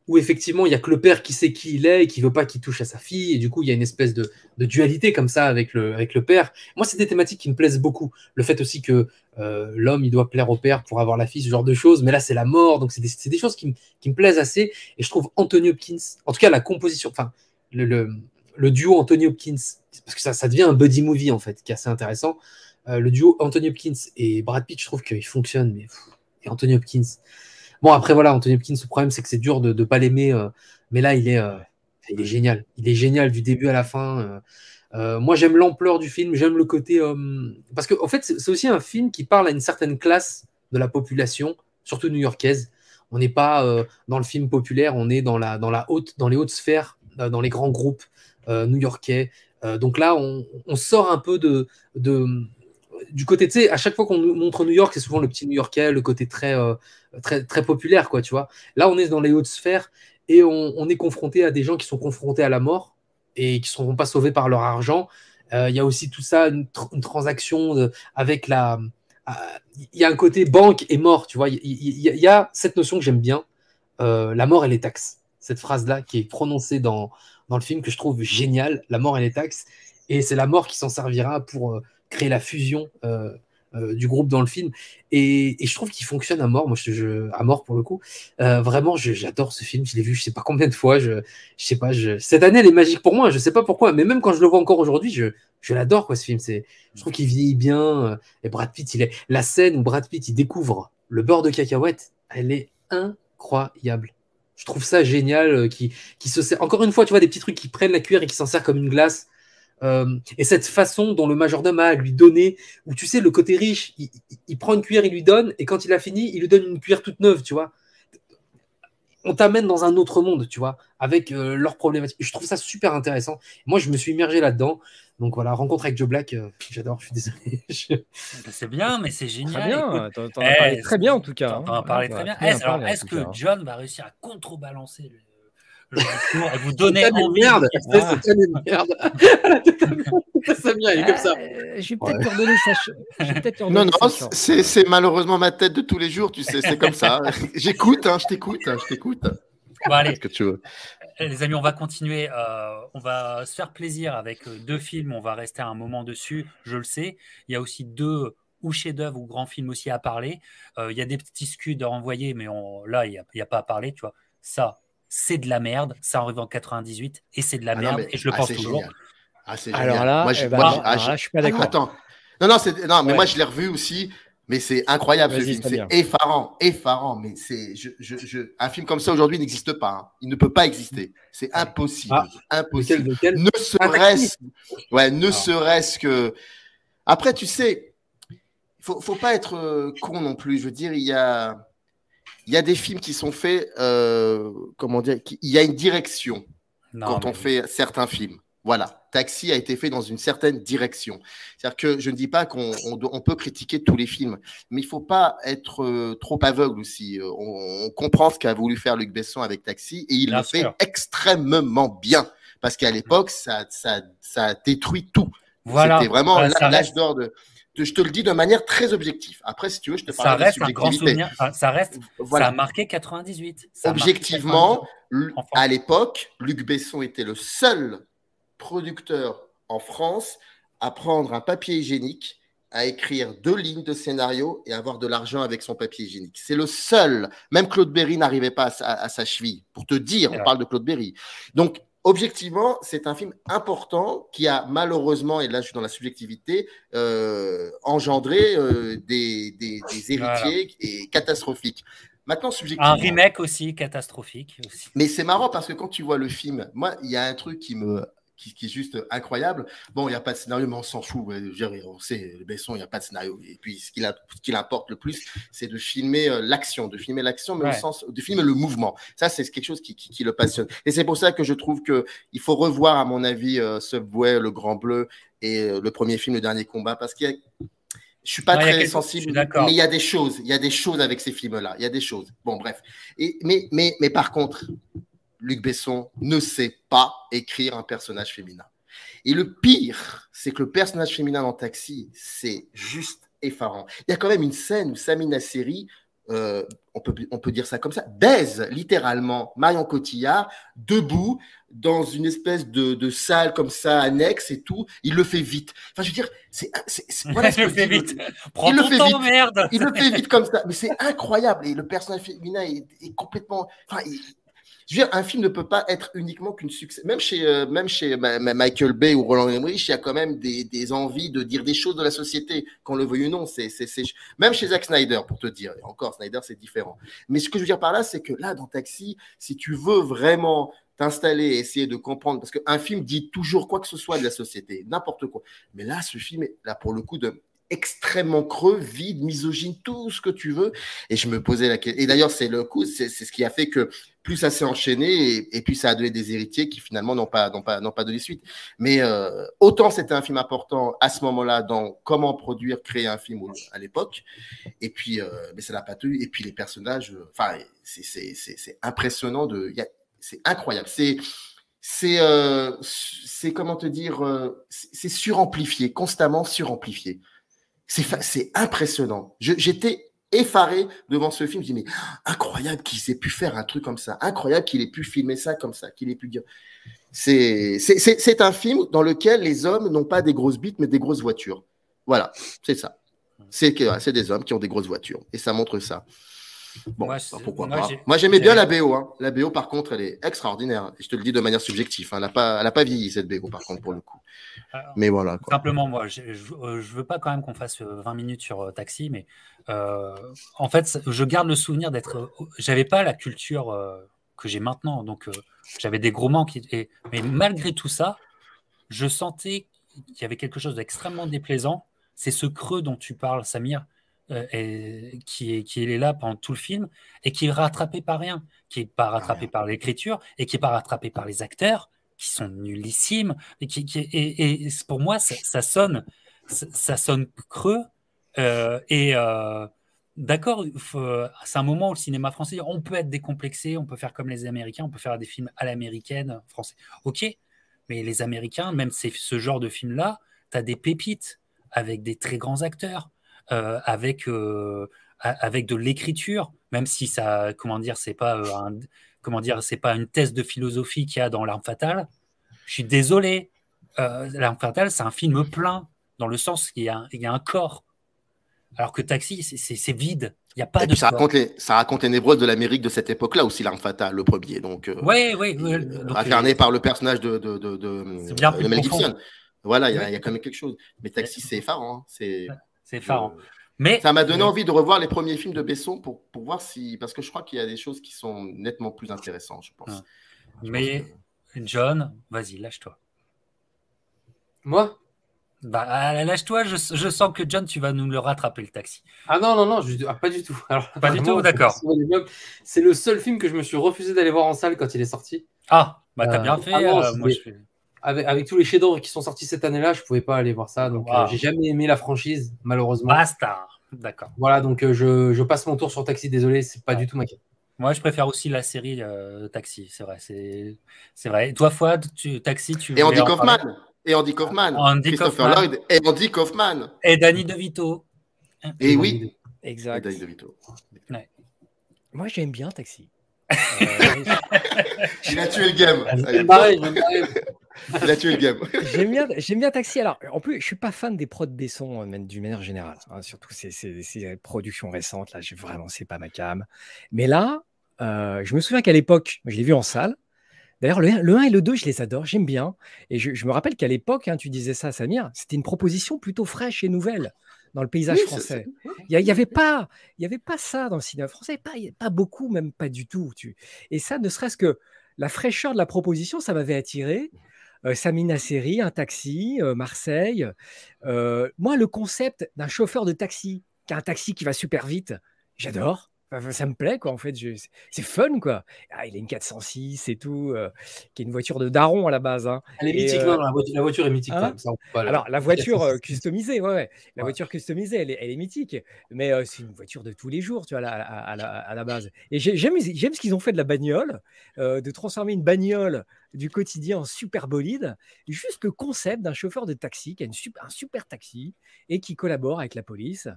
où effectivement il y a que le père qui sait qui il est et qui veut pas qu'il touche à sa fille et du coup il y a une espèce de, dualité comme ça avec le, père. Moi c'est des thématiques qui me plaisent beaucoup. Le fait aussi que euh, l'homme il doit plaire au père pour avoir la fille, ce genre de choses. Mais là c'est la mort, donc c'est des, choses qui, me plaisent assez. Et je trouve Anthony Hopkins, en tout cas la composition, enfin le, duo Anthony Hopkins, parce que ça, devient un buddy movie en fait, qui est assez intéressant. Euh, le duo Anthony Hopkins et Brad Pitt, je trouve qu'il fonctionne, mais et Anthony Hopkins Bon, après, voilà, Anthony Hopkins, le problème, c'est que c'est dur de ne pas l'aimer. Euh, mais là, il est, euh, il est génial. Il est génial du début à la fin. Euh, moi, j'aime l'ampleur du film. J'aime le côté. parce qu'en en fait, c'est aussi un film qui parle à une certaine classe de la population, surtout new-yorkaise. On n'est pas dans le film populaire, on est dans, la, dans, la haute, dans les hautes sphères, dans les grands groupes new-yorkais. donc là, on, on, sort un peu de, de du côté, tu sais, à chaque fois qu'on montre New York, c'est souvent le petit New-Yorkais, le côté très, très, très populaire, quoi, tu vois. Là, on est dans les hautes sphères et on, est confronté à des gens qui sont confrontés à la mort et qui ne seront pas sauvés par leur argent. Euh, il y a aussi tout ça, une, transaction avec la. Euh, il y a un côté banque et mort, tu vois. Il y, a cette notion que j'aime bien. Euh, la mort, elle est taxe. Cette phrase-là qui est prononcée dans, dans le film que je trouve géniale. La mort, elle est taxe. Et c'est la mort qui s'en servira pour créer la fusion euh, du groupe dans le film. Et, je trouve qu'il fonctionne à mort. Moi, je, à mort pour le coup. Euh, vraiment, j'adore ce film. Je l'ai vu, je sais pas combien de fois. Je, je sais pas. Je... Cette année, elle est magique pour moi. Je sais pas pourquoi, mais même quand je le vois encore aujourd'hui, je, je l'adore quoi. Ce film, c'est. Je trouve qu'il vieillit bien. Euh, et Brad Pitt, il est la scène où Brad Pitt il découvre le beurre de cacahuète. Elle est incroyable. Je trouve ça génial. qui, qui se sert. Encore une fois, tu vois des petits trucs qui prennent la cuillère et qui s'en servent comme une glace. Euh, et cette façon dont le majordome a à lui donner, où tu sais, le côté riche, il, prend une cuillère, il lui donne, et quand il a fini, il lui donne une cuillère toute neuve, tu vois. On t'amène dans un autre monde, tu vois, avec euh, leurs problématiques. Je trouve ça super intéressant. Moi, je me suis immergé là-dedans. Donc voilà, rencontre avec Joe Black, euh, <laughs> j'adore, je suis désolé. <laughs> Bah, c'est bien, mais c'est génial. Très bien, t'en as parlé très bien en tout cas. T'en as parlé très bien. Est-ce que John va réussir à contrebalancer le le vous donnez envie. Merde, c'est ah. une merde. <laughs> Samia, il est comme ça. Euh, je vais peut-être te redonner ça. Non, non, c'est malheureusement ma tête de tous les jours, tu sais, c'est comme ça. <laughs> <laughs> J'écoute, hein, je t'écoute, hein, je t'écoute. Bon, allez. Que tu veux. Les amis, on va continuer. Euh, on va se faire plaisir avec euh, deux films. On va rester un moment dessus, je le sais. Il y a aussi deux ou chefs-d'œuvre ou grands films aussi à parler. il y a des petits scuds à envoyer, mais on, là, il n'y a, a, pas à parler. Tu vois, ça, c'est de la merde. Ça arrive en 98 et c'est de la ah merde et je le ah, pense toujours. Ah, alors là, moi, je, eh ben, je suis pas d'accord. attends. Non, non, non mais moi, je l'ai revu aussi. Mais c'est incroyable ce film, c'est effarant, effarant. Mais c'est, je, un film comme ça aujourd'hui n'existe pas. Hein. Il ne peut pas exister. C'est impossible, ah, impossible. Ne serait-ce, ouais, ne serait-ce que. Après, tu sais, faut, faut pas être euh, con non plus. Je veux dire, il y a, il y a des films qui sont faits, euh, comment dire, il y a une direction quand on fait certains films. Voilà, Taxi a été fait dans une certaine direction. C'est-à-dire que je ne dis pas qu'on on, peut critiquer tous les films, mais il ne faut pas être euh, trop aveugle aussi. Euh, on, comprend ce qu'a voulu faire Luc Besson avec Taxi et il le fait extrêmement bien parce qu'à l'époque, ça, ça, ça a détruit tout. Voilà. C'était vraiment l'âge d'or de je te le dis de manière très objective. Après, si tu veux, je te parle ça reste un grand souvenir. ça reste. Ça a marqué 98. Objectivement, à l'époque, Luc Besson était le seul producteur en France à prendre un papier hygiénique, à écrire deux lignes de scénario et avoir de l'argent avec son papier hygiénique. C'est le seul. Même Claude Berry n'arrivait pas à, sa cheville. Pour te dire, on parle de Claude Berry. Donc, objectivement, c'est un film important qui a malheureusement, et là je suis dans la subjectivité, euh, engendré euh, des, héritiers et catastrophiques. Maintenant, subjectivement. Un remake aussi catastrophique. Aussi. Mais c'est marrant parce que quand tu vois le film, moi, il y a un truc qui me qui, est juste incroyable. Bon, il n'y a pas de scénario, mais on s'en fout. on sait, Besson, il n'y a pas de scénario. Et puis, ce qui, qui importe le plus, c'est de filmer euh, l'action, de filmer l'action, mais au sens, de filmer le mouvement. Ça, c'est quelque chose qui, qui, le passionne. Et c'est pour ça que je trouve qu'il faut revoir, à mon avis, euh, Subway, Le Grand Bleu et euh, le premier film, Le Dernier Combat, parce qu'il y a je suis pas très sensible, mais il y a des choses, il y a des choses avec ces films-là, il y a des choses. Bon, bref. Et, mais, mais, mais par contre, Luc Besson ne sait pas écrire un personnage féminin. Et le pire, c'est que le personnage féminin dans Taxi, c'est juste effarant. Il y a quand même une scène où Samina Seri, euh, on, peut, on peut dire ça comme ça, baise littéralement Marion Cotillard debout dans une espèce de, salle comme ça, annexe et tout. Il le fait vite. Enfin, je veux dire, c'est. Voilà <laughs> il le fait vite. Prends il le fait vite. merde. Il le fait vite comme ça. Mais c'est incroyable. Et le personnage féminin est, complètement. Enfin, je veux dire, un film ne peut pas être uniquement qu'une succès. Même chez, euh, Michael Bay ou Roland Emmerich, il y a quand même des, envies de dire des choses de la société, qu'on le veuille ou non. C'est, c'est, Même chez Zack Snyder, pour te dire. Encore, Snyder, c'est différent. Mais ce que je veux dire par là, c'est que là, dans Taxi, si tu veux vraiment t'installer et essayer de comprendre, parce qu'un film dit toujours quoi que ce soit de la société, n'importe quoi. Mais là, ce film là pour le coup de extrêmement creux, vide, misogyne, tout ce que tu veux. Et je me posais la question. Et d'ailleurs, c'est le coup, c'est ce qui a fait que plus ça s'est enchaîné et, puis ça a donné des héritiers qui finalement n'ont pas, pas, pas donné suite. Mais euh, autant c'était un film important à ce moment-là dans comment produire, créer un film à l'époque. Et puis, euh, mais ça n'a pas tenu. Et puis les personnages, euh, enfin, c'est impressionnant de, c'est incroyable. C'est c'est c'est comment te dire c'est suramplifié constamment suramplifié c'est impressionnant. J'étais effaré devant ce film. Je dis, mais incroyable qu'il ait pu faire un truc comme ça. Incroyable qu'il ait pu filmer ça comme ça. Pu. C'est un film dans lequel les hommes n'ont pas des grosses bites, mais des grosses voitures. Voilà, c'est ça. C'est des hommes qui ont des grosses voitures. Et ça montre ça. Bon, moi, bah, pourquoi pas. Moi, j'aimais bien la BO. Hein. La BO, par contre, elle est extraordinaire. je te le dis de manière subjective. Hein. Elle n'a pas, pas vieilli, cette BO, par contre, pour le coup. mais voilà. Simplement, moi, je ne euh, veux pas quand même qu'on fasse 20 euh, minutes sur euh, Taxi, mais en fait, je garde le souvenir d'être. J'avais pas la culture que j'ai maintenant. Donc, j'avais des gros manques. Et, mais malgré tout ça, je sentais qu'il y avait quelque chose d'extrêmement déplaisant. C'est ce creux dont tu parles, Samir euh, qui, est, qui est là pendant tout le film et qui est rattrapé par rien, qui n'est pas rattrapé par l'écriture et qui n'est pas rattrapé par les acteurs qui sont nullissimes. Et, qui, et, pour moi, ça, sonne, ça, sonne creux. Euh, et euh, d'accord, c'est un moment où le cinéma français, on peut être décomplexé, on peut faire comme les Américains, on peut faire des films à l'américaine, français. Ok, mais les Américains, même ce genre de film-là, tu as des pépites avec des très grands acteurs. Euh, avec, euh, avec de l'écriture, même si ça, comment dire, c'est pas euh, un, comment dire, c'est pas une thèse de philosophie qu'il y a dans L'arme fatale. Je suis désolé. L'arme fatale, c'est un film plein, dans le sens qu'il y, a, il y a un corps. Alors que Taxi, c'est vide. Il y a pas de ça, raconte les, ça raconte les névroses de l'Amérique de cette époque-là aussi, l'arme fatale, le premier. Donc, oui, oui. incarné par le personnage de, de, de, de Mel Gibson. Voilà, il y, a quand même quelque chose. Mais Taxi, c'est effarant. Hein. C'est c'est effarant. Mais, ça m'a donné envie de revoir les premiers films de Besson pour, pour voir si. Parce que je crois qu'il y a des choses qui sont nettement plus intéressantes, je pense. Mais John, vas-y, lâche-toi. Moi? Bah, lâche-toi, je, je, sens que John, tu vas nous le rattraper le taxi. Ah non, non, non, ah, pas du tout. <laughs> pas du tout, d'accord. C'est le seul film que je me suis refusé d'aller voir en salle quand il est sorti. Ah, bah t'as bien euh, fait. Ah euh, moi, je avec, tous les chefs-d'œuvre qui sont sortis cette année-là, je pouvais pas aller voir ça. Donc, euh, j'ai jamais aimé la franchise, malheureusement. Basta. D'accord. Voilà, donc euh, je, je, passe mon tour sur Taxi. Désolé, c'est pas du tout ma quête. Moi, je préfère aussi la série euh, Taxi, c'est vrai. C'est vrai. Et toi, Fouad, tu, Taxi, tu. Et Andy Kaufman. Et Andy Kaufman. Andy Christopher Lloyd et Andy Kaufman. Et Danny DeVito. Et, oui. Exact. Et Danny DeVito. Moi, j'aime bien Taxi. <laughs> Il a tué le game. Il a tué le game. <laughs> J'aime bien, j'aime bien Taxi. Alors, en plus, je suis pas fan des prods Besson euh, d'une manière générale. Hein, surtout ces, ces, productions récentes. Là, j'ai vraiment, c'est pas ma cam. Mais là, euh, je me souviens qu'à l'époque, je l'ai vu en salle. D'ailleurs, le, 1 et le 2, je les adore, j'aime bien. Et je, me rappelle qu'à l'époque, hein, tu disais ça, Samir, c'était une proposition plutôt fraîche et nouvelle dans le paysage français. Il n'y avait, pas, il y avait pas ça dans le cinéma français, pas, pas beaucoup, même pas du tout. Tu... Et ça, ne serait-ce que la fraîcheur de la proposition, ça m'avait attiré. Samina Seri, un taxi, Marseille. Moi, le concept d'un chauffeur de taxi, qui a un taxi qui va super vite, j'adore ça me plaît, quoi, en fait. C'est fun, quoi. Ah, il a une 406 et tout, euh, qui est une voiture de daron à la base. Hein. Elle est mythique, non, la voiture, est mythique. Hein? Alors, la voiture <laughs> euh, customisée, ouais, La voiture customisée, elle est, elle est mythique. Mais c'est une voiture de tous les jours, tu vois, à, à, à la, base. Et j'aime ce qu'ils ont fait de la bagnole, de transformer une bagnole du quotidien en super bolide. Juste le concept d'un chauffeur de taxi qui a un super taxi et qui collabore avec la police.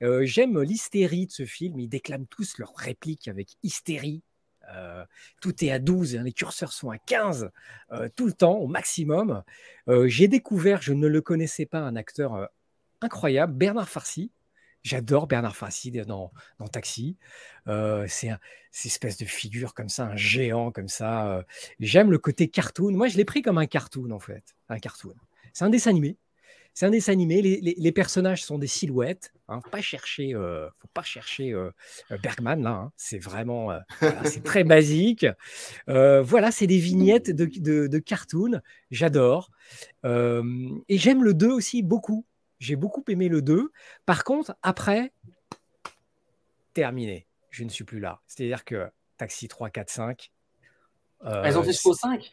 J'aime l'hystérie de ce film. Ils déclament leur leurs répliques avec hystérie. Euh, tout est à 12, hein, les curseurs sont à 15 euh, tout le temps, au maximum. Euh, j'ai découvert, je ne le connaissais pas, un acteur incroyable, Bernard Farcy. J'adore Bernard Farcy dans, dans Taxi. c'est une espèce de figure comme ça, un géant comme ça. J'aime le côté cartoon. Moi, je l'ai pris comme un cartoon, en fait. Un cartoon. C'est un dessin animé. C'est un dessin animé. Les, personnages sont des silhouettes. Hein. Pas chercher, euh, faut pas chercher euh, euh, Bergman là. Hein. C'est vraiment, c'est très <laughs> basique. voilà, c'est des vignettes de, de, cartoon. J'adore. et j'aime le 2 aussi beaucoup. J'ai beaucoup aimé le 2. Par contre, après, terminé. Je ne suis plus là. C'est-à-dire que Taxi 3, 4, 5. Elles ont fait jusqu'au 5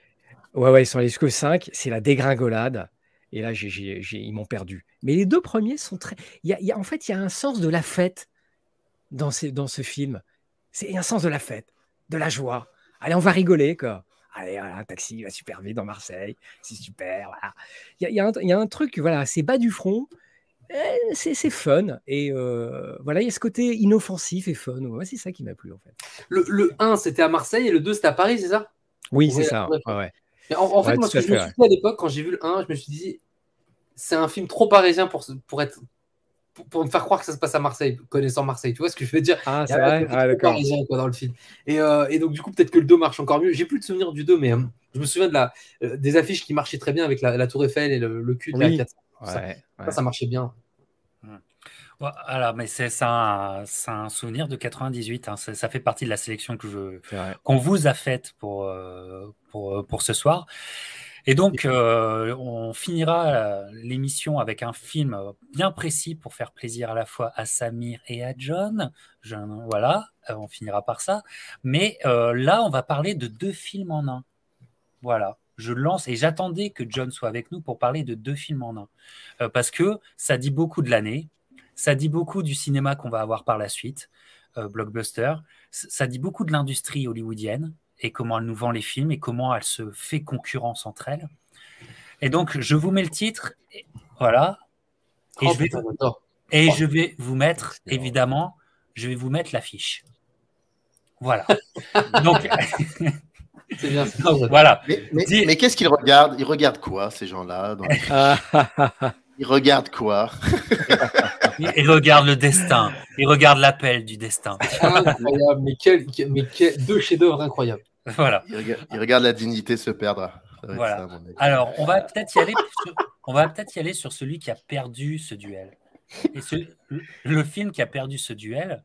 Ouais, ouais, ils sont allés jusqu'au 5. C'est la dégringolade. Et là, ils m'ont perdu. Mais les deux premiers sont très. Il y a, en fait, il y a un sens de la fête dans, dans ce film. C'est un sens de la fête, de la joie. Allez, on va rigoler, quoi. Allez, un taxi va super vite dans Marseille, c'est super. Il, y a, un, truc, voilà, c'est bas du front, eh, c'est fun. Et euh, voilà, il y a ce côté inoffensif et fun. c'est ça qui m'a plu, en fait. Le, 1, c'était à Marseille et le 2, c'était à Paris, c'est ça? Oui, c'est ça. ouais en, fait, moi, ce que je me suis dit à l'époque, quand j'ai vu le 1, je me suis dit, c'est un film trop parisien pour, pour être. Pour, me faire croire que ça se passe à Marseille, connaissant Marseille. Tu vois ce que je veux dire? Ah, c'est vrai ah, parisien quoi, dans le film. Et, euh, et, donc, du coup, peut-être que le 2 marche encore mieux. J'ai plus de souvenirs du 2, mais euh, je me souviens de la, euh, des affiches qui marchaient très bien avec la, Tour Eiffel et le, cul de la 4. ça, ça, marchait bien. Alors, mais c'est un, un, souvenir de 98. Hein. Ça, fait partie de la sélection que je qu'on vous a faite pour, euh, pour, pour ce soir. Et donc, euh, on finira l'émission avec un film bien précis pour faire plaisir à la fois à Samir et à John. voilà, euh, on finira par ça. Mais là, on va parler de deux films en un. Voilà je lance et j'attendais que John soit avec nous pour parler de deux films en un. parce que ça dit beaucoup de l'année. Ça dit beaucoup du cinéma qu'on va avoir par la suite, euh, blockbuster. Ça dit beaucoup de l'industrie hollywoodienne et comment elle nous vend les films et comment elle se fait concurrence entre elles. Et donc, je vous mets le titre, voilà. Et, oh, je, vais, et je vais vous mettre, évidemment, je vais vous mettre l'affiche. Voilà. <laughs> donc, <laughs> C'est bien. voilà. Mais, qu'est-ce qu'ils regardent Ils regardent quoi, ces gens-là <laughs> Ils regardent quoi? Il regarde le destin. Il regarde l'appel du destin. Incroyable, mais, quel, mais deux chefs-d'œuvre incroyables. Voilà. Il regarde, la dignité se perdre. Voilà. Alors, on va peut-être y aller. Sur, on va peut-être y aller sur celui qui a perdu ce duel. Et le film qui a perdu ce duel,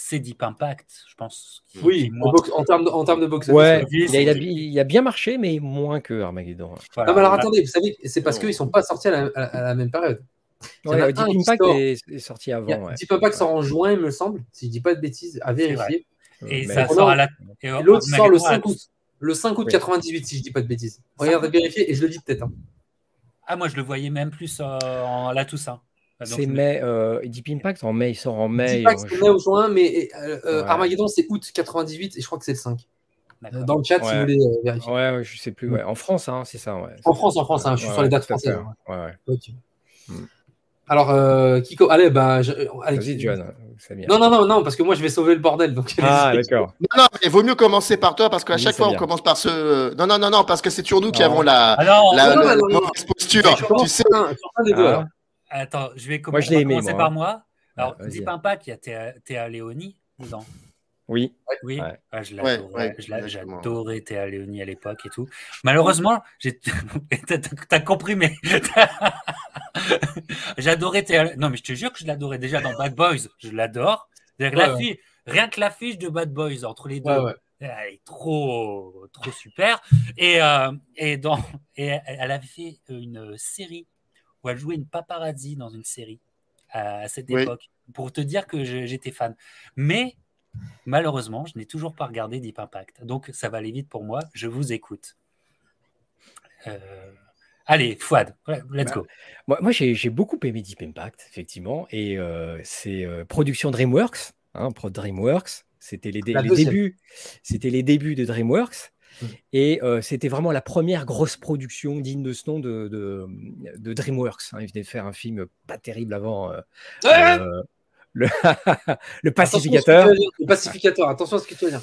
c'est Deep Impact, je pense. Oui, en, termes de, en termes de box ouais, il, a, bien marché, mais moins que Armageddon. alors attendez, vous savez, c'est parce qu'ils ne sont pas sortis à la même période. Deep Impact est, sorti avant. Deep Impact sort en juin, il me semble, si je dis pas de bêtises, à vérifier. Et ça sort à la. l'autre sort le 5 août. Le 5 août 98, si je dis pas de bêtises. Regardez, vérifier et je le dis peut-être. Hein. Ah, moi, je le voyais même plus en la Toussaint. C'est mai, euh, Deep Impact en mai, il sort en mai. Deep Impact, c'est mai ou juin, mais euh, euh, Armageddon, c'est août 98 et je crois que c'est le 5. Dans le chat, si vous voulez vérifier. Ouais, je sais plus. Ouais. En France, hein, c'est ça. Ouais. En France, en France, hein, je suis sur les dates françaises. Ouais, ouais. Hmm. Alors, euh, Kiko, allez, bah. Je, allez, John, non, non, non, non, parce que moi, je vais sauver le bordel. Donc... Ah, <laughs> d'accord. Non, non, il vaut mieux commencer par toi parce qu'à chaque fois, on commence par ce. Non, non, non, non, parce que c'est toujours nous qui avons la, la, non, la, non, la mauvaise posture. Tu sais. Ah. Attends, je vais commencer, moi, je commencer par moi. Alors, Deep Impact, il y a Théa Léonie dedans. Oui. Oui, ah, je l'adorais. J'adorais Théa Léonie à l'époque et tout. Malheureusement, <laughs> t'as compris, mais <laughs> j'adorais Théa. Non, mais je te jure que je l'adorais déjà dans Bad Boys. Je l'adore. Rien que l'affiche de Bad Boys entre les deux. Elle est trop, trop super. Et, euh, et, dans, et elle avait fait une série où elle jouait une paparazzi dans une série à cette époque, pour te dire que j'étais fan. Mais Malheureusement, je n'ai toujours pas regardé Deep Impact. Donc, ça va aller vite pour moi. Je vous écoute. Euh, allez, Fouad, let's go. Bah, moi, j'ai beaucoup aimé Deep Impact, effectivement. Et euh, c'est euh, production DreamWorks. Hein, Pro DreamWorks. C'était les, débuts. C'était les débuts de DreamWorks. Mm. Et c'était vraiment la première grosse production digne de ce nom de, de, DreamWorks. Hein. Ils venaient de faire un film pas terrible avant le, <laughs> le pacificateur. Le pacificateur, attention à ce que tu veux dire.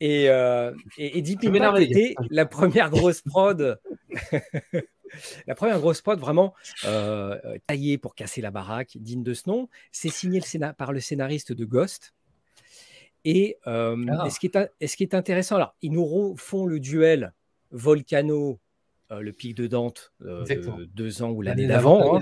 Et, euh, et, Deep Impact était la première grosse prod. <laughs> la première grosse prod vraiment euh, taillée pour casser la baraque, digne de ce nom. C'est signé le par le scénariste de Ghost. Et, euh, ah. ce, qui est, ce qui est intéressant, alors, ils nous font le duel Volcano, euh, le pic de Dante, deux ans ou l'année d'avant. Hein.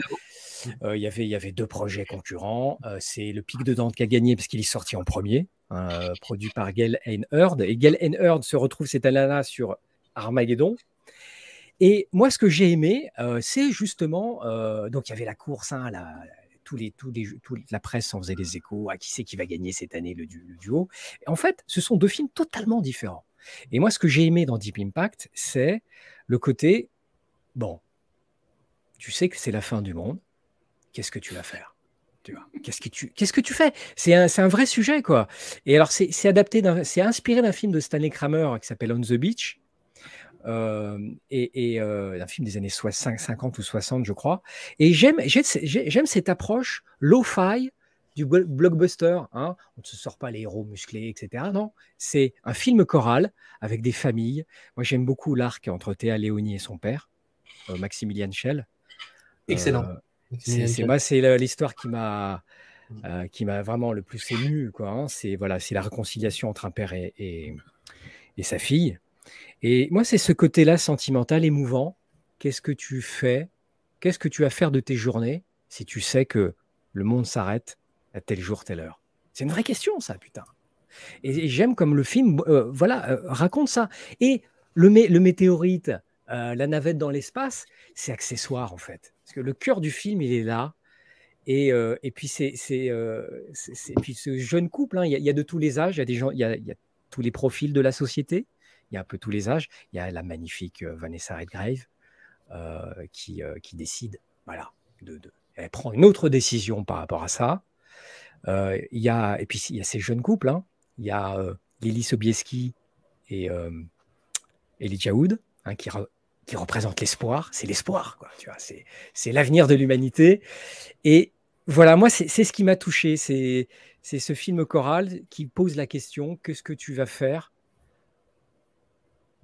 Euh, y il y avait deux projets concurrents. Euh, c'est le Pic de Dante qui a gagné parce qu'il est sorti en premier, hein, euh, produit par Gail Heard. Et Gail Heard se retrouve cette année-là sur Armageddon. Et moi, ce que j'ai aimé, c'est justement, donc il y avait la course, hein, la, tous les, tous les, la presse en faisait des échos, à qui c'est qui va gagner cette année le, duo? en fait, ce sont deux films totalement différents. Et moi, ce que j'ai aimé dans Deep Impact, c'est le côté, bon, tu sais que c'est la fin du monde, qu'est-ce que tu vas faire? Qu'est-ce que tu, qu'est-ce que tu fais? C'est un, un, vrai sujet, quoi. Et alors, c'est, adapté, c'est inspiré d'un film de Stanley Kramer qui s'appelle On the Beach, euh, et, euh, un film des années 60, 50 ou 60, je crois. Et j'aime, j'aime cette approche low-fi du blockbuster. Hein. On ne se sort pas les héros musclés, etc. Non, c'est un film choral avec des familles. Moi, j'aime beaucoup l'arc entre Théa Léonie et son père, euh, Maximilian Schell. Excellent. C'est moi, c'est l'histoire qui m'a euh, qui m'a vraiment le plus ému. Quoi, hein. C'est voilà, c'est la réconciliation entre un père et, et, sa fille. Et moi, c'est ce côté-là sentimental, émouvant. Qu'est-ce que tu fais? Qu'est-ce que tu vas faire de tes journées si tu sais que le monde s'arrête à tel jour, telle heure? C'est une vraie question, ça, putain. Et, j'aime comme le film, euh, voilà, euh, raconte ça. Et le, météorite, la navette dans l'espace, c'est accessoire en fait que le cœur du film, il est là. Et, euh, puis, c'est, euh, puis ce jeune couple, hein, il, y a, de tous les âges, il y a, des gens, il y a tous les profils de la société, il y a un peu tous les âges. Il y a la magnifique euh, Vanessa Redgrave qui, qui décide, voilà, de, elle prend une autre décision par rapport à ça. il y a, et puis, il y a ces jeunes couples, hein. il y a Lily Sobieski et Elijah Wood, hein, qui, qui représente l'espoir. C'est l'espoir, quoi. Tu vois, c'est, c'est l'avenir de l'humanité. Et voilà, moi, c'est, c'est ce qui m'a touché. C'est, c'est ce film choral qui pose la question qu'est-ce que tu vas faire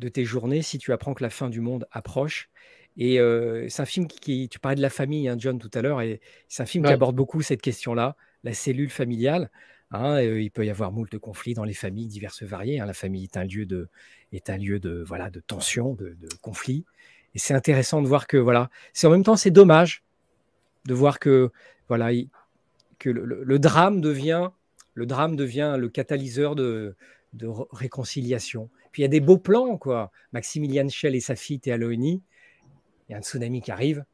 de tes journées si tu apprends que la fin du monde approche et euh, c'est un film qui, tu parlais de la famille, hein, John, tout à l'heure, et c'est un film qui aborde beaucoup cette question-là, la cellule familiale. Hein, euh, il peut y avoir moult conflits dans les familles diverses variées. Hein. La famille est un lieu de, est un lieu de, voilà, de tension, de, de conflit. Et c'est intéressant de voir que, voilà, c'est en même temps, c'est dommage de voir que, voilà, que le, drame devient, le drame devient le catalyseur de, de réconciliation. Puis il y a des beaux plans, quoi. Maximilian Schell et sa fille Théalonie, il y a un tsunami qui arrive.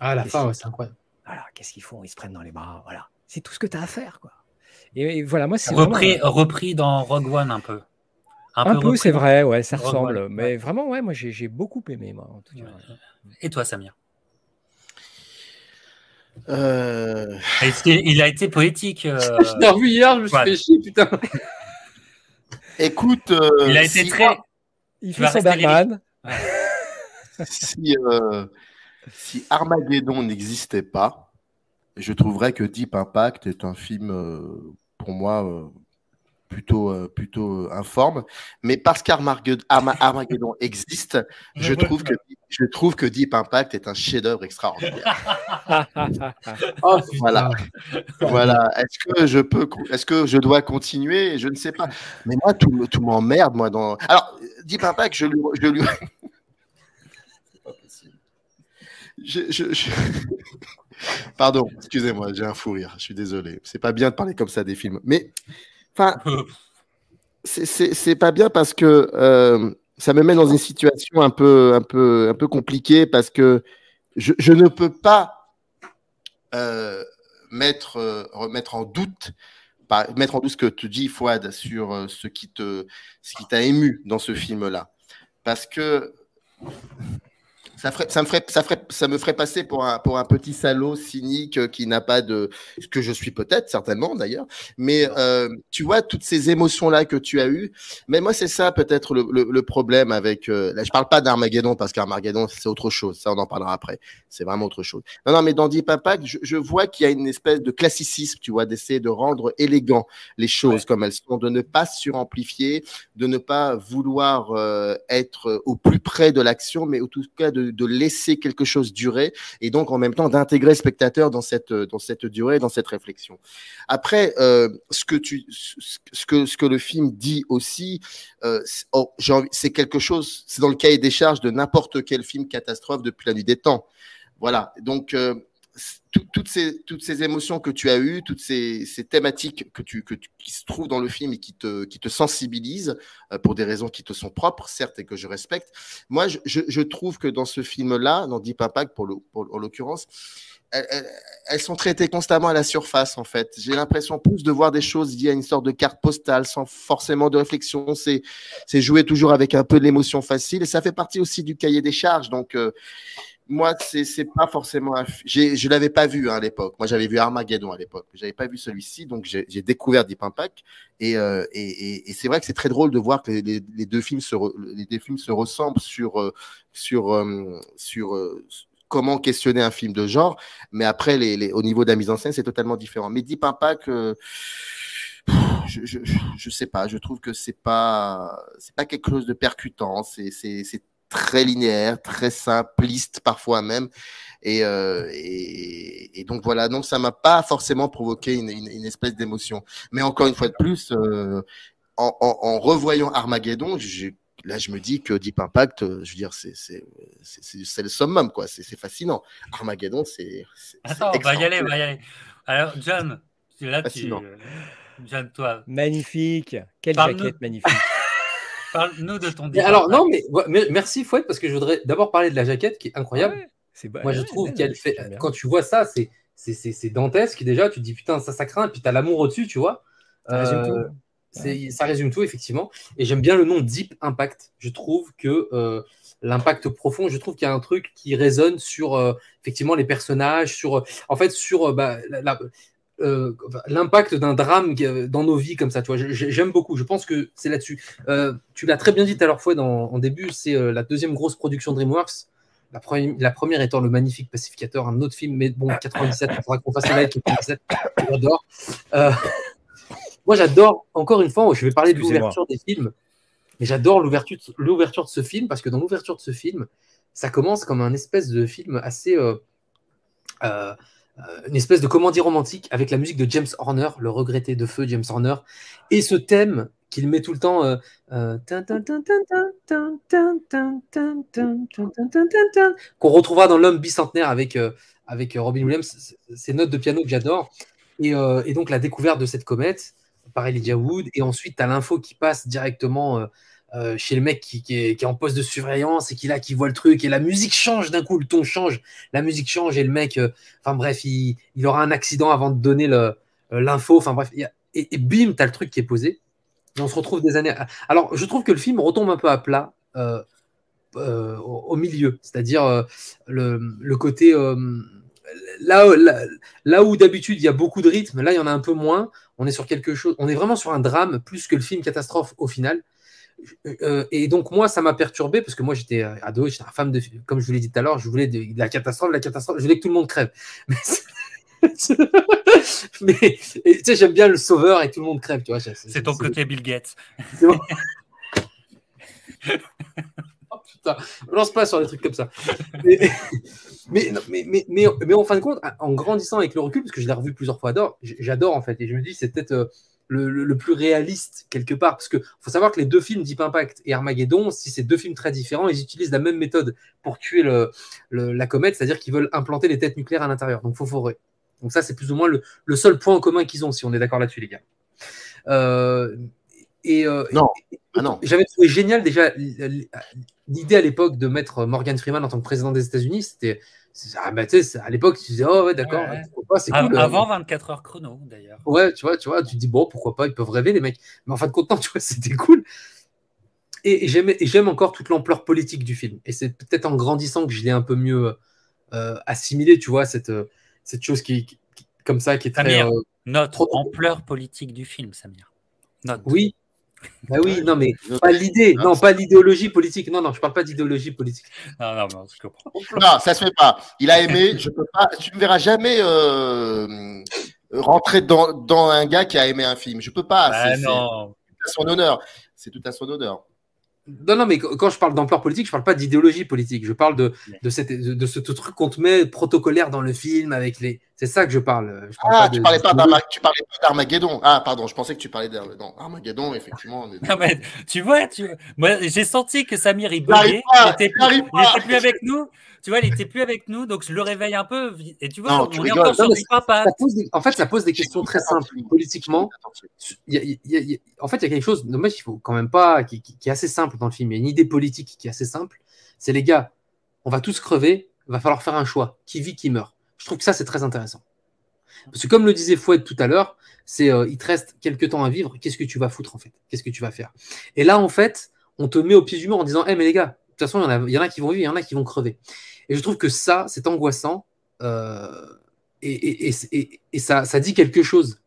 Ah, la fin, c'est incroyable. Voilà, qu'est-ce qu'ils font? Ils se prennent dans les bras. Voilà, c'est tout ce que tu as à faire, quoi. Et, voilà, moi, c'est repris, repris dans Rogue One un peu. Un, peu, c'est vrai, ouais, ça ressemble. mais vraiment, ouais, moi, j'ai beaucoup aimé, moi, en tout cas. Et toi, Samir? Euh... Il a été poétique. Euh... <laughs> je l'ai revu hier, je me suis fait chier, putain. <laughs> Écoute, euh, il a été très. Il fait son Bergman. <laughs> si, si Armageddon n'existait pas, je trouverais que Deep Impact est un film, pour moi, plutôt, euh, plutôt euh, informe. Mais parce qu'Armageddon existe, je trouve, que, je trouve que Deep Impact est un chef-d'œuvre extraordinaire. <laughs> oh, voilà. voilà. Est-ce que je peux, est-ce que je dois continuer? Je ne sais pas. Mais moi, tout, tout m'emmerde, moi. Dans... Alors, Deep Impact, je lui. Je lui... je, <laughs> Pardon, excusez-moi, j'ai un fou rire. Je suis désolé. C'est pas bien de parler comme ça des films. Mais Enfin, c'est pas bien parce que euh, ça me met dans une situation un peu, un peu, un peu compliquée parce que je, ne peux pas euh, mettre, euh, remettre en doute, mettre en doute ce que tu dis, Fouad, sur ce qui te, ce qui t'a ému dans ce film-là, parce que ça, ferait, ça, me ferait, ça, ferait, ça me ferait passer pour un, pour un petit salaud cynique euh, qui n'a pas de. Ce que je suis peut-être, certainement d'ailleurs. Mais euh, tu vois, toutes ces émotions-là que tu as eues. Mais moi, c'est ça peut-être le, le, problème avec. Euh, là, je parle pas d'Armageddon parce qu'Armageddon, c'est autre chose. Ça, on en parlera après. C'est vraiment autre chose. Non, non, mais dans Deep Impact, je, je vois qu'il y a une espèce de classicisme, tu vois, d'essayer de rendre élégant les choses comme elles sont, de ne pas suramplifier, de ne pas vouloir euh, être au plus près de l'action, mais en tout cas de de, laisser quelque chose durer et donc en même temps d'intégrer le spectateur dans cette, dans cette durée, dans cette réflexion. Après, euh, ce, que tu, ce, que, ce que le film dit aussi, euh, oh, c'est quelque chose, c'est dans le cahier des charges de n'importe quel film catastrophe depuis la nuit des temps. Voilà, donc euh, toutes, ces, toutes ces émotions que tu as eues, toutes ces, ces thématiques que tu, que qui se trouvent dans le film et qui te, qui te sensibilisent euh, pour des raisons qui te sont propres, certes, et que je respecte. Moi, je, je, trouve que dans ce film-là, dans Deep Impact pour, le, pour en l'occurrence, elles, sont traitées constamment à la surface, en fait. J'ai l'impression plus de voir des choses liées à une sorte de carte postale sans forcément de réflexion. C'est, c'est jouer toujours avec un peu de l'émotion facile et ça fait partie aussi du cahier des charges. Donc, euh, moi, c'est pas forcément. Je l'avais pas vu hein, à l'époque. Moi, j'avais vu Armageddon à l'époque. J'avais pas vu celui-ci, donc j'ai découvert Deep Impact. Et, euh, et, et, c'est vrai que c'est très drôle de voir que les, les, deux films se les deux films se ressemblent sur euh, sur euh, sur comment questionner un film de genre. Mais après, les, au niveau de la mise en scène, c'est totalement différent. Mais Deep Impact. Je, je, je, sais pas, je trouve que c'est pas c'est pas quelque chose de percutant, c'est très linéaire, très simpliste parfois même. Et, euh, et, et, donc voilà, donc ça m'a pas forcément provoqué une, une, une espèce d'émotion. Mais encore une fois de plus, euh, en, en, en, revoyant Armageddon, là je me dis que Deep Impact, euh, je veux dire, c'est c'est le summum quoi, c'est fascinant. Armageddon, c'est. Attends, on va y aller, on va y aller. Alors John, là tu, euh, John, toi. Magnifique, quelle jaquette magnifique. Parle-nous de ton Alors, non, mais, merci Fouette, parce que je voudrais d'abord parler de la jaquette qui est incroyable. Moi, je trouve qu'elle fait. Quand tu vois ça, c'est c'est dantesque déjà. Tu te dis putain, ça, ça craint. Et puis tu as l'amour au-dessus, tu vois. Ça résume tout. Euh, ça résume tout, effectivement. Et j'aime bien le nom Deep Impact. Je trouve que euh, l'impact profond, je trouve qu'il y a un truc qui résonne sur euh, effectivement les personnages, sur en fait sur bah, la, euh, l'impact d'un drame dans nos vies comme ça. Tu vois, j'aime beaucoup. Je pense que c'est là-dessus. Euh, tu l'as très bien dit tout à l'heure, fois en début, c'est euh, la deuxième grosse production DreamWorks. La, la, première étant le magnifique Pacificateur, un autre film, mais bon, 97, il faudra qu'on fasse avec 97. J'adore. moi, j'adore, encore une fois, je vais parler de l'ouverture des films, mais j'adore l'ouverture de ce film parce que dans l'ouverture de ce film, ça commence comme un espèce de film assez. Euh, une espèce de comédie romantique avec la musique de James Horner, le regretté de feu James Horner, et ce thème qu'il met tout le temps qu'on retrouvera dans l'homme bicentenaire avec, avec Robin Williams, ces notes de piano que j'adore, et, et, donc la découverte de cette comète par Elijah Wood, et ensuite tu as l'info qui passe directement euh, chez le mec qui, est, en poste de surveillance et qui là qui voit le truc et la musique change d'un coup, le ton change, la musique change et le mec, euh, enfin bref, il, aura un accident avant de donner euh, l'info, enfin bref, et, bim, t'as le truc qui est posé. Et on se retrouve des années. Alors, je trouve que le film retombe un peu à plat au, milieu, c'est-à-dire le, côté là, là, là, où d'habitude il y a beaucoup de rythme, là il y en a un peu moins. On est sur quelque chose, on est vraiment sur un drame plus que le film catastrophe au final. Et donc moi, ça m'a perturbé parce que moi j'étais ado, j'étais un femme de, comme je vous l'ai dit tout à l'heure, je voulais de, la catastrophe, la catastrophe, je voulais que tout le monde crève. <laughs> Mais, <laughs> tu sais, j'aime bien le sauveur et tout le monde crève, tu vois. C'est ton côté Bill Gates. <laughs> oh, putain, lance pas sur des trucs comme ça. Mais, mais, mais, mais, mais, en fin de compte, en grandissant avec le recul, parce que je l'ai revu plusieurs fois, j'adore en fait, et je me dis, c'est peut-être euh, le, plus réaliste quelque part, parce qu'il faut savoir que les deux films Deep Impact et Armageddon, si c'est deux films très différents, ils utilisent la même méthode pour tuer le, la comète, c'est-à-dire qu'ils veulent implanter les têtes nucléaires à l'intérieur, donc faut forer. Donc ça, c'est plus ou moins le, seul point en commun qu'ils ont, si on est d'accord là-dessus, les gars. Euh, et, euh, non. Ah non. j'avais trouvé génial déjà l'idée à l'époque de mettre Morgan Freeman en tant que président des États-Unis. C'était ah, bah, à l'époque, tu disais, oh ouais, d'accord, c'est cool. Euh. Avant 24 heures chrono, d'ailleurs. Ouais, tu vois, tu vois, tu dis, bon, pourquoi pas, ils peuvent rêver, les mecs. Mais en fin de compte, <laughs> tu vois, c'était cool. Et, et j'aime encore toute l'ampleur politique du film. Et c'est peut-être en grandissant que je l'ai un peu mieux assimilé, tu vois, cette, cette chose qui, comme ça qui est très. Euh, notre ampleur politique du film, Samir. Oui. Bah oui, non, mais pas l'idée, non, pas l'idéologie politique. Non, non, je parle pas d'idéologie politique. Non, non, non, je comprends. Non, ça se fait pas. Il a aimé, je peux pas, tu ne verras jamais euh, rentrer dans, dans, un gars qui a aimé un film. Je peux pas. Ah, non. C'est tout à son honneur. C'est tout à son honneur. Non, non, mais quand je parle d'ampleur politique, je parle pas d'idéologie politique. Je parle de, de, cette, de, ce truc qu'on te met protocolaire dans le film avec les. C'est ça que je parle. ah, tu, parlais pas tu parlais pas d'Armageddon. Ah, pardon, je pensais que tu parlais d'Armageddon, effectivement. Non, mais, tu vois, tu... moi, j'ai senti que Samir, il buguait. Il était plus, il plus avec nous. Tu vois, il était plus avec nous, donc je le réveille un peu. Et tu vois, on est encore sur papa. en fait, ça pose des questions très simples. Politiquement, en fait, il y a quelque chose, dommage, il faut quand même pas, qui, qui, est assez simple dans le film. Il y a une idée politique qui est assez simple. C'est les gars, on va tous crever, il va falloir faire un choix. Qui vit, qui meurt. Je trouve que ça, c'est très intéressant. Parce que comme le disait Fouette tout à l'heure, c'est euh, il te reste quelques temps à vivre, qu'est-ce que tu vas foutre en fait? Qu'est-ce que tu vas faire? Et là, en fait, on te met au pied du mur en disant, hé mais les gars, de toute façon, il y, en a, qui vont vivre, il y en a qui vont crever. Et je trouve que ça, c'est angoissant euh, et, ça, dit quelque chose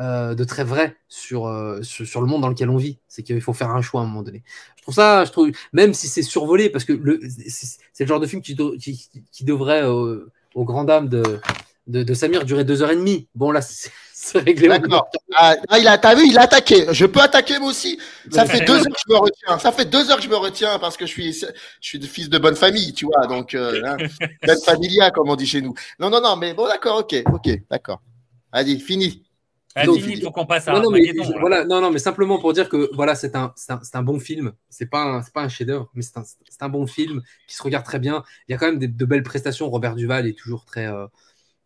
euh, de très vrai sur, sur, le monde dans lequel on vit. C'est qu'il faut faire un choix à un moment donné. Je trouve ça, je trouve, même si c'est survolé, parce que c'est le genre de film qui, qui, devrait, aux grandes dames de, de, Samir, durer deux heures et demie. Bon, là, <laughs> c'est réglé. D'accord. Ah, il a, t'as vu, il a attaqué. Je peux attaquer moi aussi. Ça fait deux heures que je me retiens. Ça fait deux heures que je me retiens parce que je suis, je suis de fils de bonne famille, tu vois. Donc, euh, <laughs> hein, familia, comme on dit chez nous. Non, non, non, mais bon, d'accord, ok, ok, d'accord. Allez, fini. Fini qu'on passe à. Non, non, mais, voilà, non, non, mais simplement pour dire que voilà, c'est un, c'est un, un, bon film. C'est pas, c'est pas un chef-d'œuvre, mais c'est un, un, bon film qui se regarde très bien. Il y a quand même de belles prestations. Robert Duval est toujours très. Euh,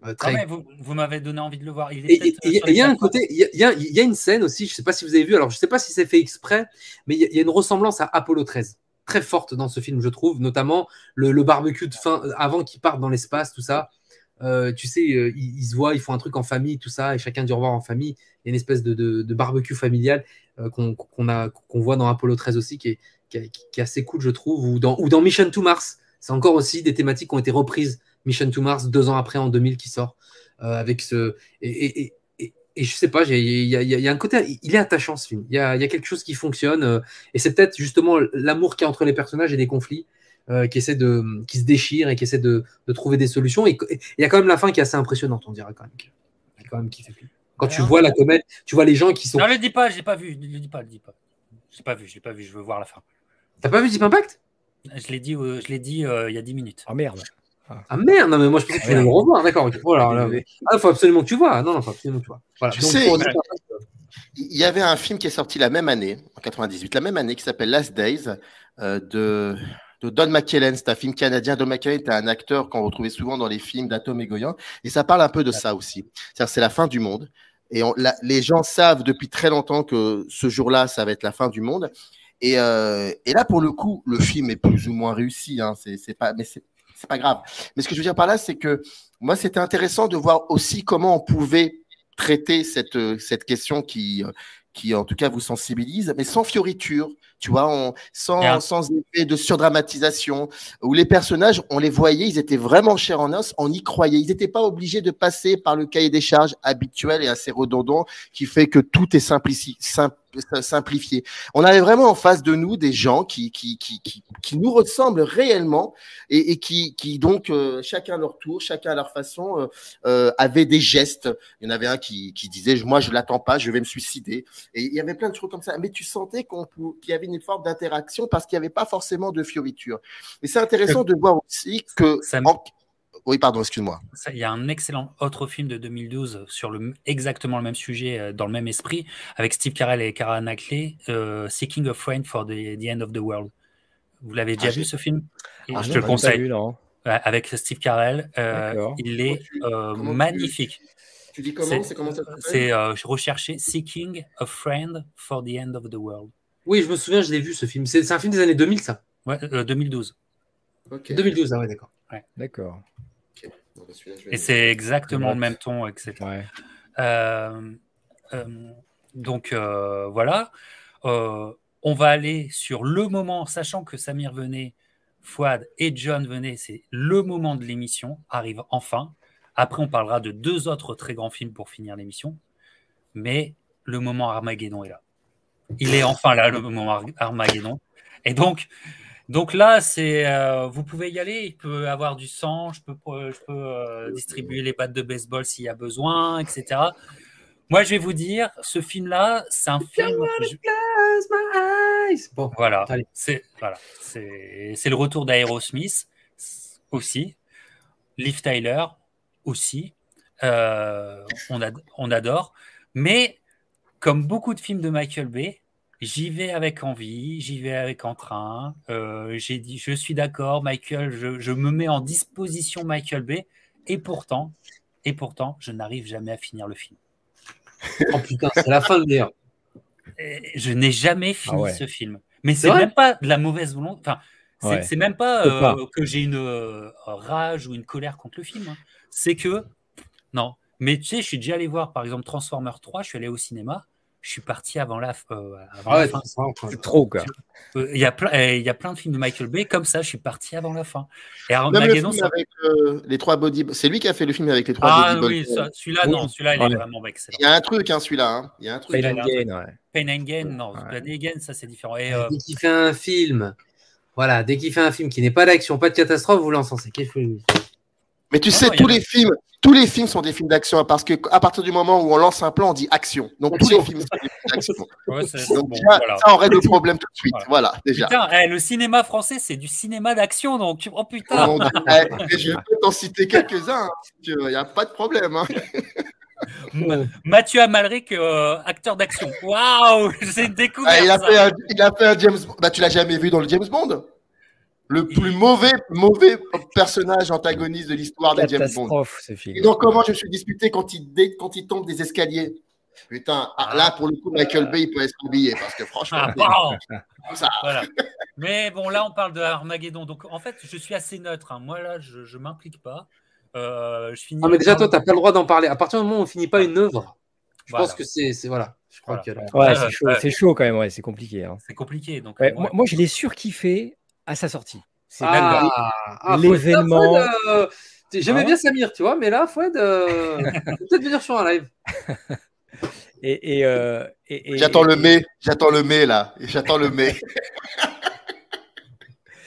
euh, très... vous, vous m'avez donné envie de le voir. Il y, a un côté, il y a, y a, une scène aussi, je ne sais pas si vous avez vu, alors je ne sais pas si c'est fait exprès, mais il y, a une ressemblance à Apollo 13, très forte dans ce film, je trouve, notamment le, le barbecue de fin, avant qu'ils partent dans l'espace, tout ça. Euh, tu sais, euh, ils, se voient, ils font un truc en famille, tout ça, et chacun dit au revoir en famille. Il y a une espèce de, barbecue familial qu'on qu'on voit dans Apollo 13 aussi, qui est, assez cool, je trouve, ou dans, Mission to Mars. C'est encore aussi des thématiques qui ont été reprises Mission to Mars deux ans après, en 2000, qui sort. Euh, avec ce. Et, et, et, je sais pas, il y, a un côté. Il est attachant ce film. Il y a, y a, quelque chose qui fonctionne. Euh, et c'est peut-être justement l'amour qu'il y a entre les personnages et des conflits. Euh, qui essaie de qui se déchire et qui essaie de, de trouver des solutions. Et il y a quand même la fin qui est assez impressionnante on dirait quand même quand même qui fait quand tu vois la comédie tu vois les gens qui sont non le dis pas j'ai pas vu ne le dis pas le dis pas. J'ai pas vu j'ai pas vu je veux voir la fin. T'as pas vu Deep Impact? Je l'ai dit je l'ai dit il y a 10 minutes. Oh merde. Ah. Merde, non, mais moi je pensais que tu voulais le revoir, d'accord. Voilà, il ah, faut absolument que tu vois. Non, non, faut absolument que tu vois. Voilà. Tu sais, il y avait un film qui est sorti la même année, en 98, la même année, qui s'appelle Last Days, euh, de, de, Don McKellen. C'est un film canadien. Don McKellen était un acteur qu'on retrouvait souvent dans les films d'Atom et Goyan. Et ça parle un peu de ça aussi. C'est-à-dire, c'est la fin du monde. Et les gens savent depuis très longtemps que ce jour-là, ça va être la fin du monde. Et, euh, là, pour le coup, le film est plus ou moins réussi. Hein. C'est pas, pas grave. Mais ce que je veux dire par là, c'est que moi, c'était intéressant de voir aussi comment on pouvait traiter cette, cette question qui, qui en tout cas vous sensibilise, mais sans fioriture, tu vois, sans, sans effet de surdramatisation, où les personnages, on les voyait, ils étaient vraiment chers en os, on y croyait. Ils n'étaient pas obligés de passer par le cahier des charges habituel et assez redondant qui fait que tout est simplici, simple simplifié. On avait vraiment en face de nous des gens qui, qui, qui, qui, qui nous ressemblent réellement et, et qui, qui donc, euh, chacun à leur tour, chacun à leur façon, euh, euh, avaient des gestes. Il y en avait un qui, qui disait, moi, je l'attends pas, je vais me suicider. Et il y avait plein de choses comme ça. Mais tu sentais qu'on, qu'il y avait une forme d'interaction parce qu'il n'y avait pas forcément de fioriture. Et c'est intéressant de voir aussi que... Oui, pardon, excuse-moi. Il y a un excellent autre film de 2012 sur le, exactement le même sujet, euh, dans le même esprit, avec Steve Carell et Cara Knuckles, euh, Seeking a Friend for the, End of the World. Vous l'avez déjà ah, vu ce film? Ah, Je te le conseille. avec Steve Carell, euh, il est magnifique. Tu, dis comment? C'est comment ça C'est rechercher Seeking a Friend for the End of the World. Oui, je me souviens, je l'ai vu ce film. C'est un film des années 2000, ça Ouais, 2012. 2012, ah ouais, d'accord. D'accord. Et c'est exactement le même ton, etc. Euh, euh, donc euh, voilà. on va aller sur le moment, sachant que Samir venait, Fouad et John venaient, c'est le moment de l'émission, arrive enfin. Après, on parlera de deux autres très grands films pour finir l'émission. Mais le moment Armageddon est là. Il est enfin là, le moment Armageddon. Et donc, donc là, c'est, euh, vous pouvez y aller. Il peut avoir du sang. Je peux, je peux euh, distribuer les battes de baseball s'il y a besoin, etc. Moi, je vais vous dire, ce film-là, c'est un film. Bon, voilà, c'est voilà, c'est le retour d'Aerosmith aussi, Liv Tyler aussi. Euh, on, on adore, mais comme beaucoup de films de Michael Bay, J'y vais avec envie, j'y vais avec entrain. Euh, j'ai dit, je suis d'accord, Michael, je, me mets en disposition Michael Bay, et pourtant, et pourtant, je n'arrive jamais à finir le film. <laughs> oh putain, c'est la fin de dire. Je n'ai jamais ah fini ce film. Mais c'est même pas de la mauvaise volonté. Enfin, c'est même pas, euh, que j'ai une euh, rage ou une colère contre le film. Hein. C'est que, non. Mais tu sais, je suis déjà allé voir, par exemple, Transformer 3, je suis allé au cinéma je suis parti avant la, euh, ah fin. C'est trop, quoi. Euh, il y, a plein, eh, il y a plein de films de Michael Bay comme ça, je suis parti avant la fin. Et Armageddon, avec euh, les trois body. C'est lui qui a fait le film avec les trois ah, oui, celui-là, non, celui-là, il est vraiment excellent. Il y a un truc, hein, celui-là. Hein. Il y a un truc. Pain and Gain, ouais. Pain and Gain, non. Pain and Gain, ça, c'est différent. Et, Dès qu'il fait un film, voilà, dès qu'il fait un film qui n'est pas d'action, pas de catastrophe, vous l'encensez. Qu'est-ce que mais tu sais, tous les films, tous les films sont des films d'action parce que à partir du moment où on lance un plan, on dit action. Donc tous les films sont des films d'action. donc ça, on règle le problème tout de suite. Voilà, déjà. Putain, eh, le cinéma français, c'est du cinéma d'action, donc oh putain. Eh, je peux t'en citer quelques-uns. Hein, il n'y a pas de problème. Hein. <laughs> Mathieu Amalric, euh, acteur d'action. Waouh, <laughs> c'est une découverte. Ah, il, a fait un, il a fait un James Bond. Bah, tu l'as jamais vu dans le James Bond? Le plus mauvais, <laughs> mauvais personnage antagoniste de l'histoire de James Bond. Et donc, comment je me suis disputé quand il, quand il tombe des escaliers? Putain, ah, là, pour le coup, Michael Bay, il peut être oublié parce que franchement. Ah, ça. <laughs> Mais bon, là, on parle de Armageddon. Donc, en fait, je suis assez neutre. Hein. Moi, là, je ne m'implique pas. Euh, je finis ah, mais déjà, toi, tu n'as pas le droit d'en parler. À partir du moment où on ne finit pas une œuvre, je pense que c'est. Voilà. Je crois Que... ouais, c'est chaud, chaud, quand même. Ouais, c'est compliqué. Hein. C'est compliqué. Donc, moi, moi, je l'ai surkiffé à sa sortie. C'est ah, ah l'événement. Euh, j'aimais ah bien Samir, tu vois, mais là, Fouad, euh, <laughs> peut-être venir sur un live. <laughs> et, euh, j'attends le mai, j'attends le mai là, j'attends le mai.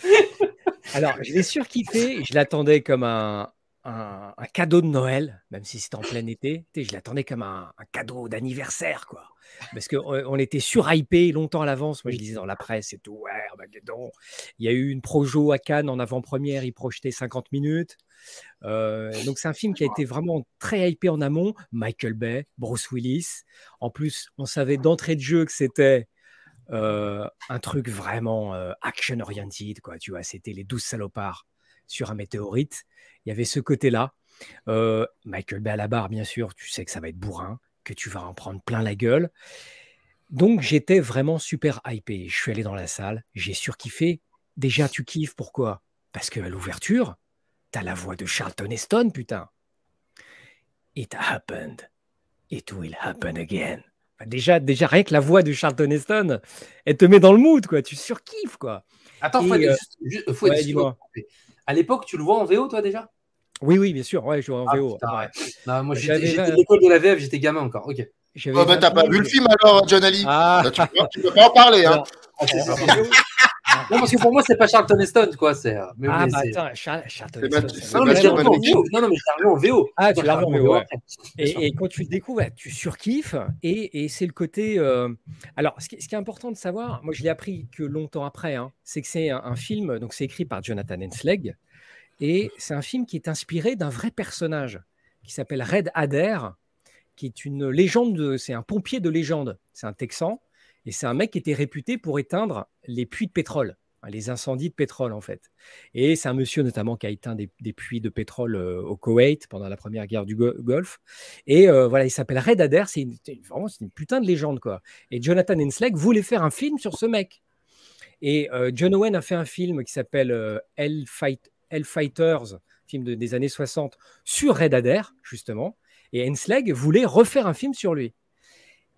<laughs> Alors, je l'ai surkiffé, je l'attendais comme un, un, cadeau de Noël, même si c'était en plein été. Je l'attendais comme un, un cadeau d'anniversaire, quoi parce qu'on on était surhypé longtemps à l'avance. Moi, je disais dans la presse et tout, ouais, Armageddon. Il y a eu une projo à Cannes en avant-première, il projetait 50 minutes. Euh, donc, c'est un film qui a été vraiment très hypé en amont. Michael Bay, Bruce Willis. En plus, on savait d'entrée de jeu que c'était euh, un truc vraiment euh, action-oriented, quoi. Tu vois, c'était les douze salopards sur un météorite. Il y avait ce côté-là. Michael Bay à la barre, bien sûr, tu sais que ça va être bourrin que tu vas en prendre plein la gueule. Donc j'étais vraiment super hypé. Je suis allé dans la salle, j'ai surkiffé. Déjà, tu kiffes, pourquoi? Parce qu'à l'ouverture, t'as la voix de Charlton Heston, putain. It happened. It will happen again. Déjà, déjà, rien que la voix de Charlton Heston, elle te met dans le mood, quoi. Tu surkiffes, quoi. Attends, faut, euh, juste, faut À l'époque, tu le vois en VO, toi, déjà? Oui, oui, bien sûr. Ouais, je vois en ah, VO. Non, moi, j'étais l'école de la VF, j'étais gamin encore. Ok. Oh, bah, t'as pas vu le film alors, John Ali ah. tu, ne peux pas en parler. Hein. Non, parce que pour moi, c'est pas Charlton Heston, quoi. C'est. Euh, mais ah, bah attends, Charlton Heston. Non, mais je l'ai revu en VO. Non, non, mais je l'ai en VO. Ah, tu l'as revu en VO. Et, et, quand tu le découvres, tu surkiffes. Et, et c'est le côté. Euh... Alors, ce qui, ce qui, est important de savoir, moi, je l'ai appris que longtemps après, hein, c'est que c'est un, un, film. Donc, c'est écrit par Jonathan Hensleg. Et c'est un film qui est inspiré d'un vrai personnage qui s'appelle Red Adair, qui est une légende. C'est un pompier de légende. C'est un Texan et c'est un mec qui était réputé pour éteindre les puits de pétrole, hein, les incendies de pétrole en fait. Et c'est un monsieur notamment qui a éteint des, puits de pétrole euh, au Koweït pendant la première guerre du Golfe. Et euh, voilà, il s'appelle Red Adair, c'est vraiment une putain de légende quoi. Et Jonathan Hensleigh voulait faire un film sur ce mec. Et euh, John Owen a fait un film qui s'appelle Hell, Fight, Fighters, film des années 60, sur Red Adair justement. Et Hensleigh voulait refaire un film sur lui.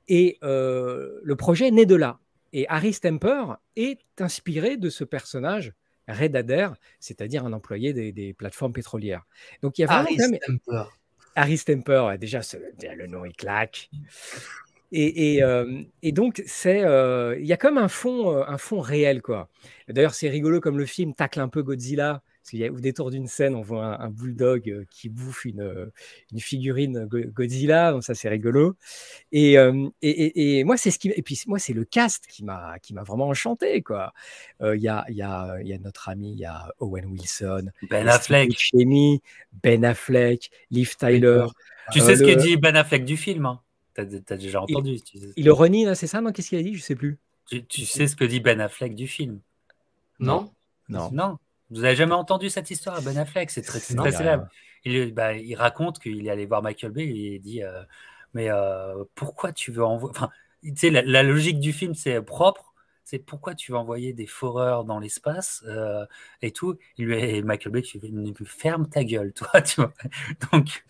Et euh, le projet né de là. Et Harry Stemper est inspiré de ce personnage, Red Adair, c'est-à-dire un employé des, plateformes pétrolières. Donc il y a Harry Stemper. Harry Stemper, déjà, le nom il claque. Et, euh, donc, c'est, euh, il y a comme un fond, un fond réel, quoi. D'ailleurs, c'est rigolo comme le film tacle un peu Godzilla parce qu'il y a au détour d'une scène, on voit un, bulldog euh, qui bouffe une, euh, une, figurine Godzilla, donc ça c'est rigolo. Euh, et, et, moi c'est ce qui, et puis moi c'est le cast qui m'a qui m'a vraiment enchanté quoi. Il y, a, y, a, y, a, notre ami, il y a Owen Wilson, Ben Affleck, Ben Affleck, Liv Tyler. Tu sais ce que dit Ben Affleck du film hein? Tu as, déjà entendu. Il, le renie, c'est ça Non, qu'est-ce qu'il a dit? Je sais plus. Tu, sais ce que dit Ben Affleck du film? Non? Non. Non. Vous n'avez jamais entendu cette histoire, Ben Affleck? C'est très, très célèbre. Il, bah, il, raconte qu'il est allé voir Michael Bay et il dit euh, Mais euh, pourquoi tu veux envoyer. Enfin, tu sais, la, logique du film, c'est propre. C'est pourquoi tu veux envoyer des foreurs dans l'espace euh, et tout. Il lui et Michael Bay dit Ferme ta gueule, toi. <laughs> Tu vois Donc.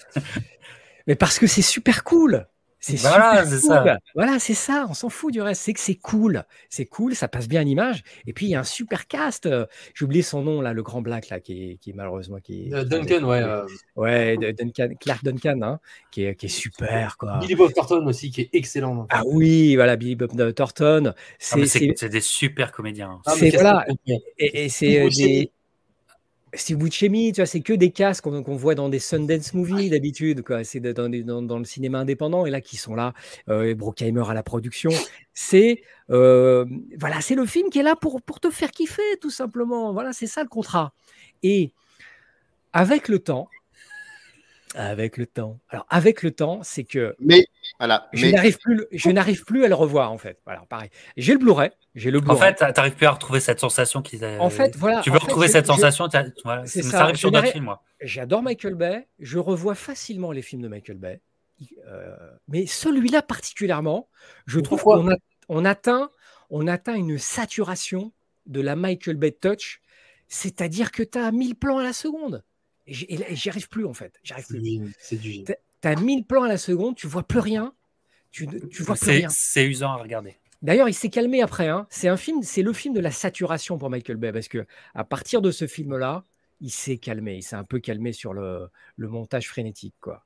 Mais parce que c'est super cool. C'est voilà, c'est ça. Voilà, c'est ça. On s'en fout du reste. C'est que c'est cool. C'est cool, ça passe bien à l'image. Et puis il y a un super cast. J'ai oublié son nom là, le grand black là, qui est, qui malheureusement qui est, euh, Duncan, ouais. Euh. Ouais, Duncan, Clark Duncan, hein, qui, est, qui est super quoi. Billy Bob Thornton aussi, qui est excellent. Ah oui, voilà, Billy Bob Thornton. Ah, c'est des super comédiens. Ah, c'est voilà. Et, et c'est des Steve Buscemi, tu vois, c'est que des casques qu'on voit dans des Sundance movies d'habitude, quoi. C'est dans, dans, le cinéma indépendant et là qui sont là, euh, Brockheimer à la production. C'est euh, voilà, c'est le film qui est là pour pour te faire kiffer, tout simplement. Voilà, c'est ça le contrat. Et avec le temps, avec le temps. Alors, avec le temps, c'est que. Mais, voilà. Je n'arrive plus, je n'arrive plus à le revoir, en fait. Voilà, pareil. J'ai le Blu-ray. J'ai le En fait, tu n'arrives plus à retrouver cette sensation qu'ils En fait, voilà. Tu veux retrouver cette sensation, voilà, ça. ça. arrive sur d'autres films, moi. J'adore Michael Bay. Je revois facilement les films de Michael Bay. Euh, mais celui-là particulièrement, je trouve qu'on on atteint, on atteint une saturation de la Michael Bay touch. C'est-à-dire que tu as 1000 plans à la seconde. Et j'y arrive plus en fait. J'arrive plus. C'est du Tu as 1000 plans à la seconde, tu vois plus rien. Tu, tu vois plus rien. C'est usant à regarder. D'ailleurs, il s'est calmé après. Hein. C'est un film, c'est le film de la saturation pour Michael Bay parce que à partir de ce film-là, il s'est calmé. Il s'est un peu calmé sur le, le montage frénétique, quoi.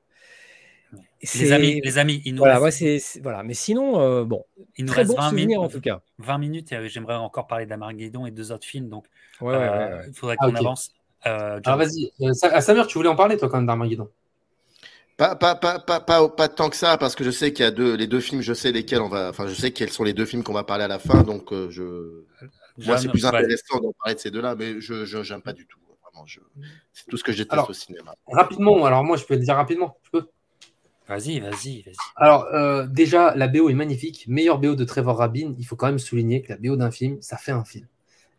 Les amis, les amis, il nous voilà, reste... voilà. Mais sinon, euh, bon, il nous très reste bon 20 minutes, en tout cas. 20 minutes. J'aimerais encore parler d'Amarguédon et deux autres films, donc ouais, euh, il faudrait qu'on ah, avance. Euh, Alors vas-y, euh, Samir, tu voulais en parler toi quand même d'Armageddon pas, pas, pas, pas, pas, pas tant que ça, parce que je sais qu'il y a deux, les deux films, je sais lesquels on va, enfin, je sais quels sont les deux films qu'on va parler à la fin, donc euh, je, moi, c'est plus intéressant d'en parler de ces deux-là, mais je, j'aime pas du tout. Vraiment, c'est tout ce que je déteste au cinéma. Rapidement, alors moi, je peux te dire rapidement, je peux? Vas-y, vas-y, vas-y. Alors, euh, déjà, la BO est magnifique. Meilleure BO de Trevor Rabin. Il faut quand même souligner que la BO d'un film, ça fait un film.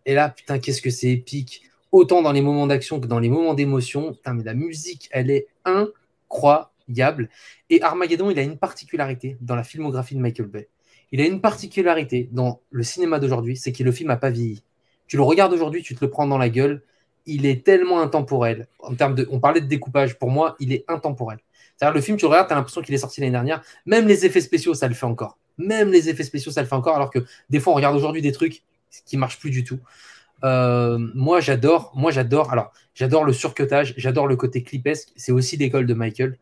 Et là, putain, qu'est-ce que c'est épique autant dans les moments d'action que dans les moments d'émotion. mais la musique, elle est incroyable. Et Armageddon, il a une particularité dans la filmographie de Michael Bay. Il a une particularité dans le cinéma d'aujourd'hui, c'est que le film n'a pas vieilli. Tu le regardes aujourd'hui, tu te le prends dans la gueule. Il est tellement intemporel. On parlait de découpage. Pour moi, il est intemporel. C'est-à-dire le film, tu le regardes, tu as l'impression qu'il est sorti l'année dernière. Même les effets spéciaux, ça le fait encore. Même les effets spéciaux, ça le fait encore. Alors que des fois, on regarde aujourd'hui des trucs qui marchent plus du tout. Euh, moi, j'adore. Moi, j'adore. Alors, j'adore le surcutage. J'adore le côté clipesque. C'est aussi l'école de Michael.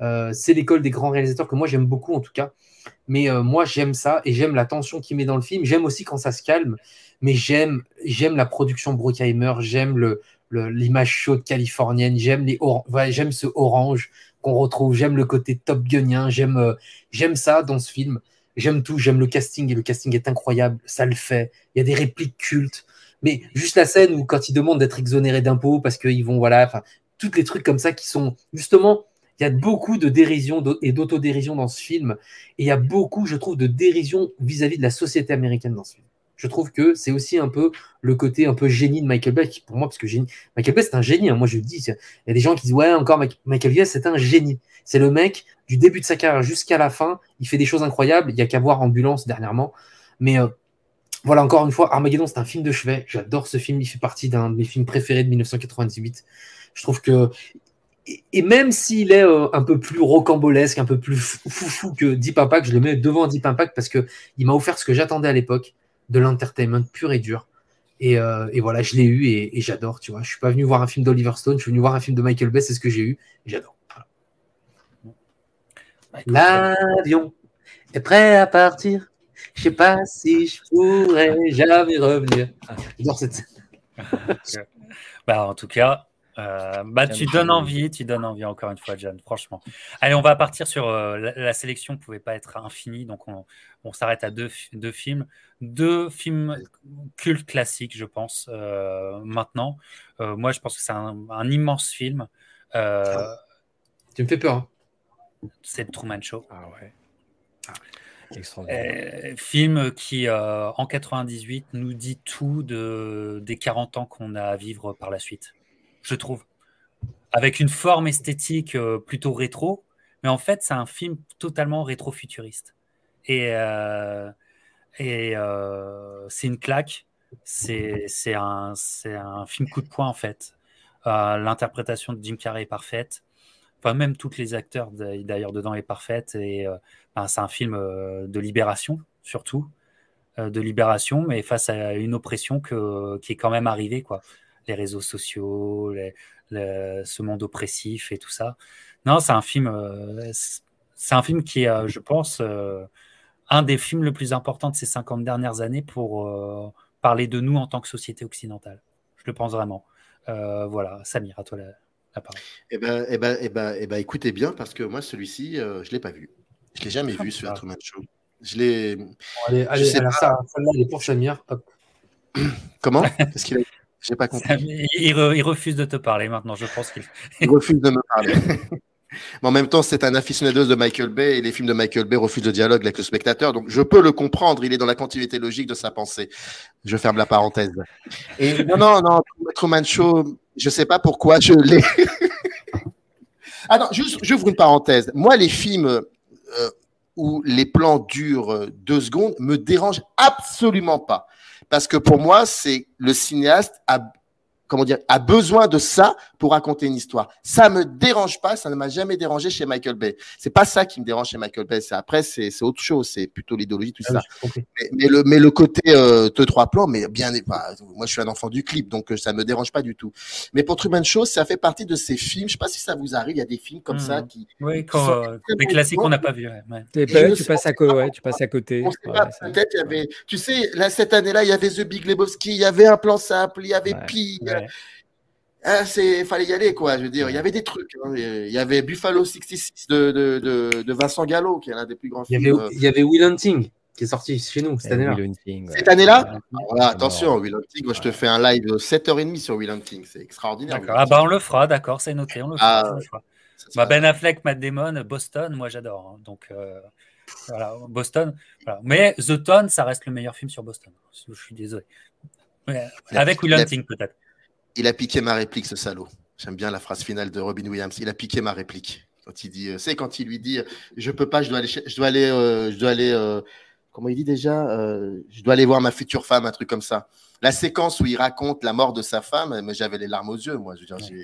Euh, c'est l'école des grands réalisateurs que moi j'aime beaucoup en tout cas. Mais euh, moi j'aime ça et j'aime la tension qu'il met dans le film. J'aime aussi quand ça se calme. Mais j'aime j'aime la production Bruckheimer. J'aime l'image chaude californienne. J'aime les j'aime ce orange qu'on retrouve. J'aime le côté Top Gunien. J'aime j'aime ça dans ce film. J'aime tout. J'aime le casting et le casting est incroyable. Ça le fait. Il y a des répliques cultes. Mais juste la scène où quand ils demandent d'être exonérés d'impôts parce qu'ils vont, voilà, enfin, toutes les trucs comme ça qui sont justement, il y a beaucoup de dérision et d'autodérision dans ce film. Et il y a beaucoup, je trouve, de dérision vis-à-vis de la société américaine dans ce film. Je trouve que c'est aussi un peu le côté un peu génie de Michael Bay, pour moi, parce que génie, Michael Bay, c'est un génie. Hein. Moi, je le dis, il y a des gens qui disent, ouais, encore Michael Bay, c'est un génie. C'est le mec, du début de sa carrière jusqu'à la fin, il fait des choses incroyables. Il y a qu'à voir Ambulance dernièrement. Mais euh, voilà, encore une fois, Armageddon, c'est un film de chevet. J'adore ce film. Il fait partie d'un de mes films préférés de 1998. Je trouve que. Et même s'il est euh, un peu plus rocambolesque, un peu plus foufou que Deep Impact, je le mets devant Deep Impact parce qu'il m'a offert ce que j'attendais à l'époque, de l'entertainment pur et dur. Et, euh, voilà, je l'ai eu et, j'adore, tu vois. Je suis pas venu voir un film d'Oliver Stone, je suis venu voir un film de Michael Bay, c'est ce que j'ai eu, j'adore. L'avion est prêt à partir. Je sais pas si je pourrais jamais revenir. Ah, j'adore cette scène. <laughs> bah, en tout cas, euh, bah, tu donnes envie, tu donnes envie encore une fois, John, franchement. Allez, on va partir sur euh, la, sélection, ne pouvait pas être infinie, donc on, s'arrête à deux, deux, films. Deux films cultes classiques, je pense, euh, maintenant. moi, je pense que c'est un, immense film. Tu me fais peur. Hein. C'est le Truman Show. Ah ouais. Ah. Euh, film qui, euh, en 98, nous dit tout de, des 40 ans qu'on a à vivre par la suite, je trouve. Avec une forme esthétique euh, plutôt rétro, mais en fait, c'est un film totalement rétro-futuriste. Et, et c'est une claque. C'est un, un film coup de poing, en fait. L'interprétation de Jim Carrey est parfaite. Enfin, même toutes les acteurs d'ailleurs dedans est parfaite et c'est un film euh, de libération, surtout, euh, de libération, mais face à une oppression qui est quand même arrivée, quoi. Les réseaux sociaux, ce monde oppressif et tout ça. Non, c'est un film, euh, c'est un film qui est, je pense, un des films le plus importants de ces 50 dernières années pour parler de nous en tant que société occidentale. Je le pense vraiment. voilà, Samir, à toi la, parole. Eh ben, eh ben, eh ben, eh ben, écoutez bien, parce que moi, celui-ci, je ne l'ai pas vu. Je l'ai jamais vu, ce Truman Show. Je l'ai. allez, allez, ça, celle-là, elle est pour Samir. <clears throat> Comment? <laughs> Parce qu'il a... J'ai pas compris. Il, refuse de te parler maintenant, je pense qu'il. il refuse de me parler. <laughs> Mais en même temps, c'est un aficionado de Michael Bay et les films de Michael Bay refusent le dialogue avec le spectateur. Donc, je peux le comprendre. Il est dans la continuité logique de sa pensée. Je ferme la parenthèse. Et non, non, non, Truman Show, je sais pas pourquoi je l'ai. <laughs> Attends, juste, j'ouvre une parenthèse. Moi, les films euh, où les plans durent euh, deux secondes me dérange absolument pas. Parce que pour moi, c'est le cinéaste a comment dire, a besoin de ça pour raconter une histoire. Ça me dérange pas, ça ne m'a jamais dérangé chez Michael Bay. C'est pas ça qui me dérange chez Michael Bay. C'est après, c'est autre chose. C'est plutôt l'idéologie, tout ah ça. mais, le, mais le côté euh, deux trois plans, mais bien, bah, moi je suis un enfant du clip, donc euh, ça me dérange pas du tout. Mais pour Truman Show, ça fait partie de ces films. Je sais pas si ça vous arrive. Il y a des films comme ça mmh. qui. Oui, quand euh, des classiques qu'on n'a pas vus. Ouais. tu, passes à ouais, tu passes à côté. Peut-être il y avait. Tu sais, là cette année-là, il y avait The Big Lebowski, il y avait un plan simple, il y avait Pi. Ah, c'est fallait y aller quoi je veux dire. Il y avait des trucs hein. il y avait Buffalo 66 de, de, de, de Vincent Gallo qui est l'un des plus grands il y avait, euh, il y avait Will Hunting qui est sorti chez nous cette année-là. Cette année-là? Voilà, attention Will Hunting moi je te fais un live 7h30 sur Will Hunting c'est extraordinaire. Ah bah on le fera d'accord c'est noté on le fera, ah, bah, Ben Affleck Matt Damon Boston moi j'adore hein. donc euh, voilà Boston voilà. mais The Ton ça reste le meilleur film sur Boston je suis désolé. Avec Will Hunting peut-être il a piqué ma réplique, ce salaud. J'aime bien la phrase finale de Robin Williams. Il a piqué ma réplique. Quand il dit, euh, c'est quand il lui dit, je peux pas, je dois aller, je dois aller, euh, je dois aller, euh, comment il dit déjà, je dois aller voir ma future femme, un truc comme ça. La séquence où il raconte la mort de sa femme, mais j'avais les larmes aux yeux, moi. Je veux dire,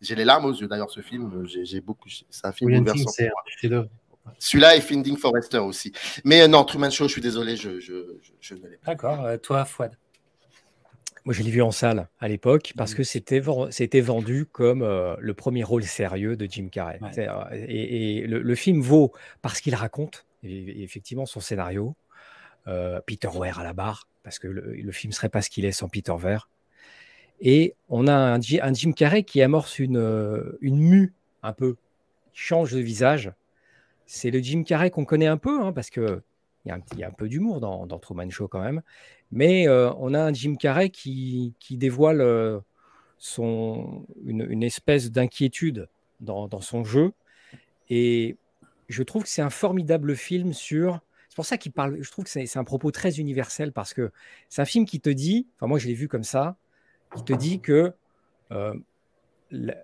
j'ai les larmes aux yeux. D'ailleurs, ce film, j'ai beaucoup. C'est un film bouleversant. Celui-là et Finding Forrester aussi. Mais non, Truman Show, je suis désolé, je, je, ne l'ai pas. D'accord. toi, Fouad moi, je l'ai vu en salle à l'époque parce mmh. que c'était vendu comme le premier rôle sérieux de Jim Carrey. Et, le, film vaut parce qu'il raconte, effectivement, son scénario. Peter Weir à la barre, parce que le, film serait pas ce qu'il est sans Peter Weir. Et on a un, Jim Carrey qui amorce une, une mue un peu, change de visage. C'est le Jim Carrey qu'on connaît un peu, hein, parce qu'il y, a un peu d'humour dans, dans Truman Show quand même. Mais on a un Jim Carrey qui, dévoile son, une, espèce d'inquiétude dans, son jeu. Et je trouve que c'est un formidable film sur. C'est pour ça qu'il parle. Je trouve que c'est un propos très universel parce que c'est un film qui te dit. Enfin, moi, je l'ai vu comme ça. Qui te dit que la,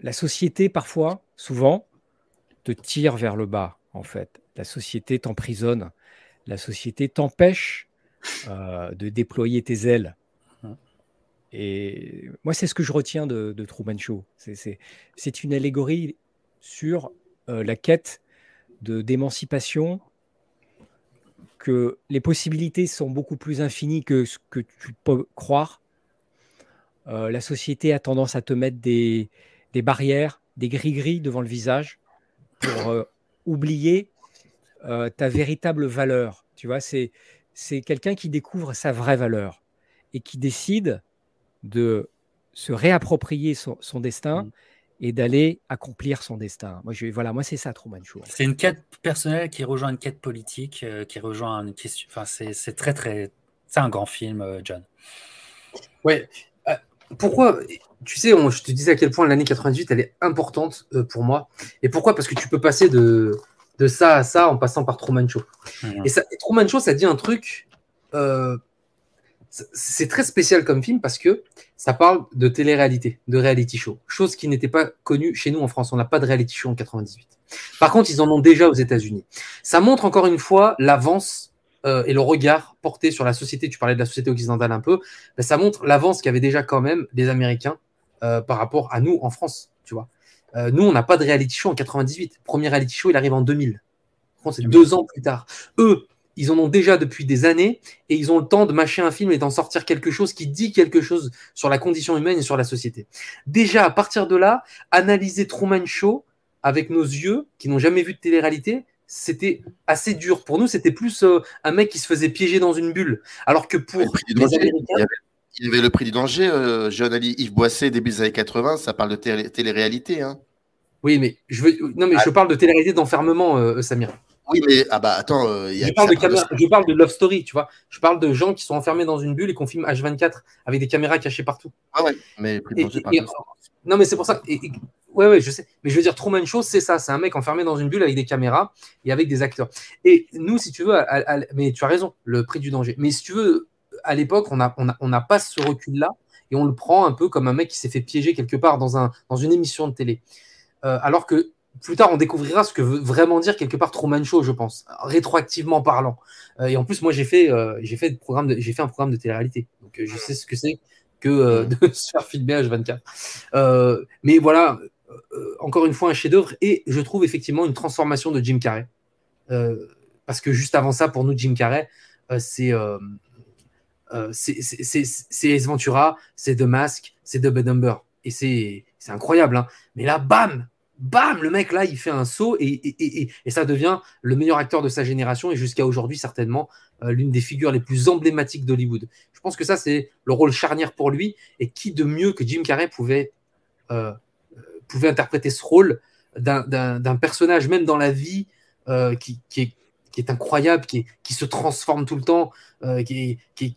la, société, parfois, souvent, te tire vers le bas, en fait. La société t'emprisonne. La société t'empêche euh, de déployer tes ailes. Mmh. Et moi, c'est ce que je retiens de, Truman Show. C'est une allégorie sur euh, la quête d'émancipation, que les possibilités sont beaucoup plus infinies que ce que tu peux croire. Euh, la société a tendance à te mettre des, des barrières, des gris-gris devant le visage pour oublier ta véritable valeur. Tu vois, c'est c'est quelqu'un qui découvre sa vraie valeur et qui décide de se réapproprier son, destin mmh. et d'aller accomplir son destin. Moi, je, voilà, moi c'est ça Truman Show. C'est une quête personnelle qui rejoint une quête politique, euh, qui rejoint une question. Enfin, c'est très très, c'est un grand film, euh, John. Ouais. Euh, pourquoi Tu sais, je te disais à quel point l'année 98 elle est importante pour moi. Et pourquoi? Parce que tu peux passer de de ça à ça en passant par Truman Show. Et, ça, Truman Show, ça dit un truc. Euh, c'est très spécial comme film parce que ça parle de télé-réalité, de reality show, chose qui n'était pas connue chez nous en France. On n'a pas de reality show en 98. Par contre, ils en ont déjà aux États-Unis. Ça montre encore une fois l'avance euh, et le regard porté sur la société. Tu parlais de la société occidentale un peu. Ben, ça montre l'avance qu'avaient déjà quand même les Américains euh, par rapport à nous en France. Tu vois. Euh, nous, on n'a pas de reality show en 98. premier reality show, il arrive en 2000. C'est deux ans plus tard. Eux, ils en ont déjà depuis des années et ils ont le temps de mâcher un film et d'en sortir quelque chose qui dit quelque chose sur la condition humaine et sur la société. Déjà, à partir de là, analyser Truman Show avec nos yeux qui n'ont jamais vu de télé-réalité, c'était assez dur. Pour nous, c'était plus euh, un mec qui se faisait piéger dans une bulle. Alors que pour les Américains, il y avait le prix du danger, euh, jeune Ali Yves Boisset, début des années 80, ça parle de télé-réalité. Hein. Oui, mais je veux... non, mais je ah. parle de télé-réalité d'enfermement, euh, Samir. Oui, mais ah bah attends, euh, je, parle de je parle de love story, tu vois. Je parle de gens qui sont enfermés dans une bulle et qu'on filme H24 avec des caméras cachées partout. Ah ouais, mais prix danger, Non, mais c'est pour ça. Et, ouais, ouais, je sais. Mais je veux dire, Truman Show, c'est ça. C'est un mec enfermé dans une bulle avec des caméras et avec des acteurs. Et nous, si tu veux, mais tu as raison, le prix du danger. Mais si tu veux, à l'époque, on n'a on a, on a pas ce recul-là et on le prend un peu comme un mec qui s'est fait piéger quelque part dans, un, dans une émission de télé. Euh, alors que plus tard, on découvrira ce que veut vraiment dire quelque part Truman Show, je pense, rétroactivement parlant. Euh, et en plus, moi, j'ai fait, euh, j'ai fait, j'ai fait un programme de télé-réalité. Donc, je sais ce que c'est que <laughs> de se faire filmer H24. mais voilà, encore une fois, un chef-d'œuvre. Et je trouve effectivement une transformation de Jim Carrey. parce que juste avant ça, pour nous, Jim Carrey, c'est euh, c'est Ace Ventura, c'est The Mask, c'est The Number. Et c'est incroyable. Hein. Mais là, bam Bam Le mec, là, il fait un saut et, et, ça devient le meilleur acteur de sa génération et jusqu'à aujourd'hui, certainement, euh, l'une des figures les plus emblématiques d'Hollywood. Je pense que ça, c'est le rôle charnière pour lui. Et qui de mieux que Jim Carrey pouvait, euh, pouvait interpréter ce rôle d'un personnage, même dans la vie, qui, qui, est, qui, est, incroyable, qui, qui, se transforme tout le temps, qui, qui,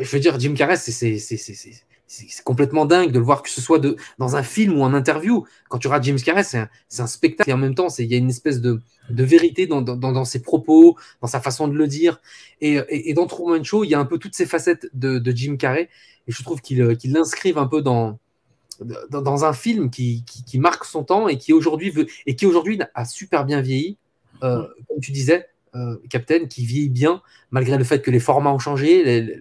je veux dire, Jim Carrey, c'est complètement dingue de le voir que ce soit de, dans un film ou en interview. Quand tu regardes Jim Carrey, c'est un, spectacle et en même temps, il y a une espèce de, vérité dans, ses propos, dans sa façon de le dire. Et, dans Truman Show, il y a un peu toutes ces facettes de, Jim Carrey et je trouve qu'il l'inscrivent un peu dans, dans, un film qui, marque son temps et qui aujourd'hui et qui aujourd'hui a super bien vieilli. Euh, comme tu disais, euh, Captain, qui vieillit bien, malgré le fait que les formats ont changé, les,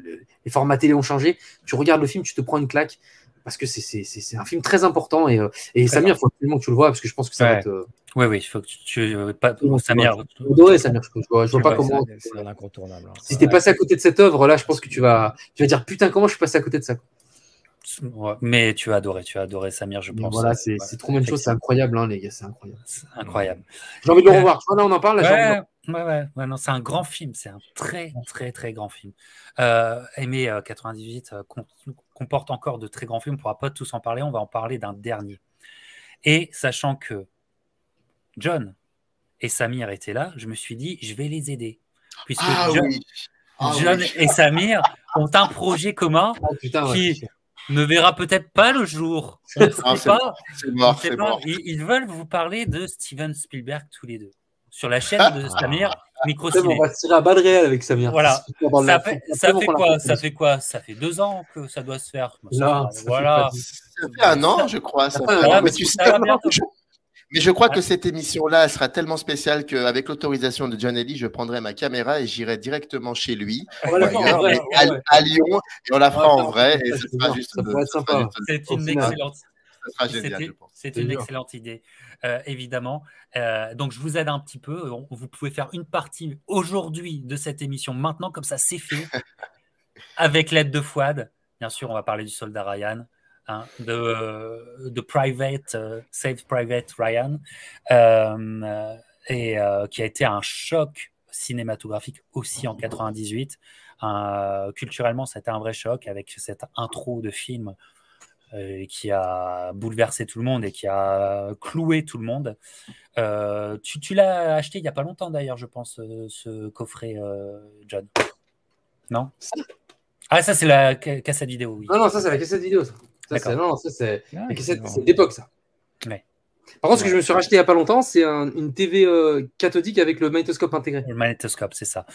formats télé ont changé. Tu regardes le film, tu te prends une claque. parce que c'est un film très important et, et Samir, il faut absolument que tu le vois parce que je pense que ça va être. Oui, oui, il faut que tu. pas, Samir. Adoré, Samir, je vois, je vois pas comment. C'est incontournable. Hein. Si t'es passé à côté de cette œuvre, là, je pense que tu vas, tu vas dire putain, comment je suis passé à côté de ça. mais tu as adoré, tu as adoré Samir, je pense. Voilà, c'est trop une chose, c'est incroyable, hein, les gars, c'est incroyable. incroyable. J'ai envie de le revoir. Là, on en parle. Là, ouais, ouais, ouais, non, c'est un grand film, c'est un très, très, très grand film. Euh, Aimé 98 euh, euh, comporte encore de très grands films, on ne pourra pas tous en parler, on va en parler d'un dernier. Et sachant que John et Samir étaient là, je me suis dit, je vais les aider. Puisque ah John, ah et Samir ont un projet commun ah, qui ne verra peut-être pas le jour. Ils, veulent vous parler de Steven Spielberg tous les deux. Sur la chaîne de Samir, Micro On va tirer à balle réelle avec Samir. Voilà. Ça fait, ça fait quoi? Ça fait quoi? Ça fait deux ans que ça doit se faire. Non, voilà. Ça fait un an, je crois. Ça fait... mais tu sais, mais je crois que cette émission-là sera tellement spéciale qu'avec l'autorisation de John Ellie, je prendrai ma caméra et j'irai directement chez lui, à, Lyon, et on la fera en vrai. Et sera. C'est une excellente. C'est une excellente idée, euh, évidemment. Euh, donc, je vous aide un petit peu. Vous pouvez faire une partie aujourd'hui de cette émission maintenant, comme ça, c'est fait, <laughs> avec l'aide de Fouad. Bien sûr, on va parler du soldat Ryan. Hein, de, de, Private, Save Private Ryan, euh, et euh, qui a été un choc cinématographique aussi en 98. culturellement, c'était un vrai choc avec cette intro de film euh, qui a bouleversé tout le monde et qui a cloué tout le monde. tu, tu l'as acheté il n'y a pas longtemps d'ailleurs, je pense, ce coffret, John. Non? Ah, ça, c'est la cassette vidéo, oui. Non, non, ça, c'est la cassette vidéo. Ça non, ça c'est ah, d'époque ça. Par contre, ce que je me suis racheté il n'y a pas longtemps, c'est une TV euh, cathodique avec le magnétoscope intégré. Le magnétoscope, c'est ça.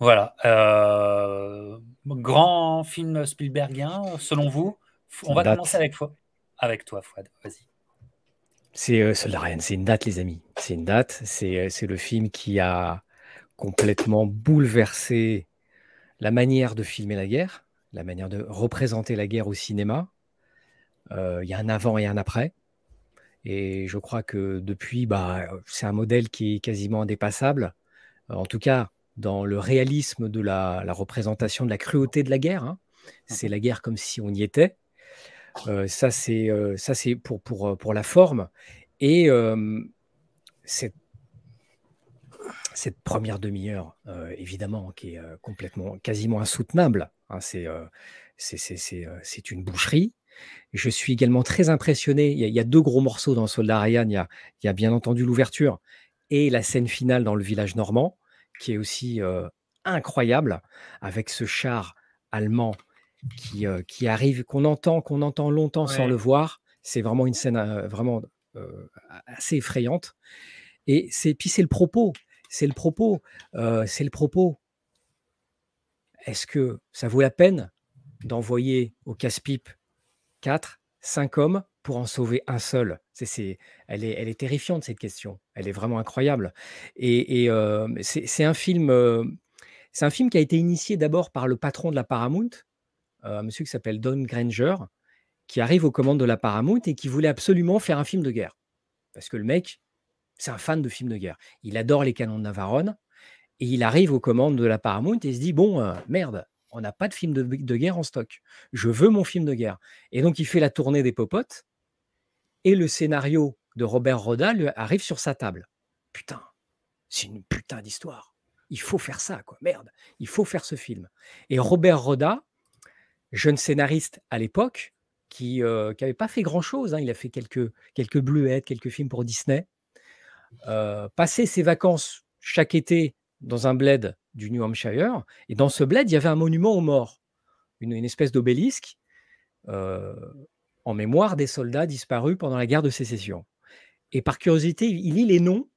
Voilà. Euh, grand film Spielbergien, selon vous? On va commencer avec, avec toi, Fouad. Vas-y. C'est euh, Ryan, c'est une date, les amis. C'est une date. C'est le film qui a complètement bouleversé la manière de filmer la guerre, la manière de représenter la guerre au cinéma. Euh, il y a un avant et un après. Et je crois que depuis, bah, c'est un modèle qui est quasiment indépassable. Euh, en tout cas, dans le réalisme de la, représentation de la cruauté de la guerre. Hein. C'est la guerre comme si on y était. Ça, c'est ça, c'est pour, pour, pour la forme. Et cette, première demi-heure, évidemment, qui est complètement, quasiment insoutenable. Hein, c'est c'est une boucherie. Je suis également très impressionné. Il y a, deux gros morceaux dans Soldat Ryan. Il y a, bien entendu l'ouverture et la scène finale dans le village normand, qui est aussi incroyable, avec ce char allemand qui, euh, qui arrive, qu'on entend, qu'on entend longtemps sans le voir. C'est vraiment une scène euh, vraiment assez effrayante. Et c'est puis c'est le propos, c'est le propos, c'est le propos. Est-ce que ça vaut la peine d'envoyer au casse-pipe 4, 5 hommes pour en sauver un seul? C'est, elle, est, elle est terrifiante cette question. Elle est vraiment incroyable. Et, euh, c'est, un film, euh, c'est un film qui a été initié d'abord par le patron de la Paramount, euh, un monsieur qui s'appelle Don Granger, qui arrive aux commandes de la Paramount et qui voulait absolument faire un film de guerre. Parce que le mec, c'est un fan de films de guerre. Il adore les canons de Navarone. Et il arrive aux commandes de la Paramount et se dit Bon, merde, on n'a pas de film de, guerre en stock. Je veux mon film de guerre. Et donc, il fait la tournée des popotes. Et le scénario de Robert Roda lui arrive sur sa table. Putain, c'est une putain d'histoire. Il faut faire ça, quoi. Merde, il faut faire ce film. Et Robert Roda, jeune scénariste à l'époque, qui n'avait euh, pas fait grand-chose, hein. il a fait quelques, quelques quelques films pour Disney, euh, passait ses vacances chaque été dans un bled du New Hampshire. Et dans ce bled, il y avait un monument aux morts, une, espèce d'obélisque euh, en mémoire des soldats disparus pendant la guerre de sécession. Et par curiosité, il lit les noms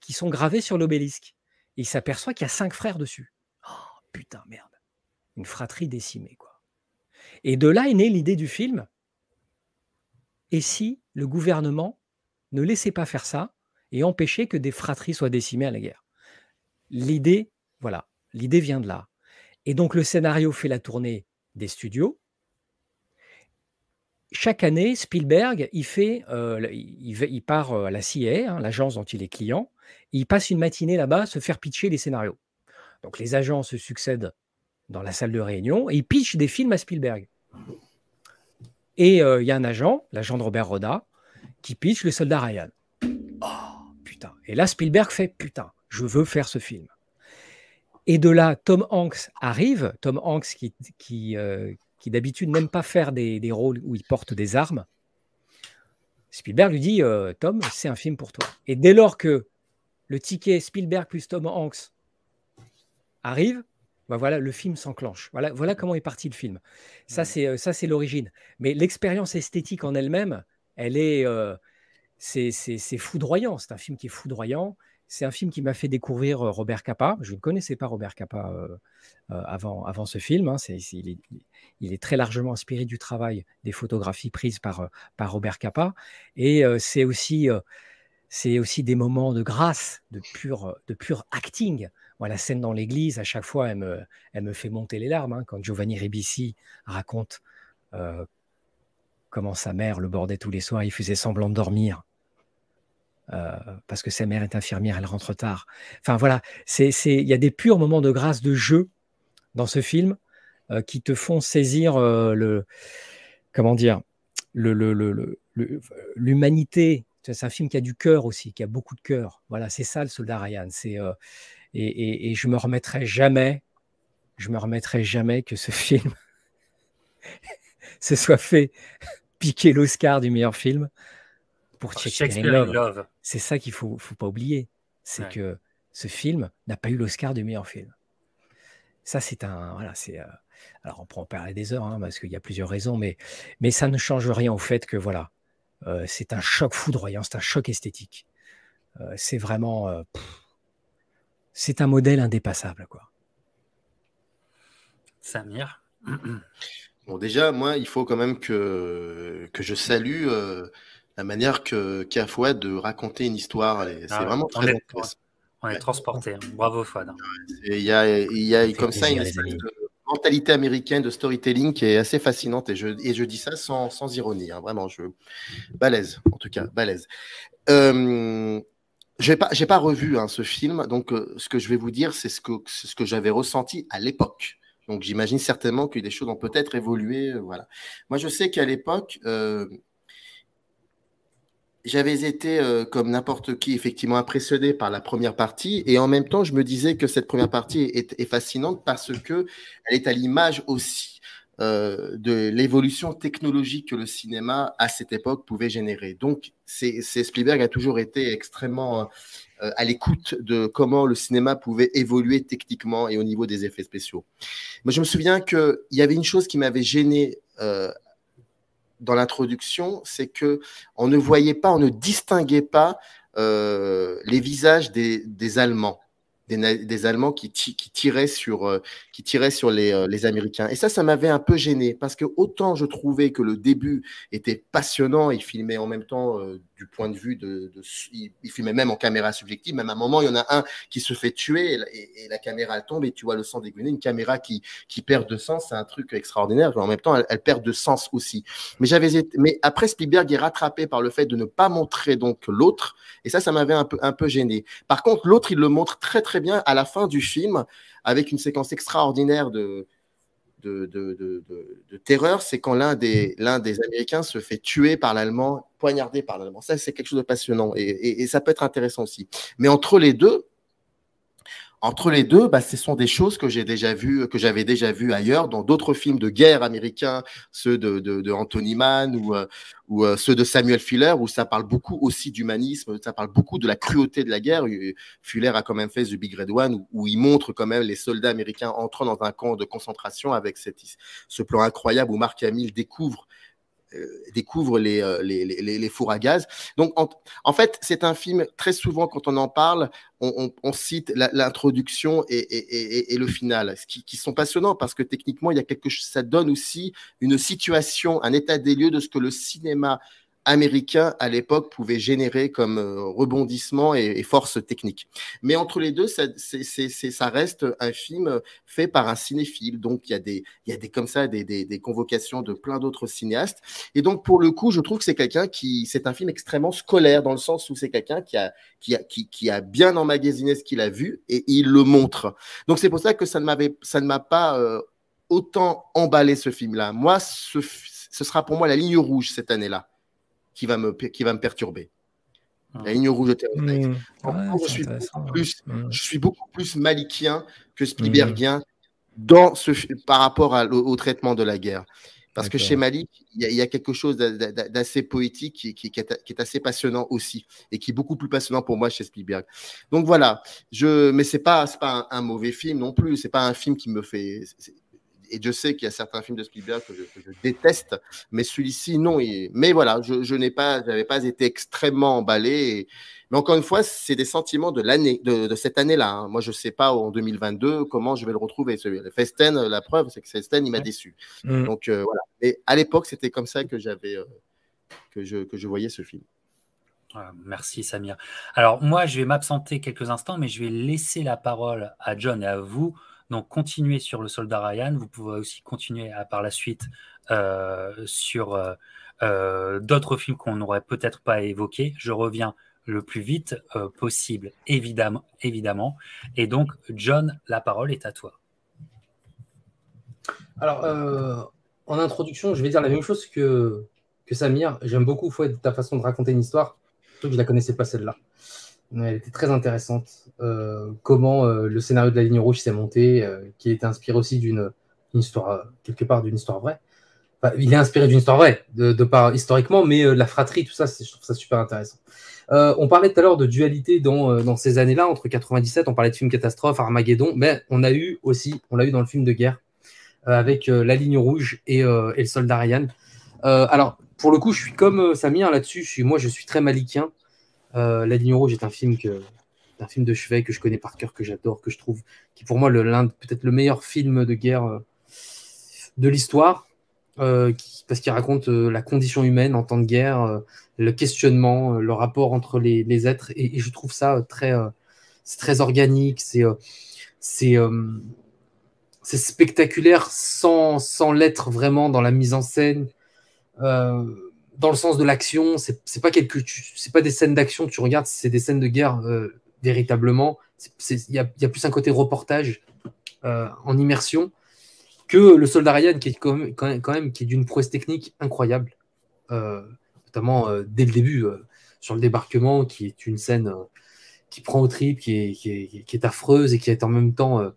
qui sont gravés sur l'obélisque. Et il s'aperçoit qu'il y a cinq frères dessus. Oh, putain, merde. Une fratrie décimée, quoi. Et de là est née l'idée du film. Et si le gouvernement ne laissait pas faire ça et empêchait que des fratries soient décimées à la guerre? L'idée voilà, l'idée vient de là. Et donc le scénario fait la tournée des studios. chaque année, Spielberg, il, fait, euh, part à la CIA, hein, l'agence dont il est client, il passe une matinée là-bas se faire pitcher les scénarios. Donc les agents se succèdent dans la salle de réunion et ils pitchent des films à Spielberg. Et il y a un agent, l'agent de Robert Roda, qui pitch Le Soldat Ryan. Oh, putain. Et là, Spielberg fait Putain, je veux faire ce film. Et de là, Tom Hanks arrive, Tom Hanks qui, qui, euh, qui d'habitude n'aime pas faire des, des, rôles où il porte des armes. Spielberg lui dit euh, Tom, c'est un film pour toi. Et dès lors que le ticket Spielberg plus Tom Hanks arrive, ben voilà, le film s'enclenche. Voilà, voilà comment est parti le film. Ça, c'est euh, ça, c'est l'origine. Mais l'expérience esthétique en elle-même, elle est, c'est foudroyant. C'est un film qui est foudroyant. C'est un film qui m'a fait découvrir Robert Capa. Je ne connaissais pas Robert Capa avant, avant ce film. Hein. il, est, très largement inspiré du travail des photographies prises par, par Robert Capa. Et c'est aussi, c'est aussi des moments de grâce, de pur, de pur acting. La scène dans l'église, à chaque fois, elle me, fait monter les larmes. Hein, quand Giovanni Ribisi raconte comment sa mère le bordait tous les soirs, il faisait semblant de dormir. Euh, parce que sa mère est infirmière, elle rentre tard. Enfin voilà, il y a des purs moments de grâce de jeu dans ce film euh, qui te font saisir euh, le, comment dire, le, l'humanité. C'est un film qui a du cœur aussi, qui a beaucoup de cœur. Voilà, c'est ça le soldat Ryan. C'est, et, et, je me remettrai jamais, je me remettrai jamais que ce <laughs> film se soit fait piquer l'Oscar du meilleur film pour oh, Shakespeare, Love. C'est ça qu'il faut, faut pas oublier. C'est que ce film n'a pas eu l'Oscar du meilleur film. Ça, c'est un. Voilà, c'est. Euh, alors, on peut en parler des heures, hein, parce qu'il y a plusieurs raisons, mais, mais ça ne change rien au fait que, voilà, euh, c'est un choc foudroyant, c'est un choc esthétique. Euh, c'est vraiment. C'est un modèle indépassable, quoi. Samir <clears throat> Bon, déjà, moi, il faut quand même que, que je salue la manière que qu'a Fouad de raconter une histoire. C'est ah vraiment très intéressant. On est transporté. Hein. Bravo Fouad. Il y a, y a comme ça une espèce de mentalité américaine de storytelling qui est assez fascinante et je, et je dis ça sans, sans ironie. Hein. Vraiment, je balèze en tout cas, balèze. Euh, je n'ai pas, j'ai pas revu hein, ce film, donc euh, ce que je vais vous dire, c'est ce que, j'avais ressenti à l'époque. Donc j'imagine certainement que des choses ont peut-être évolué. Euh, voilà. Moi, je sais qu'à l'époque, euh, j'avais été, comme n'importe qui, effectivement impressionné par la première partie. Et en même temps, je me disais que cette première partie est, fascinante parce que elle est à l'image aussi euh, de l'évolution technologique que le cinéma, à cette époque, pouvait générer. Donc, c'est Spielberg a toujours été extrêmement euh, à l'écoute de comment le cinéma pouvait évoluer techniquement et au niveau des effets spéciaux. Moi, je me souviens qu'il y avait une chose qui m'avait gêné dans l'introduction, c'est que on ne voyait pas, on ne distinguait pas euh, les visages des Allemands des, Allemands qui, tiraient sur, euh, qui tiraient sur les, euh, les, Américains. Et ça, ça m'avait un peu gêné parce que autant je trouvais que le début était passionnant, il filmait en même temps euh, du point de vue de, il, filmait même en caméra subjective. Même à un moment, il y en a un qui se fait tuer et, la caméra elle tombe et tu vois le sang dégoûter. Une caméra qui, qui perd de sens, c'est un truc extraordinaire. En même temps, elle, perd de sens aussi. Mais j'avais, mais après Spielberg est rattrapé par le fait de ne pas montrer donc l'autre. Et ça, ça m'avait un peu, un peu gêné. Par contre, l'autre, il le montre très très bien à la fin du film avec une séquence extraordinaire de, de, de, terreur, c'est quand l'un des, l'un des Américains se fait tuer par l'Allemand, poignardé par l'Allemand. Ça, c'est quelque chose de passionnant et, et, ça peut être intéressant aussi. Mais entre les deux, entre les deux, bah, ce sont des choses que j'ai déjà vues, que j'avais déjà vues ailleurs dans d'autres films de guerre américains, ceux de, de, Anthony Mann ou, euh, ou euh, ceux de Samuel Fuller, où ça parle beaucoup aussi d'humanisme, ça parle beaucoup de la cruauté de la guerre. Fuller a quand même fait The Big Red One, où, il montre quand même les soldats américains entrant dans un camp de concentration avec cette, ce plan incroyable où Mark Hamill découvre découvre les, euh, les, les, les, fours à gaz. Donc, en, fait, c'est un film, très souvent, quand on en parle, on, cite l'introduction et, et, le final, qui, qui, sont passionnants parce que techniquement, il y a quelque ça donne aussi une situation, un état des lieux de ce que le cinéma américain à l'époque pouvait générer comme euh, rebondissement et, force technique. Mais entre les deux, ça, ça reste un film fait par un cinéphile. Donc il y a des, il y a des comme ça des, des, des convocations de plein d'autres cinéastes. Et donc pour le coup, je trouve que c'est quelqu'un qui, c'est un film extrêmement scolaire dans le sens où c'est quelqu'un qui a, qui a, qui, qui a bien emmagasiné ce qu'il a vu et il le montre. Donc c'est pour ça que ça ne m'avait, ça ne m'a pas euh, autant emballé ce film-là. Moi, ce, ce sera pour moi la ligne rouge cette année-là qui va me, qui va me perturber. La ah. ligne rouge de mmh. je, suis plus, mmh. je suis beaucoup plus malikien que Spielbergien mmh. dans ce, par rapport au, traitement de la guerre. Parce que chez Malik, il y, a quelque chose d'assez poétique qui, qui, est, assez passionnant aussi, et qui est beaucoup plus passionnant pour moi chez Spielberg. Donc voilà, je, mais c'est pas, pas un, un, mauvais film non plus. C'est pas un film qui me fait et je sais qu'il y a certains films de Spielberg que je, déteste, mais celui-ci, non. mais voilà, je, n'ai pas, j'avais pas été extrêmement emballé. mais encore une fois, c'est des sentiments de l'année, de, cette année-là. Hein. Moi, je sais pas en 2022 comment je vais le retrouver. Festen, la preuve, c'est que Festen, il m'a déçu. Mm. Donc euh, voilà. Et à l'époque, c'était comme ça que j'avais, euh, que je, que je voyais ce film. Merci Samir. Alors moi, je vais m'absenter quelques instants, mais je vais laisser la parole à John et à vous donc, continuez sur le soldat Ryan. Vous pouvez aussi continuer à, par la suite euh, sur euh, euh, d'autres films qu'on n'aurait peut-être pas évoqués. Je reviens le plus vite possible, évidemment, évidemment. Et donc, John, la parole est à toi. Alors, en introduction, je vais dire la même chose que, que Samir. J'aime beaucoup ta façon de raconter une histoire, que je ne la connaissais pas celle-là. Elle était très intéressante. Euh, comment euh, le scénario de la ligne rouge s'est monté, euh, qui est inspiré aussi d'une histoire, quelque part d'une histoire vraie. il est inspiré d'une histoire vraie, de, historiquement, mais la fratrie, tout ça, je trouve ça super intéressant. on parlait tout à l'heure de dualité dans, dans ces années-là, entre 97, on parlait de film catastrophe, Armageddon, mais on a eu aussi, on l'a eu dans le film de guerre, avec La ligne rouge et, et le soldat Ryan. alors, pour le coup, je suis comme Samir là-dessus, moi je suis très malikien. Euh, la ligne rouge est un film que un film de chevet que je connais par cœur, que j'adore, que je trouve qui pour moi l'un peut-être le meilleur film de guerre euh, de l'histoire, euh, parce qu'il raconte la condition humaine en temps de guerre, le questionnement, le rapport entre les, êtres, et, je trouve ça très, très organique, c'est c'est spectaculaire sans, sans l'être vraiment dans la mise en scène dans le sens de l'action. C'est pas quelque, pas des scènes d'action que tu regardes, c'est des scènes de guerre euh, véritablement. Il y a, plus un côté reportage euh, en immersion que le soldat Ryan qui est quand même, qui est d'une prouesse technique incroyable, euh, notamment dès le début sur le débarquement, qui est une scène qui prend au trip, qui est affreuse et qui est en même temps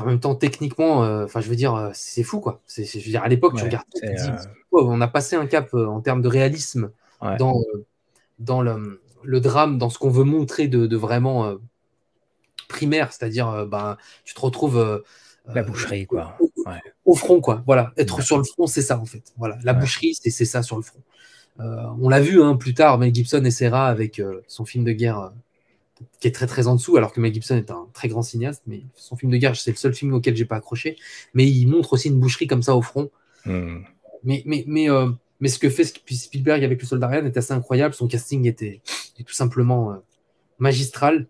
en même temps, techniquement, euh, enfin, je veux dire, euh, c'est fou, quoi. C'est, je veux dire, à l'époque, tu regardes, euh, on a passé un cap en termes de réalisme dans, dans le, le, drame, dans ce qu'on veut montrer de, de vraiment primaire, c'est-à-dire, ben, tu te retrouves. la boucherie, quoi. Au, front, quoi. Voilà, être sur le front, c'est ça, en fait. Voilà, la boucherie, c'est, c'est ça sur le front. on l'a vu hein, plus tard, Mel Gibson essaiera avec son film de guerre qui est très très en dessous, alors que Mel Gibson est un très grand cinéaste, mais son film de guerre, c'est le seul film auquel j'ai pas accroché. Mais il montre aussi une boucherie comme ça au front. Hmm. Mais, mais, mais, euh, mais ce que fait Spielberg avec le Soldat Ryan est assez incroyable. Son casting était, tout simplement euh, magistral.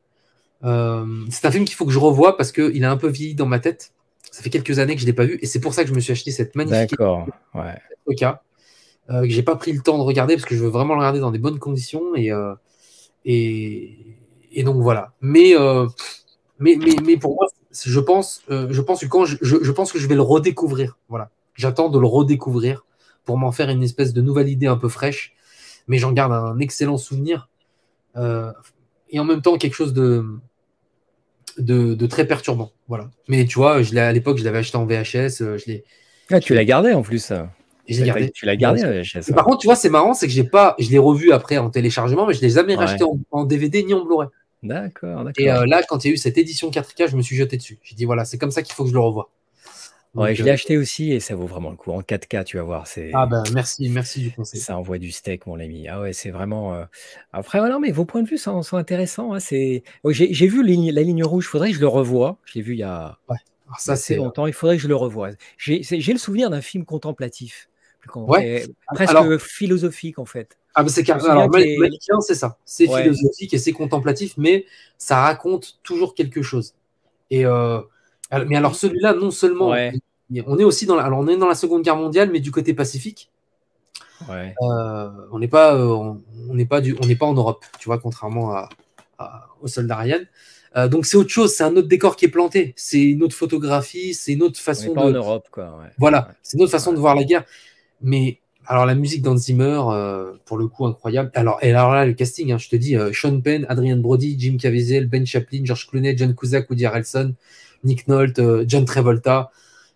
Euh, c'est un film qu'il faut que je revoie parce qu'il a un peu vieilli dans ma tête. Ça fait quelques années que je l'ai pas vu et c'est pour ça que je me suis acheté cette magnifique. D'accord. Ouais. que j'ai pas pris le temps de regarder parce que je veux vraiment le regarder dans des bonnes conditions et, et, et donc voilà. Mais, euh, mais, mais, mais, pour moi, je pense, euh, je pense que quand je, je, pense que je vais le redécouvrir. Voilà. J'attends de le redécouvrir pour m'en faire une espèce de nouvelle idée un peu fraîche. Mais j'en garde un excellent souvenir. Euh, et en même temps, quelque chose de, de, de, très perturbant. Voilà. Mais tu vois, je à l'époque, je l'avais acheté en VHS. Je l'ai. Ah, tu l'as gardé en plus. Gardé. Tu l'as gardé VHS. Par contre, tu vois, c'est marrant, c'est que j'ai pas, je l'ai revu après en téléchargement, mais je l'ai jamais racheté en, en, DVD ni en Blu-ray. D'accord, Et euh, là, quand il y a eu cette édition 4K, je me suis jeté dessus. J'ai dit, voilà, c'est comme ça qu'il faut que je le revoie. ouais, je l'ai euh, acheté aussi et ça vaut vraiment le coup. En 4K, tu vas voir. Ah ben merci, merci du conseil. Ça envoie du steak, mon ami. Ah ouais, c'est vraiment. Euh, après, voilà, mais vos points de vue sont, intéressants. Hein. C'est... j'ai, vu la ligne rouge, il faudrait que je le revoie. Je l'ai vu il y a ouais. ça, c'est longtemps, il faudrait que je le revoie. J'ai, le souvenir d'un film contemplatif presque philosophique en fait. Ah, c'est Alors, c'est ça. C'est philosophique et c'est contemplatif, mais ça raconte toujours quelque chose. Et euh, mais alors, celui-là, non seulement. On est aussi dans la, alors on est dans la Seconde Guerre mondiale, mais du côté pacifique. Euh, on n'est pas, euh, on n'est pas du, on n'est pas en Europe, tu vois, contrairement à, aux soldats Ryan. donc c'est autre chose, c'est un autre décor qui est planté, c'est une autre photographie, c'est une autre façon. On pas en Europe, quoi. Voilà, c'est une autre façon de voir la guerre. Mais alors la musique d'Hans Zimmer, euh, pour le coup incroyable. Alors et alors là le casting, hein, je te dis, euh, Sean Penn, Adrian Brody, Jim Caviezel, Ben Chaplin, George Clooney, John Cusack, Woody Harrelson, Nick Nolte, euh, John Travolta.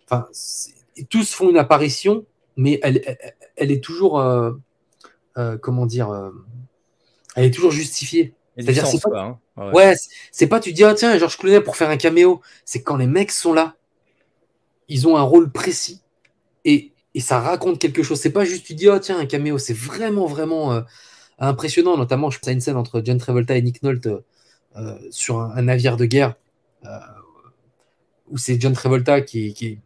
Enfin, tous font une apparition, mais elle, elle, est toujours, comment dire, elle est toujours justifiée. C'est-à-dire, c'est pas, hein. ouais, c'est pas tu dis ah tiens George Clooney pour faire un caméo. C'est quand les mecs sont là, ils ont un rôle précis et et ça raconte quelque chose. C'est pas juste tu dis oh tiens un caméo, c'est vraiment vraiment euh, impressionnant. Notamment, je pense à une scène entre John Travolta et Nick Nolte euh, euh, sur un, navire de guerre où c'est John Travolta qui, qui,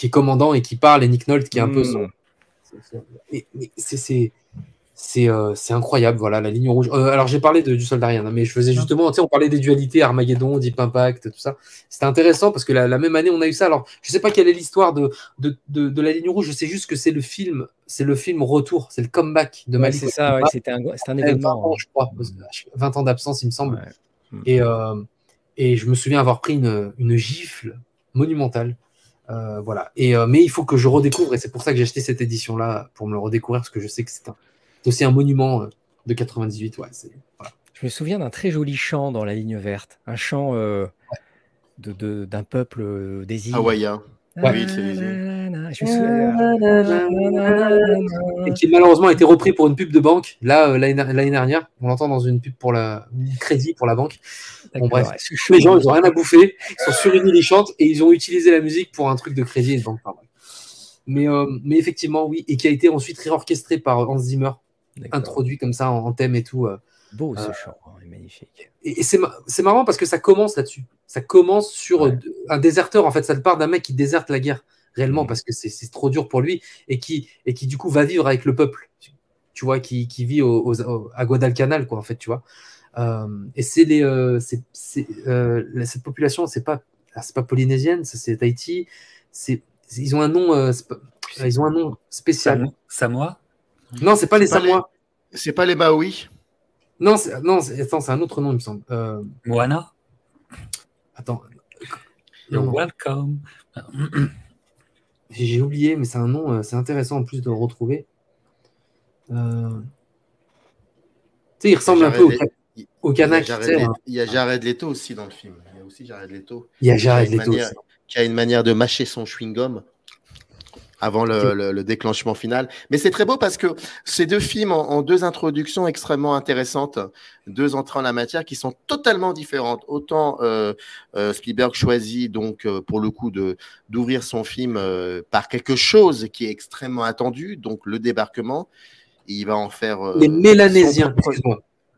est commandant et qui parle et Nick Nolte qui est un peu son. Hmm. C'est euh, incroyable, voilà, la ligne rouge. Euh, alors j'ai parlé de, du soldat rien, hein, mais je faisais justement, tu sais, on parlait des dualités, Armageddon, Deep Impact, tout ça. C'était intéressant parce que la, même année, on a eu ça. Alors je sais pas quelle est l'histoire de, de, de, la ligne rouge, je sais juste que c'est le film, c'est le film Retour, c'est le comeback de Malik. c'est ça, c'était un, un, événement. 20 ans, je crois, 20 ans d'absence, il me semble. Et, euh, et je me souviens avoir pris une, une gifle monumentale. voilà. Et, mais il faut que je redécouvre, et c'est pour ça que j'ai acheté cette édition-là, pour me le redécouvrir, parce que je sais que c'est un, c'est aussi un monument euh, de 98. Ouais, Je me souviens d'un très joli chant dans la ligne verte, un chant euh, d'un peuple euh, des îles. Hawaïen. Oui, Et qui malheureusement a été repris pour une pub de banque. Là, l'année dernière, on l'entend dans une pub pour la crédit pour la banque. Bon, bref, les gens, ils ont rien à bouffer, ils sont surunis, ils chantent et ils ont utilisé la musique pour un truc de crédit et de banque. Mais, mais effectivement, oui, et qui a été ensuite réorchestré par Hans Zimmer introduit comme ça en, thème et tout. Euh, Beau ce euh, chant, hein, magnifique. Et, c'est marrant parce que ça commence là-dessus. Ça commence sur euh, un déserteur. En fait, ça part d'un mec qui déserte la guerre réellement mmh. parce que c'est trop dur pour lui et qui, et qui du coup va vivre avec le peuple. Tu vois, qui, qui vit au, à Guadalcanal, quoi, en fait, tu vois. et c'est les, cette population, c'est pas, c'est pas polynésienne, c'est Tahiti. C'est, ils ont un nom, ils ont un nom spécial. Samoa? Non, c'est pas les Samoa. C'est pas les Maui. Non, non, c'est un autre nom, il me semble. Euh... Moana. Attends. You're welcome. J'ai oublié, mais c'est un nom, euh, c'est intéressant en plus de le retrouver. Euh... Tu sais, il ressemble un peu au, au Kanak. Il y a Jared Leto aussi dans le film. Il y a aussi Jared Leto. Il y a Jared Leto. Qui a une manière de mâcher son chewing-gum avant le, déclenchement final. Mais c'est très beau parce que ces deux films ont, deux introductions extrêmement intéressantes, deux entrées en la matière qui sont totalement différentes. Autant euh, euh, Spielberg choisit donc euh, pour le coup de d'ouvrir son film par quelque chose qui est extrêmement attendu, donc le débarquement. Il va en faire les Mélanésiens.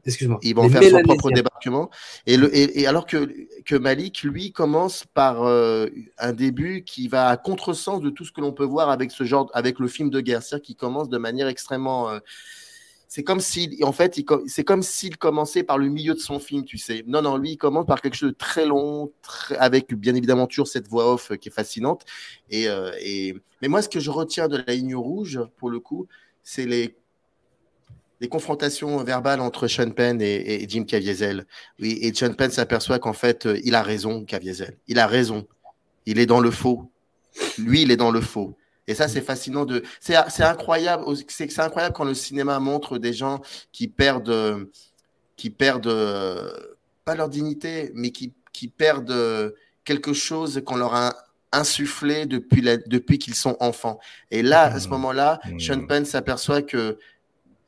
Excuse-moi. Ils vont faire son propre débarquement. Et, le, et, alors que, que, Malik, lui, commence par euh, un début qui va à contresens de tout ce que l'on peut voir avec ce genre, avec le film de guerre. C'est-à-dire qu'il commence de manière extrêmement. Euh, c'est comme s'il, en fait, c'est comme s'il commençait par le milieu de son film, tu sais. Non, non, lui, il commence par quelque chose de très long, avec bien évidemment toujours cette voix off qui est fascinante. Et, euh, et, mais moi, ce que je retiens de la ligne rouge, pour le coup, c'est les des confrontations verbales entre Sean Penn et, Jim Caviezel. Oui, et Sean Penn s'aperçoit qu'en fait, euh, il a raison, Caviezel. Il a raison. Il est dans le faux. Lui, il est dans le faux. Et ça, c'est fascinant de. C'est incroyable. C'est incroyable quand le cinéma montre des gens qui perdent, qui perdent pas leur dignité, mais qui, qui perdent quelque chose qu'on leur a insufflé depuis, depuis qu'ils sont enfants. Et là, à ce mmh. moment-là, Sean mmh. Penn s'aperçoit que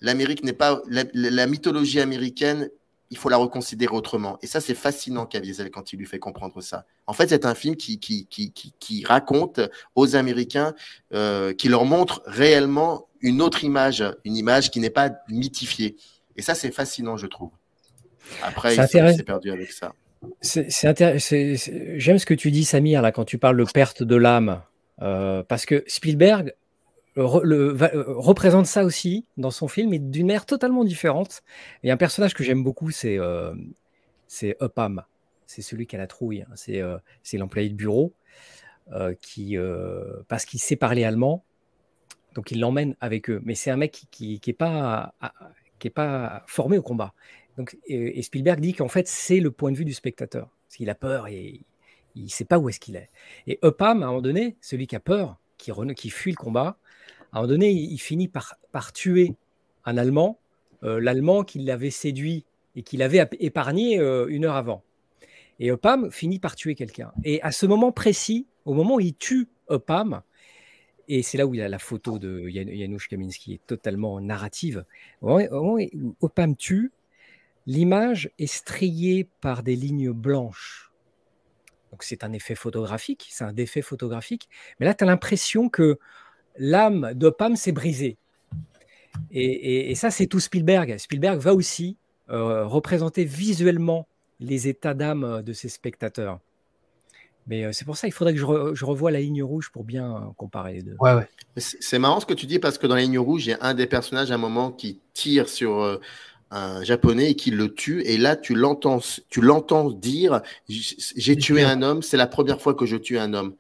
l'Amérique n'est pas la, mythologie américaine. Il faut la reconsidérer autrement. Et ça, c'est fascinant Caviezel quand il lui fait comprendre ça. En fait, c'est un film qui, qui, qui, qui, raconte aux Américains, euh, qui leur montre réellement une autre image, une image qui n'est pas mythifiée. Et ça, c'est fascinant, je trouve. Après, il s'est perdu avec ça. J'aime ce que tu dis, Samir, là, quand tu parles de perte de l'âme. Euh, parce que Spielberg, représente ça aussi dans son film, mais d'une manière totalement différente. Et un personnage que j'aime beaucoup, c'est c'est Upham. C'est celui qui a la trouille. Hein. C'est l'employé de bureau qui, parce qu'il sait parler allemand, donc il l'emmène avec eux. Mais c'est un mec qui n'est pas, qui est pas formé au combat. Donc, et, Spielberg dit qu'en fait, c'est le point de vue du spectateur. Parce qu'il a peur et il ne sait pas où est-ce qu'il est. Et Upham, à un moment donné, celui qui a peur, qui fuit le combat, à un moment donné, il, finit par, tuer un Allemand, euh, l'Allemand qui l'avait séduit et qui l'avait épargné euh, une heure avant. Et Upham finit par tuer quelqu'un. Et à ce moment précis, au moment où il tue Upham, et c'est là où il a la photo de Janusz Kaminski est totalement narrative. Au où Upham tue, l'image est striée par des lignes blanches. Donc c'est un effet photographique, c'est un défait photographique. Mais là, tu as l'impression que l'âme d'Opam s'est brisée. Et, ça, c'est tout Spielberg. Spielberg va aussi euh, représenter visuellement les états d'âme de ses spectateurs. Mais euh, c'est pour ça qu'il faudrait que je, revoie la ligne rouge pour bien comparer les deux. Ouais, ouais. C'est marrant ce que tu dis parce que dans la ligne rouge, il y a un des personnages à un moment qui tire sur euh, un japonais et qui le tue. Et là, tu l'entends, tu l'entends dire J'ai tué un homme, c'est la première fois que je tue un homme.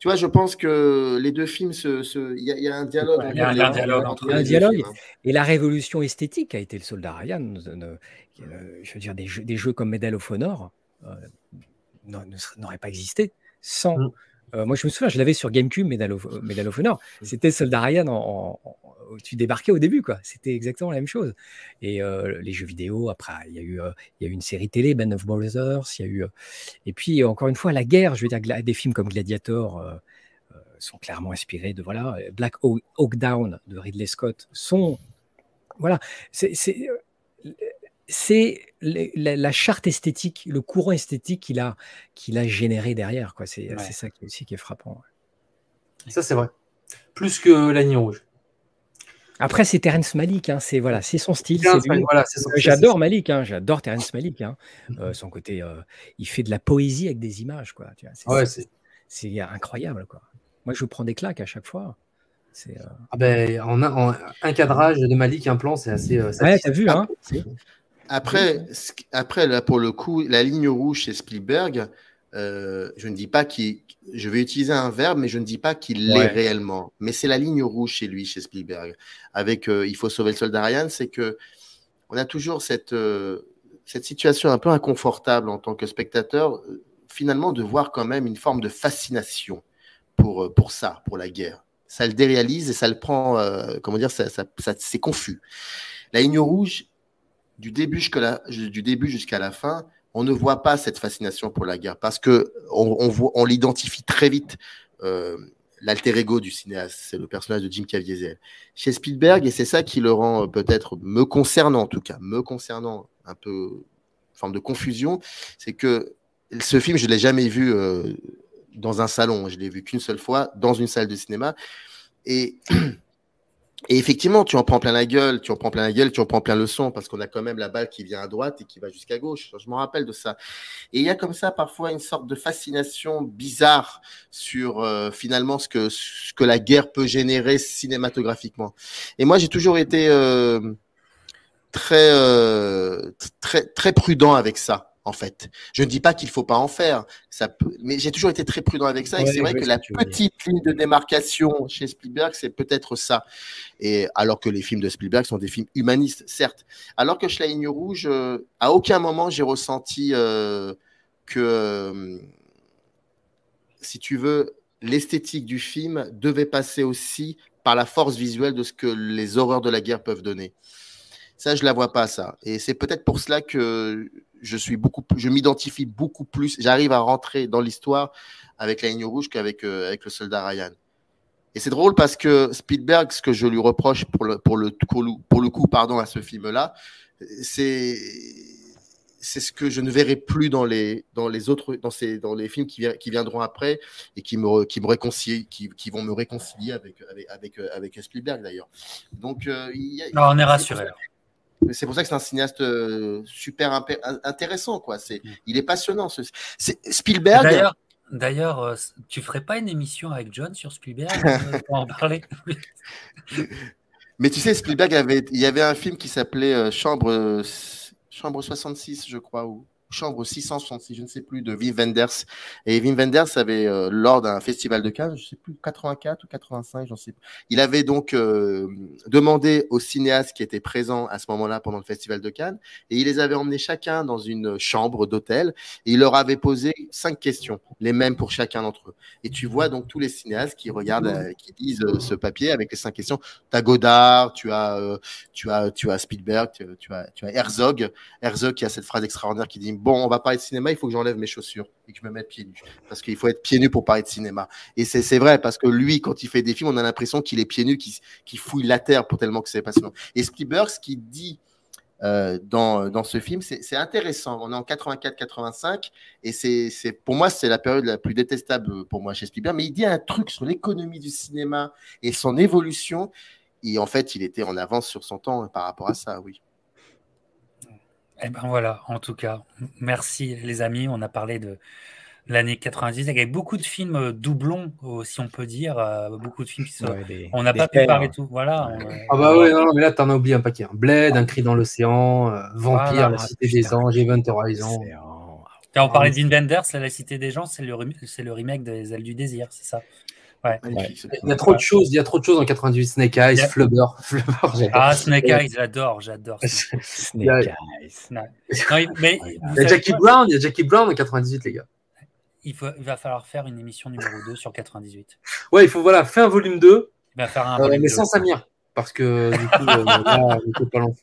Tu vois, je pense que les deux films, il y, a un dialogue. Il y a un dialogue entre un dialogue. Hein. Et la révolution esthétique a été le soldat Ryan. Euh, je veux dire, des jeux, des jeux comme Medal of Honor euh, n'auraient pas existé sans. Mm. Euh, moi, je me souviens, je l'avais sur GameCube, Medal of, Medal of Honor. Mm. C'était Soldat Ryan en, tu débarquais au début, quoi. C'était exactement la même chose. Et euh, les jeux vidéo, après, il y a eu, euh, il y a eu une série télé, Ben of Brothers, il y a eu, euh, et puis encore une fois, la guerre. Je veux dire, des films comme Gladiator sont clairement inspirés de voilà, Black Hawk Down de Ridley Scott sont, voilà, c'est c'est la, charte esthétique, le courant esthétique qu'il a, qu'il a généré derrière. Quoi. C'est, ça qui, aussi qui est frappant. Ça, c'est vrai. Plus que la ligne rouge. Après, c'est Terence Malik, hein, c'est voilà, c'est son style. j'adore Malik, hein, j'adore Terence Malik. Hein. Euh, son côté, euh, il fait de la poésie avec des images, quoi. c'est, incroyable, quoi. Moi, je prends des claques à chaque fois. Euh, ah ben, en, un cadrage de Malik, un plan, c'est assez. ouais, t'as vu, hein Après, après, là, pour le coup, la ligne rouge chez Spielberg, euh, je ne dis pas qu'il. Je vais utiliser un verbe, mais je ne dis pas qu'il l'est réellement. Mais c'est la ligne rouge chez lui, chez Spielberg. Avec euh, Il faut sauver le soldat Ryan, c'est que on a toujours cette, euh, cette situation un peu inconfortable en tant que spectateur, finalement, de voir quand même une forme de fascination pour, pour ça, pour la guerre. Ça le déréalise et ça le prend, comment dire, ça, ça, c'est confus. La ligne rouge, du début jusqu'à la, du début jusqu'à la fin, on ne voit pas cette fascination pour la guerre parce que on, l'identifie très vite. Euh, l'alter ego du cinéaste, c'est le personnage de Jim Caviezel. Chez Spielberg, et c'est ça qui le rend euh, peut-être, me concernant en tout cas, me concernant un peu, forme de confusion, c'est que ce film, je l'ai jamais vu euh, dans un salon, je l'ai vu qu'une seule fois dans une salle de cinéma. Et <clears throat> Et effectivement, tu en prends plein la gueule, tu en prends plein la gueule, tu en prends plein le son, parce qu'on a quand même la balle qui vient à droite et qui va jusqu'à gauche. Je me rappelle de ça. Et il y a comme ça parfois une sorte de fascination bizarre sur euh, finalement ce que, ce que la guerre peut générer cinématographiquement. Et moi, j'ai toujours été euh, très, euh, très, très prudent avec ça en fait. Je ne dis pas qu'il ne faut pas en faire, ça peut... mais j'ai toujours été très prudent avec ça. et c'est vrai que la petite ligne de démarcation chez Spielberg, c'est peut-être ça. Et alors que les films de Spielberg sont des films humanistes, certes. Alors que chez la ligne rouge, euh, à aucun moment j'ai ressenti euh, que, euh, si tu veux, l'esthétique du film devait passer aussi par la force visuelle de ce que les horreurs de la guerre peuvent donner. Ça, je la vois pas, ça. Et c'est peut-être pour cela que je suis beaucoup, je m'identifie beaucoup plus. J'arrive à rentrer dans l'histoire avec la ligne rouge qu'avec euh, avec le soldat Ryan. Et c'est drôle parce que Spielberg, ce que je lui reproche pour le, pour le, pour le coup, pardon, à ce film-là, c'est c'est ce que je ne verrai plus dans les dans les autres dans ces dans les films qui, qui viendront après et qui me qui me réconcilient qui, qui vont me réconcilier avec avec avec, avec Spielberg d'ailleurs. Donc euh, on est rassuré. C'est pour ça que c'est un cinéaste euh, super intéressant, quoi. C'est, mm. il est passionnant. Ce... Spielberg. D'ailleurs, tu ferais pas une émission avec John sur Spielberg <laughs> pour en parler Mais tu sais, Spielberg avait, il y avait un film qui s'appelait Chambre, Chambre 66, je crois, ou chambre 666, je ne sais plus, de Wim Wenders. Et Wim Wenders avait, euh, lors d'un festival de Cannes, je ne sais plus, 84 ou 85, j'en sais plus. Il avait donc euh, demandé aux cinéastes qui étaient présents à ce moment-là pendant le festival de Cannes, et il les avait emmenés chacun dans une chambre d'hôtel, et il leur avait posé cinq questions, les mêmes pour chacun d'entre eux. Et tu vois donc tous les cinéastes qui regardent, euh, qui lisent ce papier avec les cinq questions. Tu as Godard, tu as, tu as, tu as Spielberg, tu, tu, as, tu as Herzog, Herzog qui a cette phrase extraordinaire qui dit bon, on va parler de cinéma, il faut que j'enlève mes chaussures et que je me mette pieds nus. Parce qu'il faut être pieds nus pour parler de cinéma. Et c'est vrai, parce que lui, quand il fait des films, on a l'impression qu'il est pieds nus, qu'il fouille la terre pour tellement que c'est passionnant. Et Spielberg, ce qu'il dit euh, dans, dans, ce film, c'est intéressant. On est en 84-85 et c'est pour moi, c'est la période la plus détestable pour moi chez Spielberg. Mais il dit un truc sur l'économie du cinéma et son évolution. Et en fait, il était en avance sur son temps par rapport à ça, oui. Eh ben voilà, en tout cas, merci les amis. On a parlé de l'année 90 avec beaucoup de films euh, doublons, si on peut dire, euh, beaucoup de films qui sont. on n'a pas pu parler tout. Voilà. ah bah oui, non, mais là t'en as oublié un paquet. Hein. Bled, Un cri dans l'océan, euh, Vampire, La Cité des Anges, Event Horizon. Quand on parlait d'Invenders, La Cité des Gens, c'est le, le remake des Ailes du désir, c'est ça? Il y a trop de choses, il y a trop de choses en 98. Snake Eyes, Flubber. ah, Snake Eyes, j'adore, j'adore. Snake <laughs> Eyes. mais, il y a Jackie Brown, il y a Jackie Brown en 98, les gars. Il, faut, il va falloir faire une émission numéro 2 sur 98. Ouais, il faut voilà, faire un volume 2. Il va faire un euh, mais sans Samir. Parce que du coup, euh, <laughs> là, on peut pas lancer.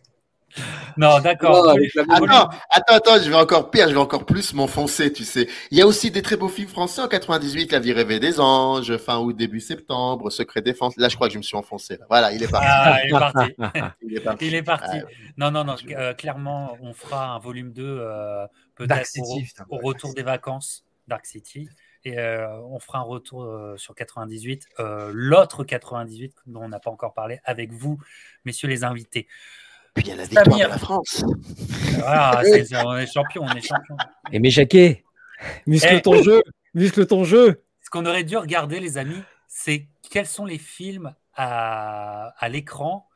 Non, d'accord. Attends, attends, attends, je vais encore pire, je vais encore plus m'enfoncer, tu sais. Il y a aussi des très beaux films français en 98, La vie rêvée des anges, fin août, début septembre, Secret défense. Là, je crois que je me suis enfoncé. Voilà, il est parti. Ah, il est parti. <laughs> il est parti. Non, non, non, euh, clairement, on fera un volume 2 euh, peut-être au, retour des vacances, Dark City. Et euh, on fera un retour sur 98, l'autre 98 dont on n'a pas encore parlé avec vous, messieurs les invités. Puis il y a la victoire de la France. Voilà, <laughs> on est champion, on est champion. Et mais Jacquet, muscle eh. ton jeu, muscle ton jeu. Ce qu'on aurait dû regarder, les amis, c'est quels sont les films à, à l'écran.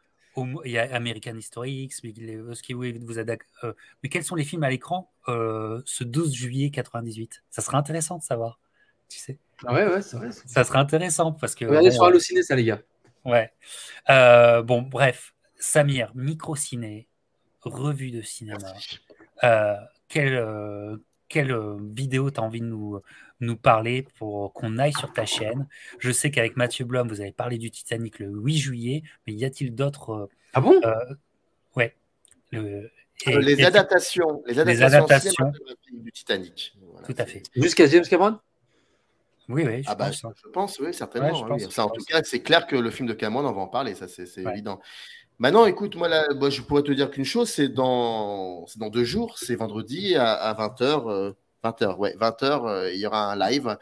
Il y a American History X, mais, vous euh, mais quels sont les films à l'écran euh, ce 12 juillet 98 Ça serait intéressant de savoir, tu sais. Ah ouais, ouais, c'est vrai. Ça serait intéressant parce que. Regardez sur Allociné, ça, les gars. Ouais. Euh, bon, bref, Samir, micro-ciné, revue de cinéma. Euh, quelle, euh, quelle euh, vidéo tu as envie de nous, nous parler pour qu'on aille sur ta chaîne? Je sais qu'avec Mathieu Blum, vous avez parlé du Titanic le 8 juillet, mais y a-t-il d'autres. ah bon? Ouais. les, adaptations, les adaptations, du Titanic. Tout à fait. Jusqu'à James Cameron? Oui, oui, je, ah bah, pense. Bah, je pense, oui, certainement. en tout cas, c'est clair que le film de Cameron, on va en parler, ça c'est évident. Maintenant, écoute, moi, là, je pourrais te dire qu'une chose, c'est dans, dans deux jours, c'est vendredi à, 20h. 20h, ouais, 20h, euh, il y aura un live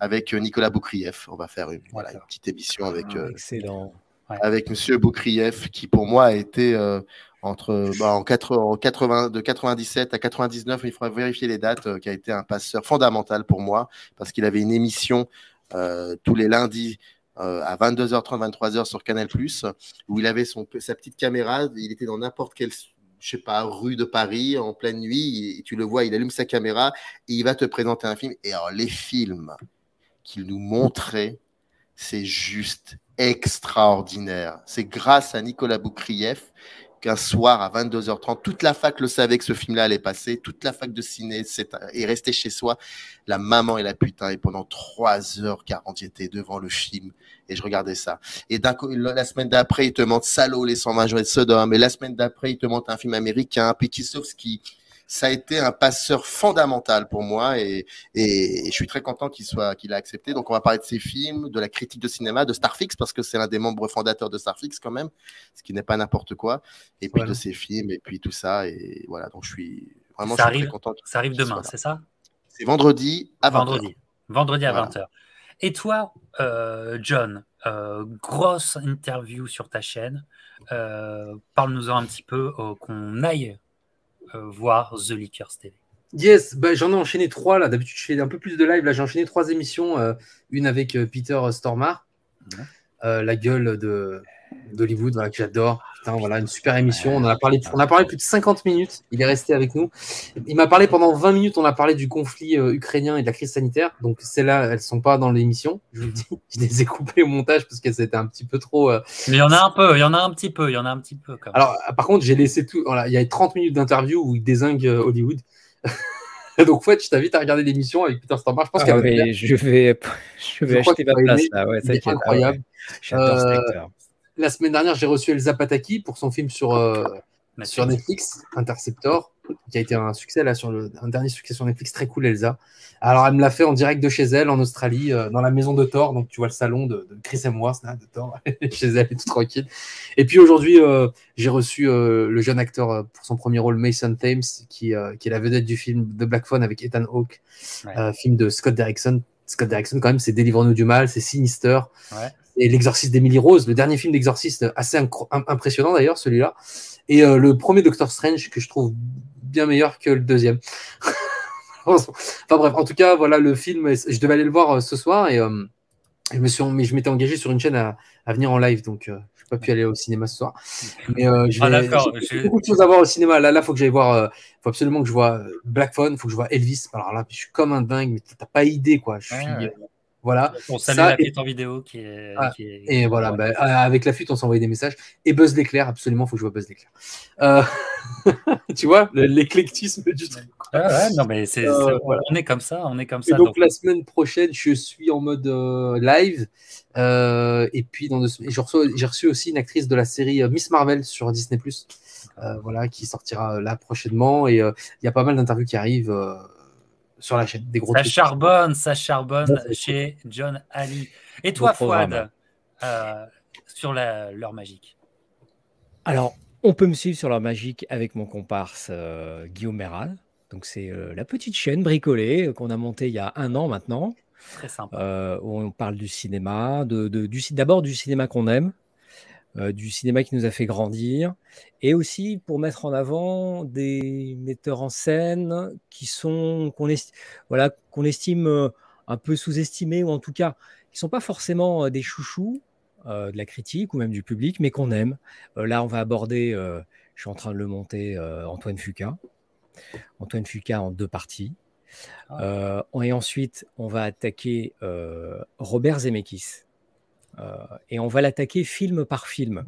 avec euh, Nicolas Boukrieff. On va faire une, voilà, une petite émission avec, ah, euh, excellent. avec Monsieur Boukrieff, qui pour moi a été entre bah, en, 80, de 97 à 99, il faudra vérifier les dates, qui a été un passeur fondamental pour moi, parce qu'il avait une émission tous les lundis euh, à 22h30, 23h sur Canal+, où il avait son, sa petite caméra, il était dans n'importe quelle je sais pas, rue de Paris en pleine nuit, et tu le vois, il allume sa caméra et il va te présenter un film. Et alors, les films qu'il nous montrait, c'est juste extraordinaire. C'est grâce à Nicolas Boukrieff qu'un soir à 22h30, toute la fac le savait que ce film-là allait passer, toute la fac de ciné est restée chez soi, la maman et la putain, et pendant 3h40, j'étais devant le film et je regardais ça. Et d'un coup, la semaine d'après, il te montre Salaud, les 120 jours de Sodome, et la semaine d'après, il te montre un film américain, qui ça a été un passeur fondamental pour moi et, et, je suis très content qu'il soit qu'il a accepté. Donc on va parler de ses films, de la critique de cinéma, de Starfix parce que c'est l'un des membres fondateurs de Starfix quand même, ce qui n'est pas n'importe quoi. Et puis de ses films et puis tout ça et voilà. Donc je suis vraiment ça arrive, très content. Ça arrive demain, c'est ça? C'est vendredi à 20h. Vendredi, vendredi à 20h. Et toi, euh, John, euh, grosse interview sur ta chaîne. Euh, parle-nous-en un petit peu, qu'on aille voir The Lickers TV. Yes, bah, j'en ai enchaîné trois là. D'habitude, je fais un peu plus de live. Là, j'ai enchaîné trois émissions. Euh, une avec Peter Stormare, la gueule de, d'Hollywood, que j'adore. voilà, une super émission. On a, parlé, on a parlé plus de 50 minutes. Il est resté avec nous. Il m'a parlé pendant 20 minutes. On a parlé du conflit euh, ukrainien et de la crise sanitaire. Donc, celles-là, elles sont pas dans l'émission. Je vous le dis, <laughs> je les ai coupées au montage parce que c'était un petit peu trop. Euh, Mais il y en a un peu, il y en a un petit peu, il y en a un petit peu. Alors, par contre, j'ai laissé tout. Voilà, il y a 30 minutes d'interview où il désingue euh, Hollywood. <laughs> Donc, fait, je t'invite à regarder l'émission avec Peter Stormare. Je pense ah, je vais, je vais acheter ma place là. Ouais, c'est incroyable. J'adore cet acteur la semaine dernière, j'ai reçu Elsa Pataki pour son film sur, euh, sur Netflix, Interceptor, qui a été un succès, là, sur le, un dernier succès sur Netflix, très cool, Elsa. Alors, elle me l'a fait en direct de chez elle, en Australie, euh, dans la maison de Thor. Donc, tu vois le salon de, Chris Hemsworth, là, de Thor, <laughs> chez elle, tout tranquille. Et puis, aujourd'hui, euh, j'ai reçu le jeune acteur pour son premier rôle, Mason Thames, qui, qui est la vedette du film The Black Phone avec Ethan Hawke, film de Scott Derrickson. Scott Derrickson, quand même, c'est Délivre-nous du mal, c'est Sinister. Ouais et l'exorciste d'Emily Rose, le dernier film d'exorciste, assez impressionnant d'ailleurs, celui-là. Et euh, le premier Doctor Strange que je trouve bien meilleur que le deuxième. <laughs> enfin bref, en tout cas, voilà le film. Je devais aller le voir euh, ce soir et euh, je me suis, mais je m'étais engagé sur une chaîne à, venir en live, donc je n'ai pas pu aller au cinéma ce soir. Mais ah, j'ai beaucoup de choses à voir au cinéma. Là, là, faut que j'aille voir. Il faut absolument que je vois Black Phone, faut que je vois Elvis. Alors là, je suis comme un dingue, mais t'as pas idée quoi. Je suis voilà. On salue la fuite en vidéo qui est. Ah, et voilà, bah, avec la fuite, on s'envoie des messages. Et Buzz l'éclair, absolument, il faut que je vois Buzz l'éclair. Euh, <laughs> tu vois, l'éclectisme du truc. Ah non, mais euh, on est comme ça, on est comme ça. Et donc, la semaine prochaine, je suis en mode euh, live. et puis, dans j'ai, reçu, aussi une actrice de la série Miss Marvel sur Disney+. voilà, qui sortira là prochainement. Et il y a pas mal d'interviews qui arrivent sur la chaîne. Des gros ça charbonne, ça charbonne chez John Ali. Et toi, Fouad, euh, sur l'heure magique Alors, on peut me suivre sur l'heure magique avec mon comparse euh, Guillaume Méral. Donc, c'est euh, la petite chaîne bricolée qu'on a montée il y a un an maintenant. Très sympa. où on parle du cinéma, de, de, d'abord du cinéma qu'on aime, euh, du cinéma qui nous a fait grandir, et aussi pour mettre en avant des metteurs en scène qui sont qu'on voilà, qu'on estime euh, un peu sous-estimés ou en tout cas qui sont pas forcément euh, des chouchous de la critique ou même du public, mais qu'on aime. là, on va aborder, je suis en train de le monter, Antoine Fuca. Antoine Fuca en deux parties. Ah. et ensuite, on va attaquer Robert Zemeckis. Euh, et on va l'attaquer film par film.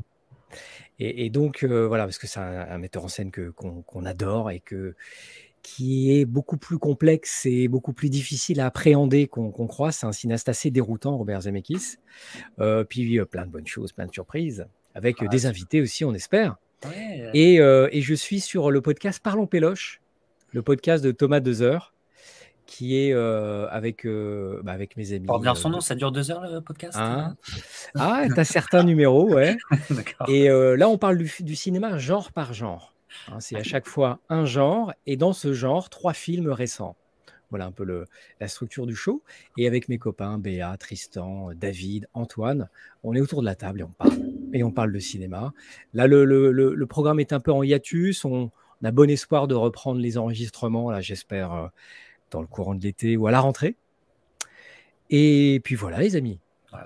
Et, donc, euh, voilà, parce que c'est un, metteur en scène que, qu'on, adore et que, qui est beaucoup plus complexe et beaucoup plus difficile à appréhender qu'on, croit. C'est un cinéaste assez déroutant, Robert Zemeckis. Euh, puis plein de bonnes choses, plein de surprises, avec des invités aussi, on espère. Et, et, je suis sur le podcast Parlons Péloche, le podcast de Thomas Dezer, qui est euh, avec, euh, bah, avec mes amis. Pour bien son nom, ça dure deux heures le podcast hein Ah, tu as certains numéros, ouais. <laughs> et euh, là, on parle du, cinéma genre par genre. Hein, c'est à chaque fois un genre, et dans ce genre, trois films récents. Voilà un peu le, la structure du show. Et avec mes copains, Béa, Tristan, David, Antoine, on est autour de la table et on parle. Et on parle de cinéma. Là, le, le, le programme est un peu en hiatus. On, on, a bon espoir de reprendre les enregistrements, là, j'espère dans le courant de l'été ou à la rentrée. Et puis voilà, les amis.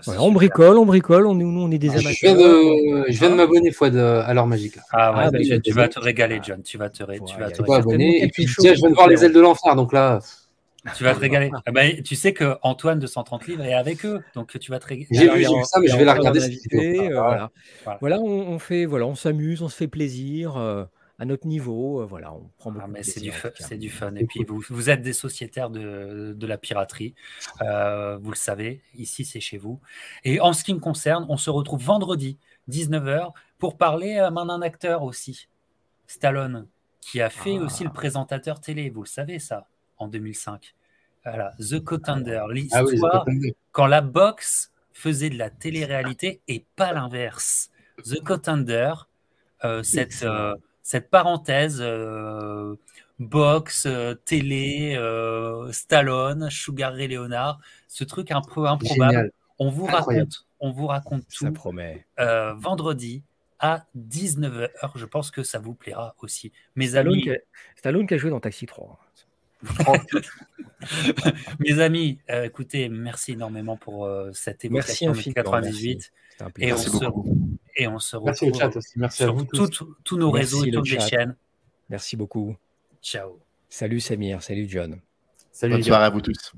on bricole, on bricole, on est, nous, on est des amateurs. Je viens de, m'abonner fois à l'heure magique. Ah, ouais, ah, bah, tu, vas te régaler, John. Tu vas te, tu vas te abonner. Et puis, tiens, je viens de voir les ailes de l'enfer, donc là. Tu vas te régaler. Ah bah, tu sais que Antoine de 130 livres est avec eux, donc tu vas te régaler. J'ai vu, ça, mais je vais la regarder. Euh, voilà, voilà. on, fait, voilà, on s'amuse, on se fait plaisir. Euh, à notre niveau. Euh, voilà, on prend beaucoup ah, c'est du, fun, c'est du fun. Et puis, vous, vous êtes des sociétaires de, de la piraterie. Euh, vous le savez, ici, c'est chez vous. Et en ce qui me concerne, on se retrouve vendredi, 19h, pour parler euh, d'un acteur aussi, Stallone, qui a fait aussi le ah. présentateur télé. Vous le savez, ça, en 2005. Voilà, The Contender, ah l'histoire quand la boxe faisait de la télé-réalité et pas <laughs> l'inverse. The Contender, cette, cette parenthèse euh, box, euh, télé, euh, Stallone, Sugar Ray Leonard, ce truc un peu improbable. On vous raconte, on vous raconte tout. Ça promet. vendredi à 19h. Je pense que ça vous plaira aussi. Mes Stallone amis. Qui a, Stallone qui a joué dans Taxi 3. <laughs> Mes amis, euh, écoutez, merci énormément pour euh, cette évocation de 98. Et on, se, et on se retrouve merci au chat aussi. Merci sur à vous tous nos réseaux et toutes les chaînes. Merci beaucoup. Ciao. Salut Samir, salut John. Salut Bonne soirée à vous tous.